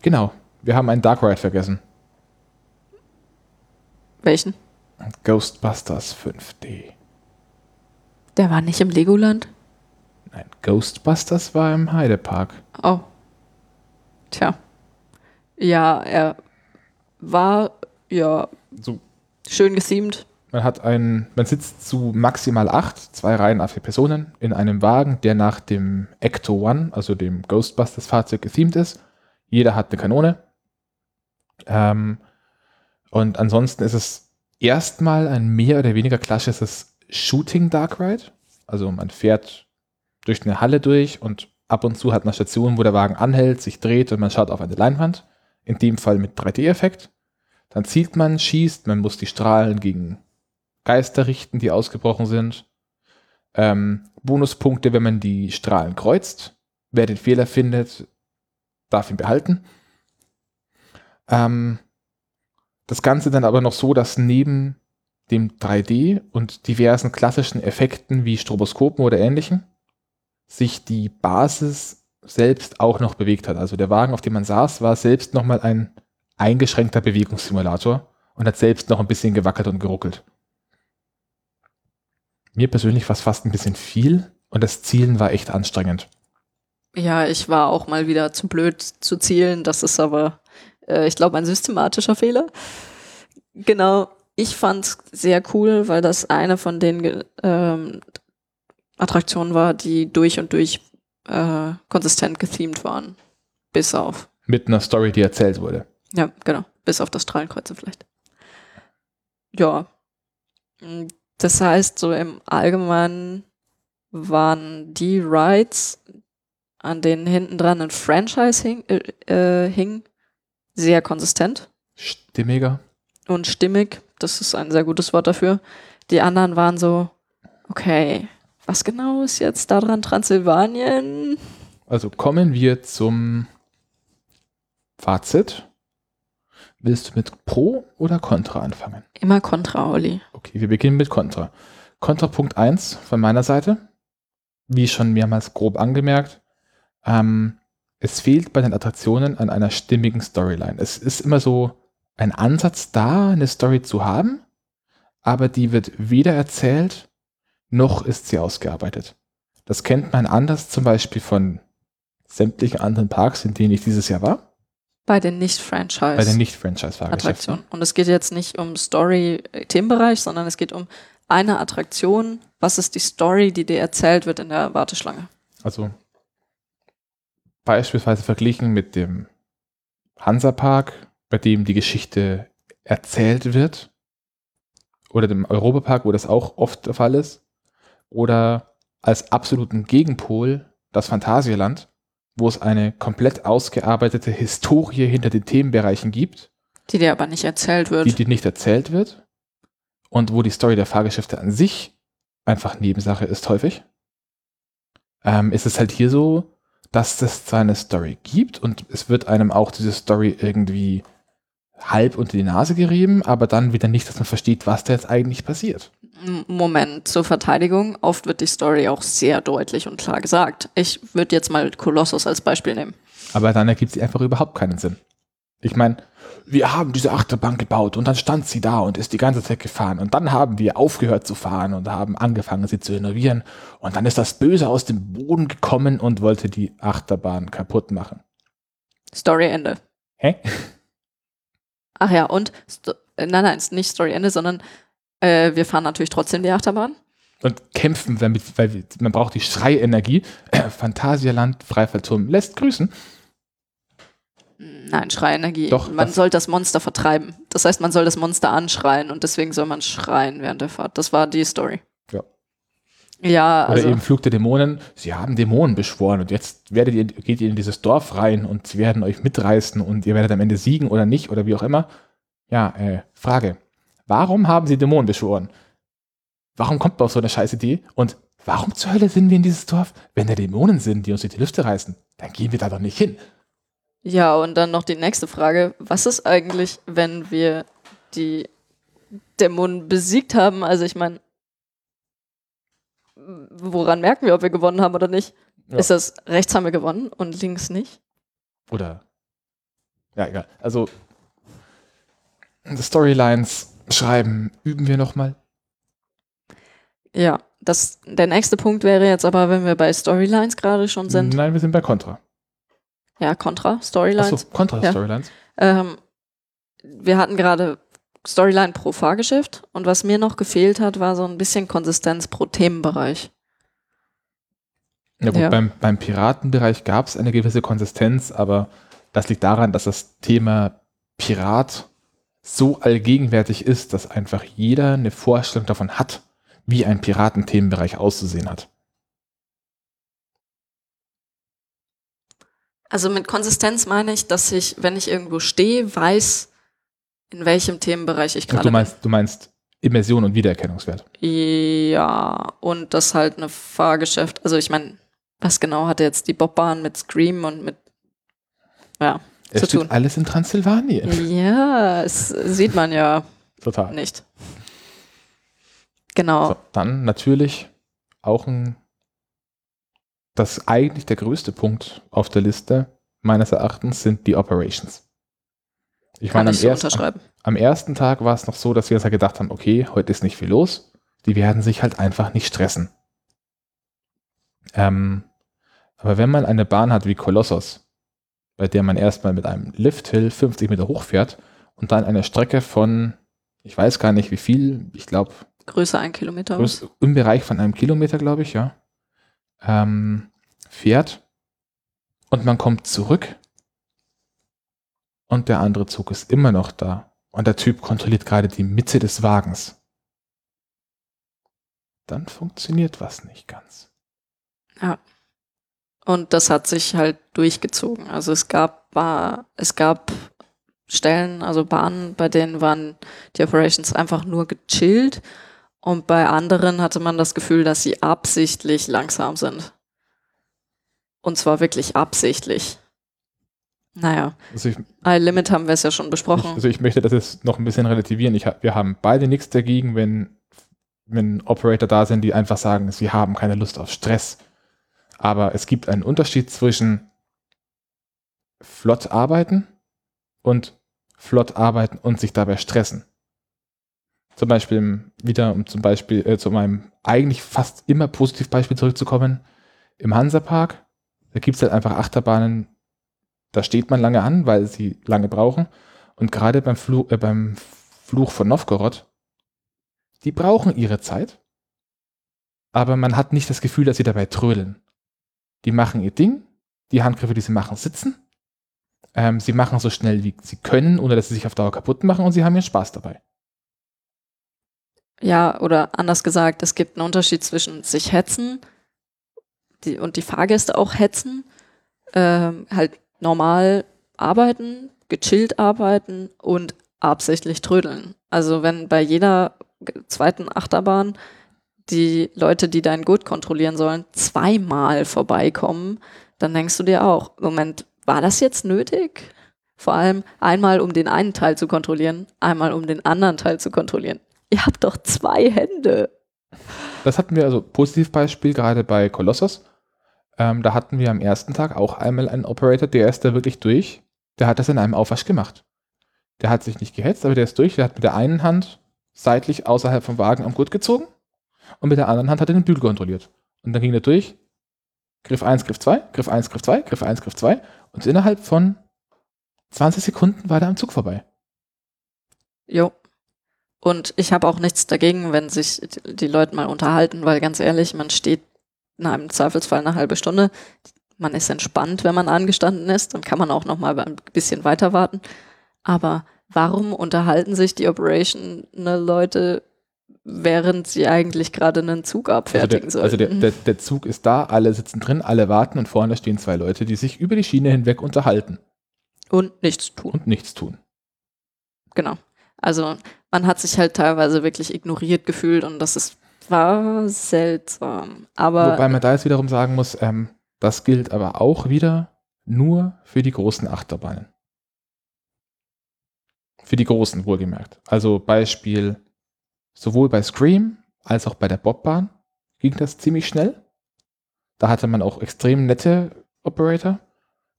Genau, wir haben einen Dark Ride vergessen. Welchen? Ghostbusters 5D. Der war nicht im Legoland? Nein, Ghostbusters war im Heidepark. Oh. Tja. Ja, er war ja so schön geseamt. Man hat ein, man sitzt zu maximal acht, zwei Reihen auf vier Personen in einem Wagen, der nach dem Ecto One, also dem Ghostbusters Fahrzeug gethemed ist. Jeder hat eine Kanone. Ähm, und ansonsten ist es erstmal ein mehr oder weniger klassisches Shooting Dark Ride. Also man fährt durch eine Halle durch und ab und zu hat man Stationen, wo der Wagen anhält, sich dreht und man schaut auf eine Leinwand. In dem Fall mit 3D-Effekt. Dann zielt man, schießt, man muss die Strahlen gegen Geister richten, die ausgebrochen sind. Ähm, Bonuspunkte, wenn man die Strahlen kreuzt. Wer den Fehler findet, darf ihn behalten. Ähm, das Ganze dann aber noch so, dass neben dem 3D und diversen klassischen Effekten wie Stroboskopen oder ähnlichen sich die Basis selbst auch noch bewegt hat. Also der Wagen, auf dem man saß, war selbst nochmal ein eingeschränkter Bewegungssimulator und hat selbst noch ein bisschen gewackelt und geruckelt. Mir persönlich war es fast ein bisschen viel und das Zielen war echt anstrengend. Ja, ich war auch mal wieder zu blöd zu zielen. Das ist aber, äh, ich glaube, ein systematischer Fehler. Genau. Ich fand es sehr cool, weil das eine von den ähm, Attraktionen war, die durch und durch äh, konsistent gethemed waren. Bis auf. Mit einer Story, die erzählt wurde. Ja, genau. Bis auf das Strahlenkreuze vielleicht. Ja. Das heißt, so im Allgemeinen waren die Rides, an denen hinten dran ein Franchise hing, äh, äh, hing sehr konsistent. Stimmiger. Und stimmig, das ist ein sehr gutes Wort dafür. Die anderen waren so, okay, was genau ist jetzt daran Transsilvanien? Also kommen wir zum Fazit. Willst du mit Pro oder Contra anfangen? Immer Contra, Olli. Okay, wir beginnen mit Contra. Kontrapunkt 1 von meiner Seite. Wie schon mehrmals grob angemerkt, ähm, es fehlt bei den Attraktionen an einer stimmigen Storyline. Es ist immer so ein Ansatz da, eine Story zu haben, aber die wird weder erzählt noch ist sie ausgearbeitet. Das kennt man anders zum Beispiel von sämtlichen anderen Parks, in denen ich dieses Jahr war. Bei den Nicht-Franchise. Bei den Nicht-Franchise-Attraktionen. Und es geht jetzt nicht um Story-Themenbereich, sondern es geht um eine Attraktion. Was ist die Story, die dir erzählt wird in der Warteschlange? Also beispielsweise verglichen mit dem Hansa-Park, bei dem die Geschichte erzählt wird, oder dem Europapark, wo das auch oft der Fall ist, oder als absoluten Gegenpol das Phantasialand, wo es eine komplett ausgearbeitete Historie hinter den Themenbereichen gibt. Die dir aber nicht erzählt wird. Die dir nicht erzählt wird. Und wo die Story der Fahrgeschäfte an sich einfach Nebensache ist häufig. Ähm, ist es halt hier so, dass es zwar eine Story gibt und es wird einem auch diese Story irgendwie halb unter die Nase gerieben, aber dann wieder nicht, dass man versteht, was da jetzt eigentlich passiert. Moment, zur Verteidigung. Oft wird die Story auch sehr deutlich und klar gesagt. Ich würde jetzt mal Kolossus als Beispiel nehmen. Aber dann ergibt sie einfach überhaupt keinen Sinn. Ich meine, wir haben diese Achterbahn gebaut und dann stand sie da und ist die ganze Zeit gefahren und dann haben wir aufgehört zu fahren und haben angefangen, sie zu renovieren und dann ist das Böse aus dem Boden gekommen und wollte die Achterbahn kaputt machen. Story Ende. Hä? Ach ja, und, Sto nein, nein, nicht Story Ende, sondern äh, wir fahren natürlich trotzdem die Achterbahn. und kämpfen, damit, weil man braucht die Schreienergie. *clears throat* Phantasialand, Freifallturm lässt grüßen. Nein, Schreienergie. Doch, man soll das Monster vertreiben. Das heißt, man soll das Monster anschreien und deswegen soll man schreien während der Fahrt. Das war die Story. Ja. Oder also. eben Flug der Dämonen. Sie haben Dämonen beschworen und jetzt werdet ihr, geht ihr in dieses Dorf rein und sie werden euch mitreißen und ihr werdet am Ende siegen oder nicht oder wie auch immer. Ja, äh, Frage. Warum haben sie Dämonen beschworen? Warum kommt man auf so eine scheiß Idee? Und warum zur Hölle sind wir in dieses Dorf? Wenn da Dämonen sind, die uns durch die Lüfte reißen, dann gehen wir da doch nicht hin. Ja, und dann noch die nächste Frage. Was ist eigentlich, wenn wir die Dämonen besiegt haben? Also ich meine, woran merken wir, ob wir gewonnen haben oder nicht? Ja. Ist das rechts haben wir gewonnen und links nicht? Oder. Ja, egal. Also, Storylines schreiben, üben wir nochmal. Ja, das, der nächste Punkt wäre jetzt aber, wenn wir bei Storylines gerade schon sind. Nein, wir sind bei Contra. Ja, Contra, Storylines. Achso, Contra-Storylines. Ähm, wir hatten gerade Storyline pro Fahrgeschäft und was mir noch gefehlt hat, war so ein bisschen Konsistenz pro Themenbereich. Ja gut, Ja. Beim, beim Piratenbereich gab es eine gewisse Konsistenz, aber das liegt daran, dass das Thema Pirat so allgegenwärtig ist, dass einfach jeder eine Vorstellung davon hat, wie ein Piratenthemenbereich auszusehen hat. Also mit Konsistenz meine ich, dass ich, wenn ich irgendwo stehe, weiß, in welchem Themenbereich ich gerade du meinst, du meinst Immersion und Wiedererkennungswert. bin. Ja, und das halt eine Fahrgeschäft. Also ich meine, was genau hatte jetzt die Bobbahn mit Scream und mit ja, Es zu steht tun. alles in Transsilvanien. Ja, es sieht man ja Total. nicht. Genau. So, dann natürlich auch ein, das eigentlich der größte Punkt auf der Liste meines Erachtens sind die Operations. Ich Kann meine, ich am, so ersten, unterschreiben. am ersten Tag war es noch so, dass wir uns ja gedacht haben, okay, heute ist nicht viel los. Die werden sich halt einfach nicht stressen. Ähm, aber wenn man eine Bahn hat wie Kolossos, bei der man erstmal mit einem Lifthill 50 Meter hochfährt und dann eine Strecke von, ich weiß gar nicht wie viel, ich glaube Größe ein Kilometer. Größ- im Bereich von einem Kilometer, glaube ich, ja, ähm, fährt und man kommt zurück und der andere Zug ist immer noch da und der Typ kontrolliert gerade die Mitte des Wagens. Dann funktioniert was nicht ganz. Und das hat sich halt durchgezogen. Also es gab, war, es gab Stellen, also Bahnen, bei denen waren die Operations einfach nur gechillt. Und bei anderen hatte man das Gefühl, dass sie absichtlich langsam sind. Und zwar wirklich absichtlich. Naja, Also ich, iLimit haben wir es ja schon ich, besprochen. also ich möchte das jetzt noch ein bisschen relativieren. Ich, wir haben beide nichts dagegen, wenn, wenn Operator da sind, die einfach sagen, sie haben keine Lust auf Stress. Aber es gibt einen Unterschied zwischen flott arbeiten und flott arbeiten und sich dabei stressen. Zum Beispiel wieder, um zum Beispiel äh, zu meinem eigentlich fast immer Positivbeispiel zurückzukommen, im Hansapark, da gibt es halt einfach Achterbahnen, da steht man lange an, weil sie lange brauchen. Und gerade beim, Flu äh, beim Fluch von Novgorod, die brauchen ihre Zeit, aber man hat nicht das Gefühl, dass sie dabei trödeln. Die machen ihr Ding, die Handgriffe, die sie machen, sitzen. Ähm, sie machen so schnell, wie sie können, ohne dass sie sich auf Dauer kaputt machen und sie haben ihren Spaß dabei. Ja, oder anders gesagt, es gibt einen Unterschied zwischen sich hetzen die, und die Fahrgäste auch hetzen, ähm, halt normal arbeiten, gechillt arbeiten und absichtlich trödeln. Also wenn bei jeder zweiten Achterbahn die Leute, die dein Gut kontrollieren sollen, zweimal vorbeikommen, dann denkst du dir auch, Moment, war das jetzt nötig? Vor allem einmal, um den einen Teil zu kontrollieren, einmal, um den anderen Teil zu kontrollieren. Ihr habt doch zwei Hände. Das hatten wir also Positivbeispiel gerade bei Colossus. Ähm, da hatten wir am ersten Tag auch einmal einen Operator, der ist da wirklich durch. Der hat das in einem Aufwasch gemacht. Der hat sich nicht gehetzt, aber der ist durch. Der hat mit der einen Hand seitlich außerhalb vom Wagen am Gurt gezogen und mit der anderen Hand hat er den Bügel kontrolliert. Und dann ging er durch. Griff 1, Griff 2, Griff 1, Griff 2, Griff 1, Griff 2 und innerhalb von 20 Sekunden war der am Zug vorbei. Jo. Und ich habe auch nichts dagegen, wenn sich die Leute mal unterhalten, weil ganz ehrlich, man steht in einem Zweifelsfall eine halbe Stunde. Man ist entspannt, wenn man angestanden ist, dann kann man auch noch mal ein bisschen weiter warten. Aber warum unterhalten sich die Operational-Leute, während sie eigentlich gerade einen Zug abfertigen also der, Also der, der, der Zug ist da, alle sitzen drin, alle warten und vorne stehen zwei Leute, die sich über die Schiene hinweg unterhalten. Und nichts tun. Und nichts tun. Genau. Also man hat sich halt teilweise wirklich ignoriert gefühlt und das ist, war seltsam. Aber Wobei man da jetzt wiederum sagen muss, ähm, das gilt aber auch wieder nur für die großen Achterbahnen. Für die großen, wohlgemerkt. Also Beispiel, sowohl bei Scream als auch bei der Bobbahn ging das ziemlich schnell. Da hatte man auch extrem nette Operator.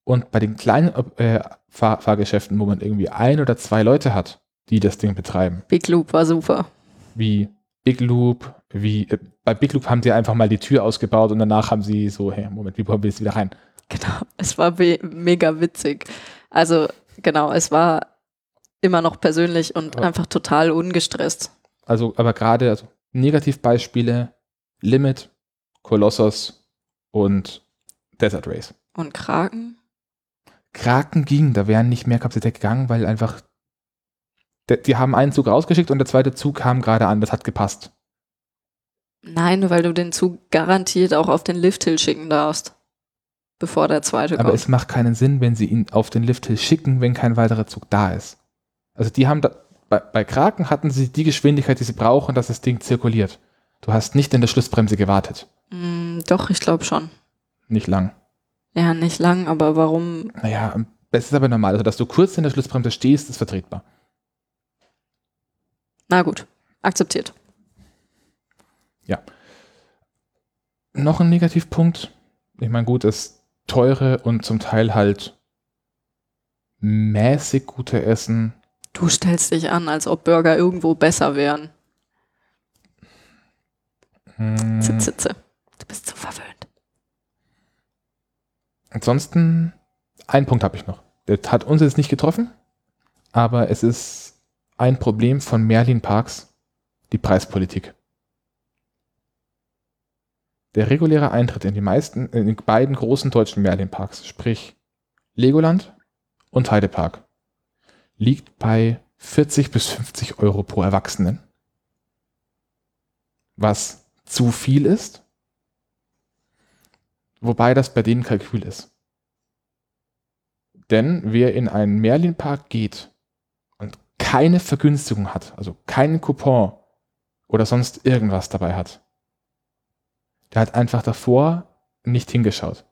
Und bei den kleinen äh, Fahr Fahrgeschäften, wo man irgendwie ein oder zwei Leute hat, die das Ding betreiben. Big Loop war super. Wie Big Loop, wie äh, bei Big Loop haben sie einfach mal die Tür ausgebaut und danach haben sie so, hey, Moment, wie kommen wir jetzt wieder rein? Genau, *laughs* es war mega witzig. Also genau, es war immer noch persönlich und aber, einfach total ungestresst. Also, aber gerade also Negativbeispiele Limit, Colossus und Desert Race. Und Kraken? Kraken ging, da wären nicht mehr Kapazität gegangen, weil einfach die haben einen Zug rausgeschickt und der zweite Zug kam gerade an, das hat gepasst. Nein, weil du den Zug garantiert auch auf den Lifthill schicken darfst, bevor der zweite kommt. Aber es macht keinen Sinn, wenn sie ihn auf den Lifthill schicken, wenn kein weiterer Zug da ist. Also die haben da, bei, bei Kraken hatten sie die Geschwindigkeit, die sie brauchen, dass das Ding zirkuliert. Du hast nicht in der Schlussbremse gewartet. Mm, doch, ich glaube schon. Nicht lang. Ja, nicht lang, aber warum? Naja, es ist aber normal. Also, dass du kurz in der Schlussbremse stehst, ist vertretbar. Na gut, akzeptiert. Ja. Noch ein Negativpunkt. Ich meine, gut, das teure und zum Teil halt mäßig gute Essen. Du stellst dich an, als ob Burger irgendwo besser wären. Hm. Zitze, Du bist so verwöhnt. Ansonsten, einen Punkt habe ich noch. Der hat uns jetzt nicht getroffen, aber es ist ein Problem von Merlin Parks, die Preispolitik. Der reguläre Eintritt in die meisten, in die beiden großen deutschen Merlin Parks, sprich Legoland und Heidepark, liegt bei 40 bis 50 Euro pro Erwachsenen. Was zu viel ist, wobei das bei denen Kalkül ist. Denn wer in einen Merlin Park geht keine Vergünstigung hat, also keinen Coupon oder sonst irgendwas dabei hat, der hat einfach davor nicht hingeschaut.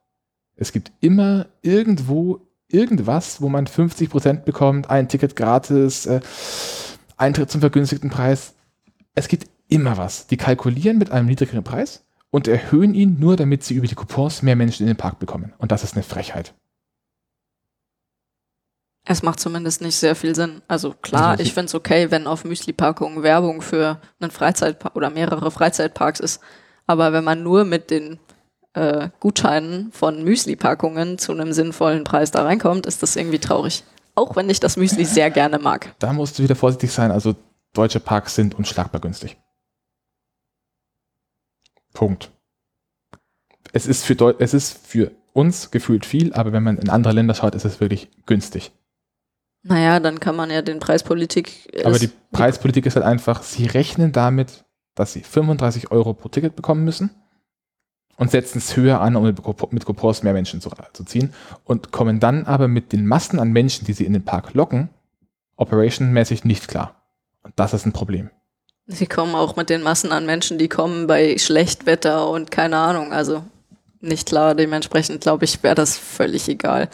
Es gibt immer irgendwo irgendwas, wo man 50% bekommt, ein Ticket gratis, äh, Eintritt zum vergünstigten Preis. Es gibt immer was. Die kalkulieren mit einem niedrigeren Preis und erhöhen ihn nur, damit sie über die Coupons mehr Menschen in den Park bekommen. Und das ist eine Frechheit. Es macht zumindest nicht sehr viel Sinn. Also klar, ich finde es okay, wenn auf Müsli-Packungen Werbung für einen Freizeitpark oder mehrere Freizeitparks ist. Aber wenn man nur mit den äh, Gutscheinen von Müsli-Packungen zu einem sinnvollen Preis da reinkommt, ist das irgendwie traurig. Auch wenn ich das Müsli sehr gerne mag. Da musst du wieder vorsichtig sein. Also deutsche Parks sind unschlagbar günstig. Punkt. Es ist für, Deu es ist für uns gefühlt viel, aber wenn man in andere Länder schaut, ist es wirklich günstig. Naja, dann kann man ja den Preispolitik. Aber die Preispolitik ist halt einfach, sie rechnen damit, dass sie 35 Euro pro Ticket bekommen müssen und setzen es höher an, um mit Coupons mehr Menschen zu, zu ziehen und kommen dann aber mit den Massen an Menschen, die sie in den Park locken, operationmäßig nicht klar. Und das ist ein Problem. Sie kommen auch mit den Massen an Menschen, die kommen bei Schlechtwetter und keine Ahnung, also nicht klar. Dementsprechend glaube ich, wäre das völlig egal.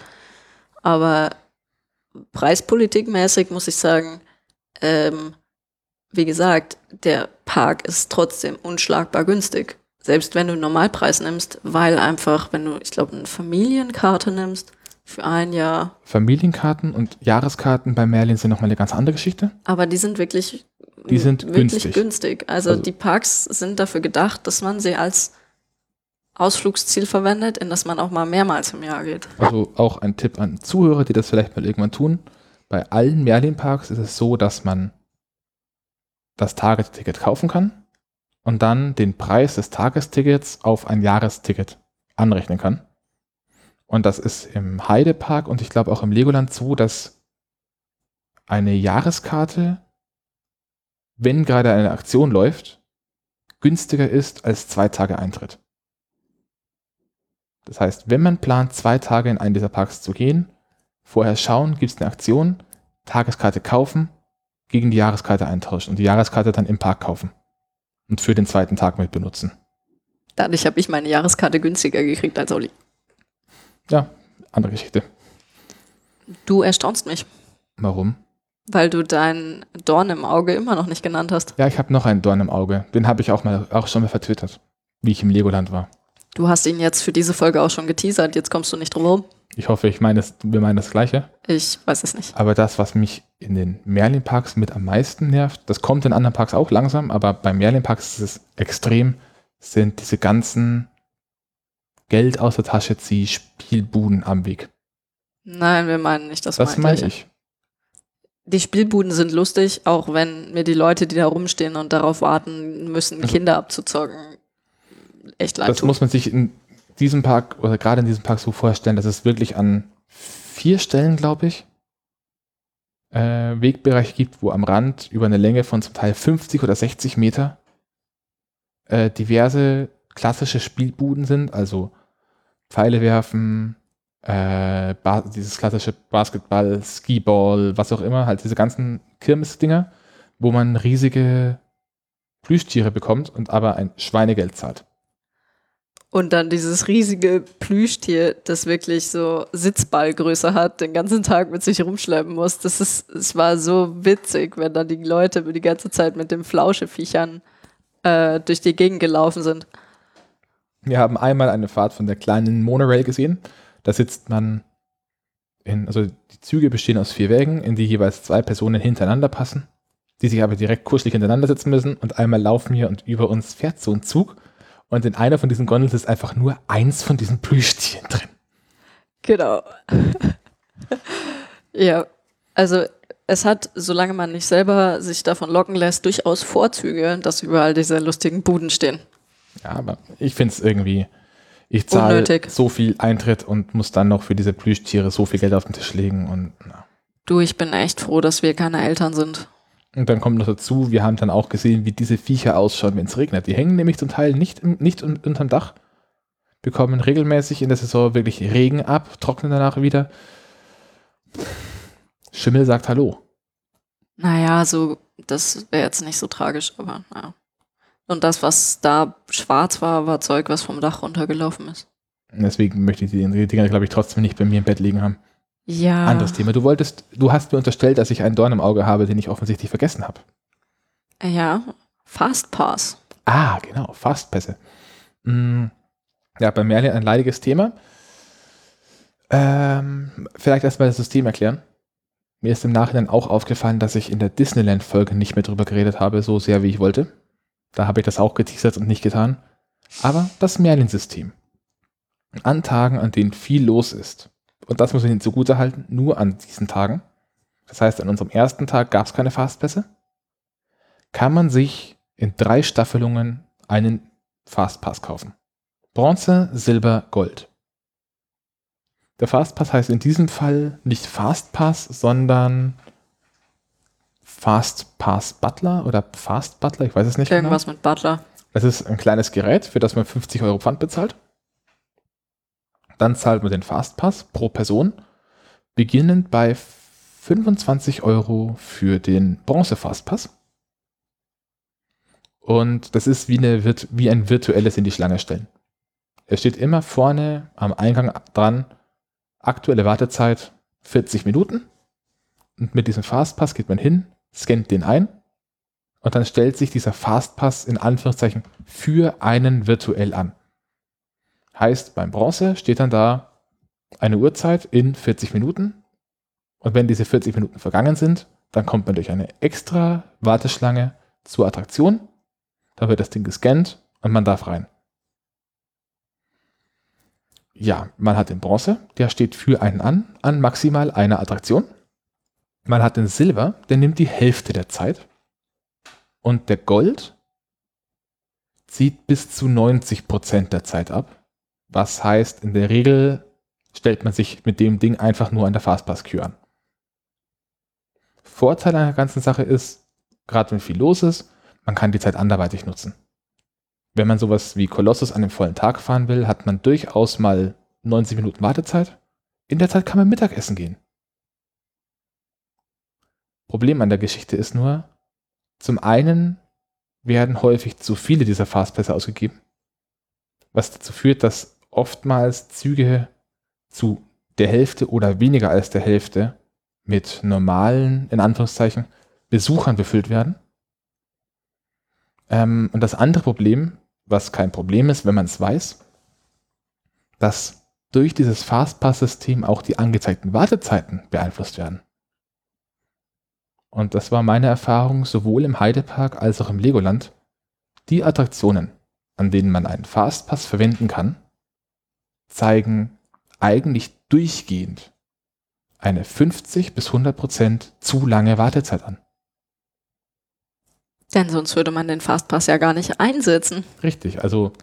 Aber preispolitikmäßig muss ich sagen, ähm, wie gesagt, der Park ist trotzdem unschlagbar günstig. Selbst wenn du einen Normalpreis nimmst, weil einfach, wenn du, ich glaube, eine Familienkarte nimmst für ein Jahr. Familienkarten und Jahreskarten bei Merlin sind nochmal eine ganz andere Geschichte. Aber die sind wirklich, die sind wirklich günstig. günstig. Also, also die Parks sind dafür gedacht, dass man sie als Ausflugsziel verwendet, in das man auch mal mehrmals im Jahr geht. Also auch ein Tipp an Zuhörer, die das vielleicht mal irgendwann tun. Bei allen Merlin-Parks ist es so, dass man das Tagesticket kaufen kann und dann den Preis des Tagestickets auf ein Jahresticket anrechnen kann. Und das ist im Heidepark und ich glaube auch im Legoland so, dass eine Jahreskarte, wenn gerade eine Aktion läuft, günstiger ist als zwei Tage Eintritt. Das heißt, wenn man plant, zwei Tage in einen dieser Parks zu gehen, vorher schauen, gibt es eine Aktion, Tageskarte kaufen, gegen die Jahreskarte eintauschen und die Jahreskarte dann im Park kaufen und für den zweiten Tag mit benutzen. Dadurch habe ich meine Jahreskarte günstiger gekriegt als Olli. Ja, andere Geschichte. Du erstaunst mich. Warum? Weil du deinen Dorn im Auge immer noch nicht genannt hast. Ja, ich habe noch einen Dorn im Auge. Den habe ich auch mal auch schon mal vertwittert, wie ich im Legoland war. Du hast ihn jetzt für diese Folge auch schon geteasert, jetzt kommst du nicht drum herum. Ich hoffe, ich meine, wir meinen das Gleiche. Ich weiß es nicht. Aber das, was mich in den Merlin-Parks mit am meisten nervt, das kommt in anderen Parks auch langsam, aber bei Merlin-Parks ist es extrem, sind diese ganzen Geld aus der Tasche zieh Spielbuden am Weg. Nein, wir meinen nicht das. Das meine ich. Die Spielbuden sind lustig, auch wenn mir die Leute, die da rumstehen und darauf warten müssen, also, Kinder abzuzocken, echt leid Das tun. muss man sich in diesem Park oder gerade in diesem Park so vorstellen, dass es wirklich an vier Stellen, glaube ich, äh, Wegbereiche gibt, wo am Rand über eine Länge von zum Teil 50 oder 60 Meter äh, diverse klassische Spielbuden sind, also Pfeile werfen, äh, dieses klassische Basketball, Skiball, was auch immer, halt diese ganzen Kirmes-Dinger, wo man riesige Plüschtiere bekommt und aber ein Schweinegeld zahlt. Und dann dieses riesige Plüschtier, das wirklich so Sitzballgröße hat, den ganzen Tag mit sich rumschleppen muss. Das ist, es war so witzig, wenn dann die Leute die ganze Zeit mit den Flauscheviechern äh, durch die Gegend gelaufen sind. Wir haben einmal eine Fahrt von der kleinen Monorail gesehen. Da sitzt man in, also die Züge bestehen aus vier Wägen, in die jeweils zwei Personen hintereinander passen, die sich aber direkt kuschelig hintereinander sitzen müssen und einmal laufen wir und über uns fährt so ein Zug und in einer von diesen Gondeln ist einfach nur eins von diesen Plüschtieren drin. Genau. *laughs* ja, also es hat, solange man nicht selber sich davon locken lässt, durchaus Vorzüge, dass überall diese lustigen Buden stehen. Ja, aber ich finde es irgendwie, ich zahle so viel Eintritt und muss dann noch für diese Plüschtiere so viel Geld auf den Tisch legen und na. Du, ich bin echt froh, dass wir keine Eltern sind. Und dann kommt noch dazu, wir haben dann auch gesehen, wie diese Viecher ausschauen, wenn es regnet. Die hängen nämlich zum Teil nicht, nicht unterm Dach, bekommen regelmäßig in der Saison wirklich Regen ab, trocknen danach wieder. Schimmel sagt Hallo. Naja, so, das wäre jetzt nicht so tragisch, aber naja. Und das, was da schwarz war, war Zeug, was vom Dach runtergelaufen ist. Deswegen möchte ich die Dinger, glaube ich, trotzdem nicht bei mir im Bett liegen haben. Ja. Anderes Thema. Du wolltest, du hast mir unterstellt, dass ich einen Dorn im Auge habe, den ich offensichtlich vergessen habe. Ja, Fastpass. Ah, genau, Fastpässe. Hm, ja, bei Merlin ein leidiges Thema. Ähm, vielleicht erstmal das System erklären. Mir ist im Nachhinein auch aufgefallen, dass ich in der Disneyland-Folge nicht mehr drüber geredet habe, so sehr wie ich wollte. Da habe ich das auch geteasert und nicht getan. Aber das Merlin-System. An Tagen, an denen viel los ist, und das muss man ihnen zugute halten, nur an diesen Tagen. Das heißt, an unserem ersten Tag gab es keine Fastpässe. Kann man sich in drei Staffelungen einen Fastpass kaufen. Bronze, Silber, Gold. Der Fastpass heißt in diesem Fall nicht Fastpass, sondern Fastpass Butler oder Fast Butler, ich weiß es nicht Irgendwas genau. mit Butler. Es ist ein kleines Gerät, für das man 50 Euro Pfand bezahlt. Dann zahlt man den Fastpass pro Person, beginnend bei 25 Euro für den Bronze-Fastpass. Und das ist wie, eine, wie ein virtuelles in die Schlange stellen. Es steht immer vorne am Eingang dran, aktuelle Wartezeit 40 Minuten. Und mit diesem Fastpass geht man hin, scannt den ein und dann stellt sich dieser Fastpass in Anführungszeichen für einen virtuell an. Heißt, beim Bronze steht dann da eine Uhrzeit in 40 Minuten. Und wenn diese 40 Minuten vergangen sind, dann kommt man durch eine extra Warteschlange zur Attraktion. Da wird das Ding gescannt und man darf rein. Ja, man hat den Bronze, der steht für einen an, an maximal einer Attraktion. Man hat den Silber, der nimmt die Hälfte der Zeit. Und der Gold zieht bis zu 90 Prozent der Zeit ab. Was heißt, in der Regel stellt man sich mit dem Ding einfach nur an der Fastpass-Queue an. Vorteil an der ganzen Sache ist, gerade wenn viel los ist, man kann die Zeit anderweitig nutzen. Wenn man sowas wie Colossus an dem vollen Tag fahren will, hat man durchaus mal 90 Minuten Wartezeit. In der Zeit kann man Mittagessen gehen. Problem an der Geschichte ist nur, zum einen werden häufig zu viele dieser Fastpässe ausgegeben, was dazu führt, dass oftmals Züge zu der Hälfte oder weniger als der Hälfte mit normalen, in Anführungszeichen, Besuchern befüllt werden. Ähm, und das andere Problem, was kein Problem ist, wenn man es weiß, dass durch dieses Fastpass-System auch die angezeigten Wartezeiten beeinflusst werden. Und das war meine Erfahrung sowohl im Heidepark als auch im Legoland. Die Attraktionen, an denen man einen Fastpass verwenden kann, zeigen eigentlich durchgehend eine 50 bis 100 Prozent zu lange Wartezeit an. Denn sonst würde man den Fastpass ja gar nicht einsetzen. Richtig, also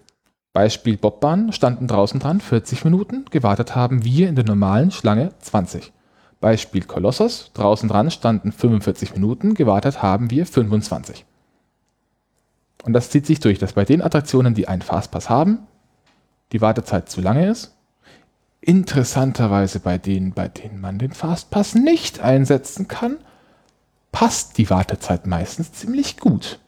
Beispiel Bobbahn standen draußen dran 40 Minuten, gewartet haben wir in der normalen Schlange 20. Beispiel Kolossos, draußen dran standen 45 Minuten, gewartet haben wir 25. Und das zieht sich durch, dass bei den Attraktionen, die einen Fastpass haben, die Wartezeit zu lange ist. Interessanterweise bei denen, bei denen man den Fastpass nicht einsetzen kann, passt die Wartezeit meistens ziemlich gut.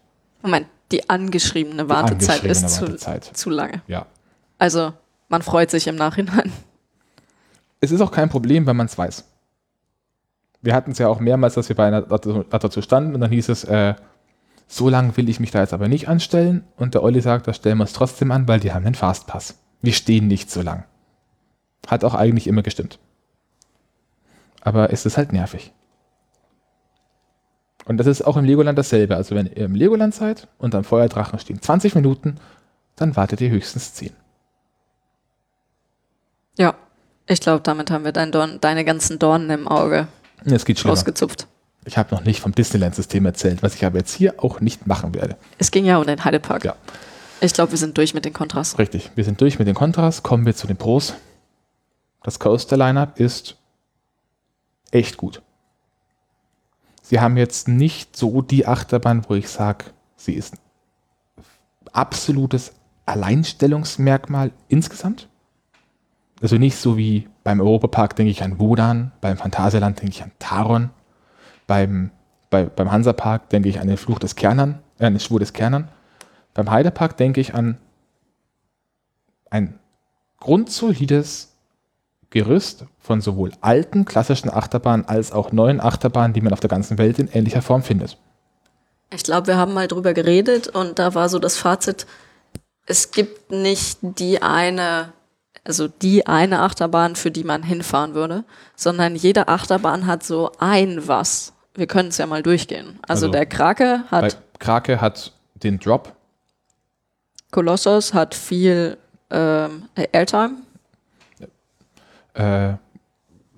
Moment, die angeschriebene Wartezeit die angeschriebene ist Wartezeit. Zu, zu lange. Ja. Also, man freut sich im Nachhinein. Es ist auch kein Problem, wenn man es weiß. Wir hatten es ja auch mehrmals, dass wir bei einer dazu standen und dann hieß es, äh, so lange will ich mich da jetzt aber nicht anstellen. Und der Olli sagt, das stellen wir uns trotzdem an, weil die haben einen Fastpass. Wir stehen nicht so lang. Hat auch eigentlich immer gestimmt. Aber es ist halt nervig. Und das ist auch im Legoland dasselbe. Also wenn ihr im Legoland seid und am Feuerdrachen stehen 20 Minuten, dann wartet ihr höchstens 10. Ja, ich glaube, damit haben wir dein Dorn, deine ganzen Dornen im Auge es geht schlimmer. ausgezupft. Ich habe noch nicht vom Disneyland-System erzählt, was ich aber jetzt hier auch nicht machen werde. Es ging ja um den Heidepark. Ja. Ich glaube, wir sind durch mit den Kontras. Richtig, wir sind durch mit den Kontras. Kommen wir zu den Pros. Das Coaster-Lineup ist echt gut. Sie haben jetzt nicht so die Achterbahn, wo ich sage, sie ist absolutes Alleinstellungsmerkmal insgesamt. Also nicht so wie beim Europapark denke ich an Wodan, beim Phantasialand denke ich an Taron, beim, bei, beim Hansapark denke ich an den Fluch des Kernern, äh, den Schwur des Kernern. Beim Heidepark denke ich an ein grundsolides Gerüst von sowohl alten klassischen Achterbahnen als auch neuen Achterbahnen, die man auf der ganzen Welt in ähnlicher Form findet. Ich glaube, wir haben mal drüber geredet und da war so das Fazit, es gibt nicht die eine also die eine Achterbahn, für die man hinfahren würde, sondern jede Achterbahn hat so ein was. Wir können es ja mal durchgehen. Also, also der Krake hat. Krake hat den Drop. Kolossos hat viel ähm, Airtime. Äh,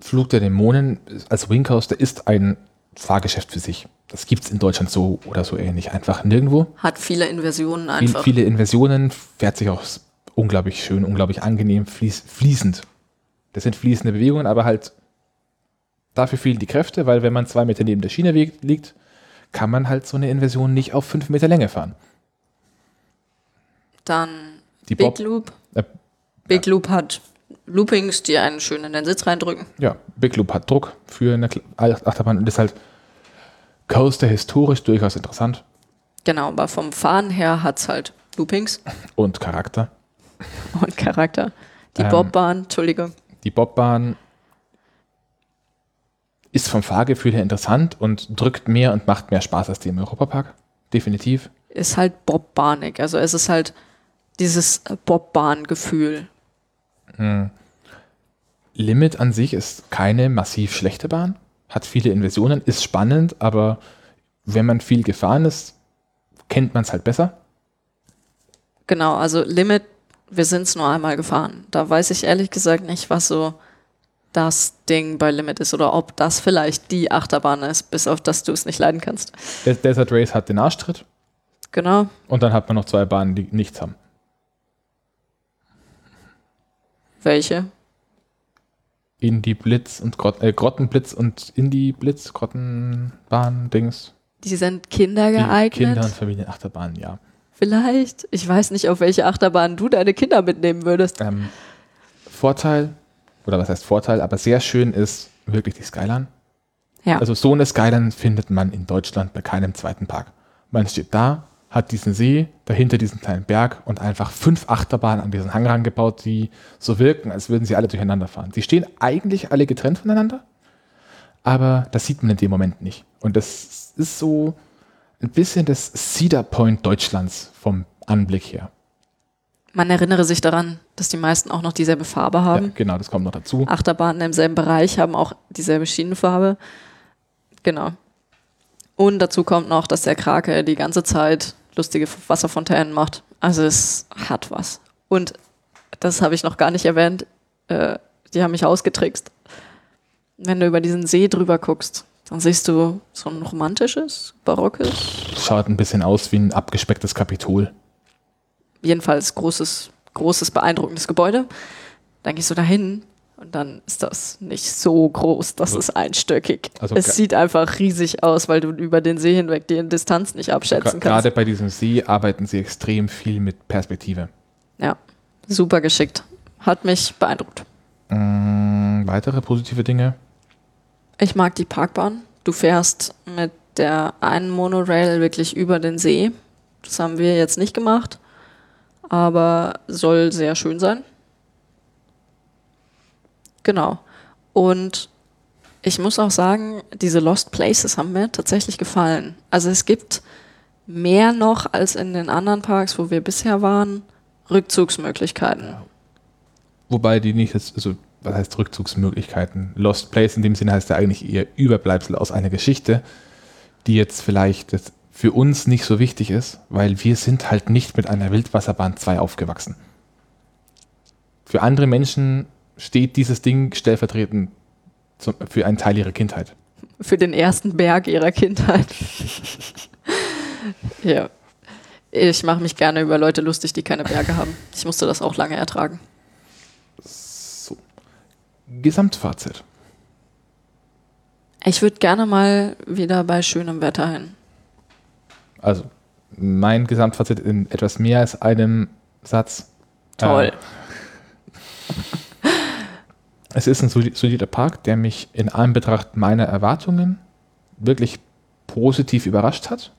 Flug der Dämonen als Wingcoaster ist ein Fahrgeschäft für sich. Das gibt es in Deutschland so oder so ähnlich einfach nirgendwo. Hat viele Inversionen einfach. Viel, viele Inversionen, fährt sich auch unglaublich schön, unglaublich angenehm, fließ, fließend. Das sind fließende Bewegungen, aber halt dafür fehlen die Kräfte, weil wenn man zwei Meter neben der Schiene liegt, kann man halt so eine Inversion nicht auf fünf Meter Länge fahren. Dann die Big Bob, Loop. Äh, Big ja. Loop hat Loopings, die einen schön in den Sitz reindrücken. Ja, Big Loop hat Druck für eine Achterbahn und ist halt Coaster historisch durchaus interessant. Genau, aber vom Fahren her hat es halt Loopings. *laughs* Und Charakter. *laughs* Und Charakter. Die ähm, Bobbahn, Entschuldigung. Die Bobbahn ist vom Fahrgefühl her interessant und drückt mehr und macht mehr Spaß als die im Europapark. Definitiv. Ist halt Bobbahnig. Also es ist halt dieses Bobbahn-Gefühl. Hm. Limit an sich ist keine massiv schlechte Bahn, hat viele Inversionen, ist spannend, aber wenn man viel gefahren ist, kennt man es halt besser. Genau, also Limit wir sind es nur einmal gefahren. Da weiß ich ehrlich gesagt nicht, was so das Ding bei Limit ist oder ob das vielleicht die Achterbahn ist, bis auf dass du es nicht leiden kannst. Desert Race hat den Arschtritt. Genau. Und dann hat man noch zwei Bahnen, die nichts haben. Welche? Indie Blitz und Grot äh, Grottenblitz und Indie Blitz, Grottenbahn, Dings. Die sind Kinder geeignet. Die Kinder- und Familienachterbahnen, ja. Vielleicht. Ich weiß nicht, auf welche Achterbahn du deine Kinder mitnehmen würdest. Ähm, Vorteil, oder was heißt Vorteil, aber sehr schön ist wirklich die Skyline. Ja. Also so eine Skyline findet man in Deutschland bei keinem zweiten Park. Man steht da, hat diesen See, dahinter diesen kleinen Berg und einfach fünf Achterbahnen an diesen Hang rangebaut, die so wirken, als würden sie alle durcheinander fahren. Sie stehen eigentlich alle getrennt voneinander, aber das sieht man in dem Moment nicht. Und das ist so ein bisschen das Cedar Point Deutschlands vom Anblick her. Man erinnere sich daran, dass die meisten auch noch dieselbe Farbe haben. Ja, genau, das kommt noch dazu. Achterbahnen im selben Bereich haben auch dieselbe Schienenfarbe. Genau. Und dazu kommt noch, dass der Krake die ganze Zeit lustige Wasserfontänen macht. Also es hat was. Und das habe ich noch gar nicht erwähnt. Äh, die haben mich ausgetrickst. Wenn du über diesen See drüber guckst, dann siehst du so ein romantisches, barockes. Schaut ein bisschen aus wie ein abgespecktes Kapitol. Jedenfalls großes, großes, beeindruckendes Gebäude. Dann gehst du dahin und dann ist das nicht so groß, das also, ist einstöckig. Also es sieht einfach riesig aus, weil du über den See hinweg die Distanz nicht abschätzen kannst. Gerade bei diesem See arbeiten sie extrem viel mit Perspektive. Ja, super geschickt. Hat mich beeindruckt. Ähm, weitere positive Dinge? Ich mag die Parkbahn. Du fährst mit der einen Monorail wirklich über den See. Das haben wir jetzt nicht gemacht, aber soll sehr schön sein. Genau. Und ich muss auch sagen, diese Lost Places haben mir tatsächlich gefallen. Also es gibt mehr noch als in den anderen Parks, wo wir bisher waren, Rückzugsmöglichkeiten. Ja. Wobei die nicht, also was heißt Rückzugsmöglichkeiten? Lost Place in dem Sinne heißt ja eigentlich eher Überbleibsel aus einer Geschichte, die jetzt vielleicht für uns nicht so wichtig ist, weil wir sind halt nicht mit einer Wildwasserbahn 2 aufgewachsen. Für andere Menschen steht dieses Ding stellvertretend für einen Teil ihrer Kindheit. Für den ersten Berg ihrer Kindheit. *laughs* ja. Ich mache mich gerne über Leute lustig, die keine Berge haben. Ich musste das auch lange ertragen. So. Gesamtfazit. Ich würde gerne mal wieder bei schönem Wetter hin. Also, mein Gesamtfazit in etwas mehr als einem Satz. Toll. Äh, es ist ein solider Park, der mich in Anbetracht meiner Erwartungen wirklich positiv überrascht hat.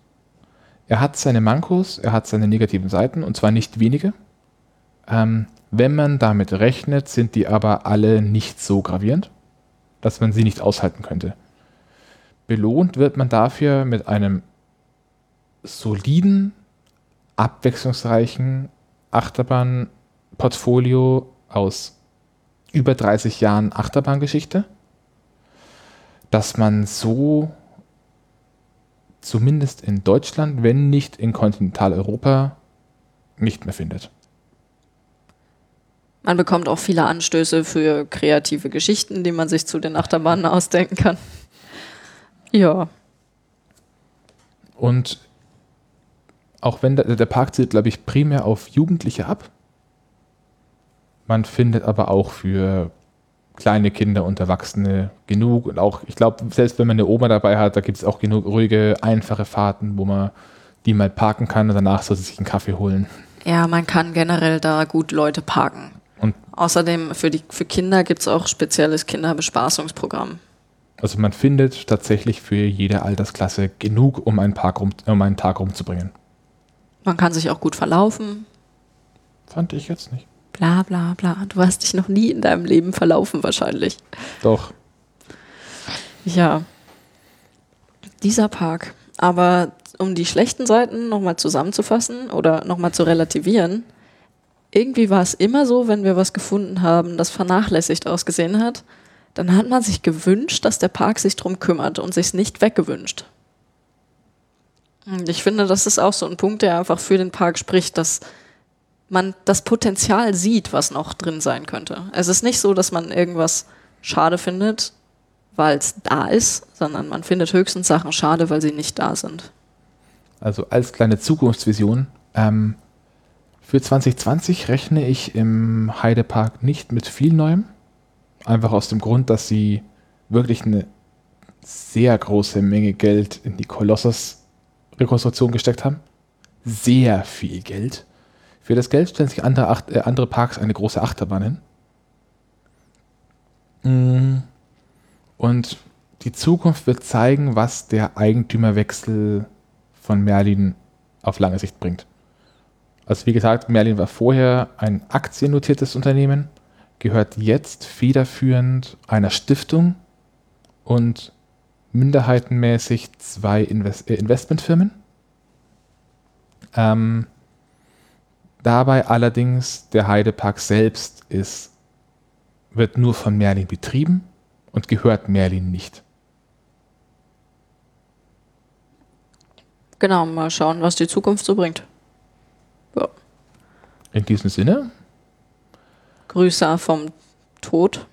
Er hat seine Mankos, er hat seine negativen Seiten und zwar nicht wenige. Ähm, wenn man damit rechnet, sind die aber alle nicht so gravierend, dass man sie nicht aushalten könnte. Belohnt wird man dafür mit einem soliden, abwechslungsreichen Achterbahn-Portfolio aus über 30 Jahren Achterbahngeschichte, dass man so zumindest in Deutschland, wenn nicht in Kontinentaleuropa, nicht mehr findet. Man bekommt auch viele Anstöße für kreative Geschichten, die man sich zu den Achterbahnen ausdenken kann. Ja. Und auch wenn der, der Park zielt, glaube ich, primär auf Jugendliche ab, man findet aber auch für kleine Kinder und Erwachsene genug. Und auch, ich glaube, selbst wenn man eine Oma dabei hat, da gibt es auch genug ruhige, einfache Fahrten, wo man die mal parken kann und danach soll sie sich einen Kaffee holen. Ja, man kann generell da gut Leute parken. Und Außerdem für, die, für Kinder gibt es auch spezielles Kinderbespaßungsprogramm. Also man findet tatsächlich für jede Altersklasse genug, um einen, Park rum, um einen Tag rumzubringen. Man kann sich auch gut verlaufen. Fand ich jetzt nicht. Bla bla bla. Du hast dich noch nie in deinem Leben verlaufen wahrscheinlich. Doch. Ja. Dieser Park. Aber um die schlechten Seiten nochmal zusammenzufassen oder nochmal zu relativieren, irgendwie war es immer so, wenn wir was gefunden haben, das vernachlässigt ausgesehen hat, dann hat man sich gewünscht, dass der Park sich drum kümmert und sich es nicht weggewünscht. Und ich finde, das ist auch so ein Punkt, der einfach für den Park spricht, dass man das Potenzial sieht, was noch drin sein könnte. Es ist nicht so, dass man irgendwas schade findet, weil es da ist, sondern man findet höchstens Sachen schade, weil sie nicht da sind. Also als kleine Zukunftsvision. Ähm, für 2020 rechne ich im Heidepark nicht mit viel Neuem. Einfach aus dem Grund, dass sie wirklich eine sehr große Menge Geld in die Kolossus-Rekonstruktion gesteckt haben. Sehr viel Geld. Für das Geld stellen sich andere, Acht, äh, andere Parks eine große Achterbahn hin. Mm. Und die Zukunft wird zeigen, was der Eigentümerwechsel von Merlin auf lange Sicht bringt. Also wie gesagt, Merlin war vorher ein aktiennotiertes Unternehmen, gehört jetzt federführend einer Stiftung und minderheitenmäßig zwei Invest äh, Investmentfirmen. Ähm, dabei allerdings der Heidepark selbst ist, wird nur von Merlin betrieben und gehört Merlin nicht. Genau, mal schauen, was die Zukunft so bringt. Ja. In diesem Sinne. Grüße vom Tod.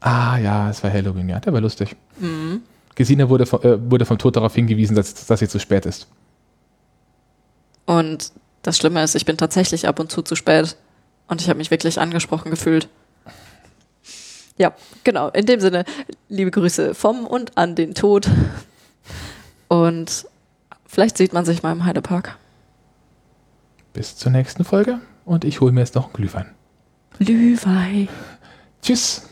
Ah ja, es war Halloween, ja, der war lustig. Mhm. Gesine wurde, äh, wurde vom Tod darauf hingewiesen, dass, dass sie zu spät ist. Und das Schlimme ist, ich bin tatsächlich ab und zu zu spät. Und ich habe mich wirklich angesprochen gefühlt. Ja, genau. In dem Sinne, liebe Grüße vom und an den Tod. Und vielleicht sieht man sich mal im Heidepark. Bis zur nächsten Folge und ich hole mir jetzt noch einen Glühwein. Glühwein. Tschüss.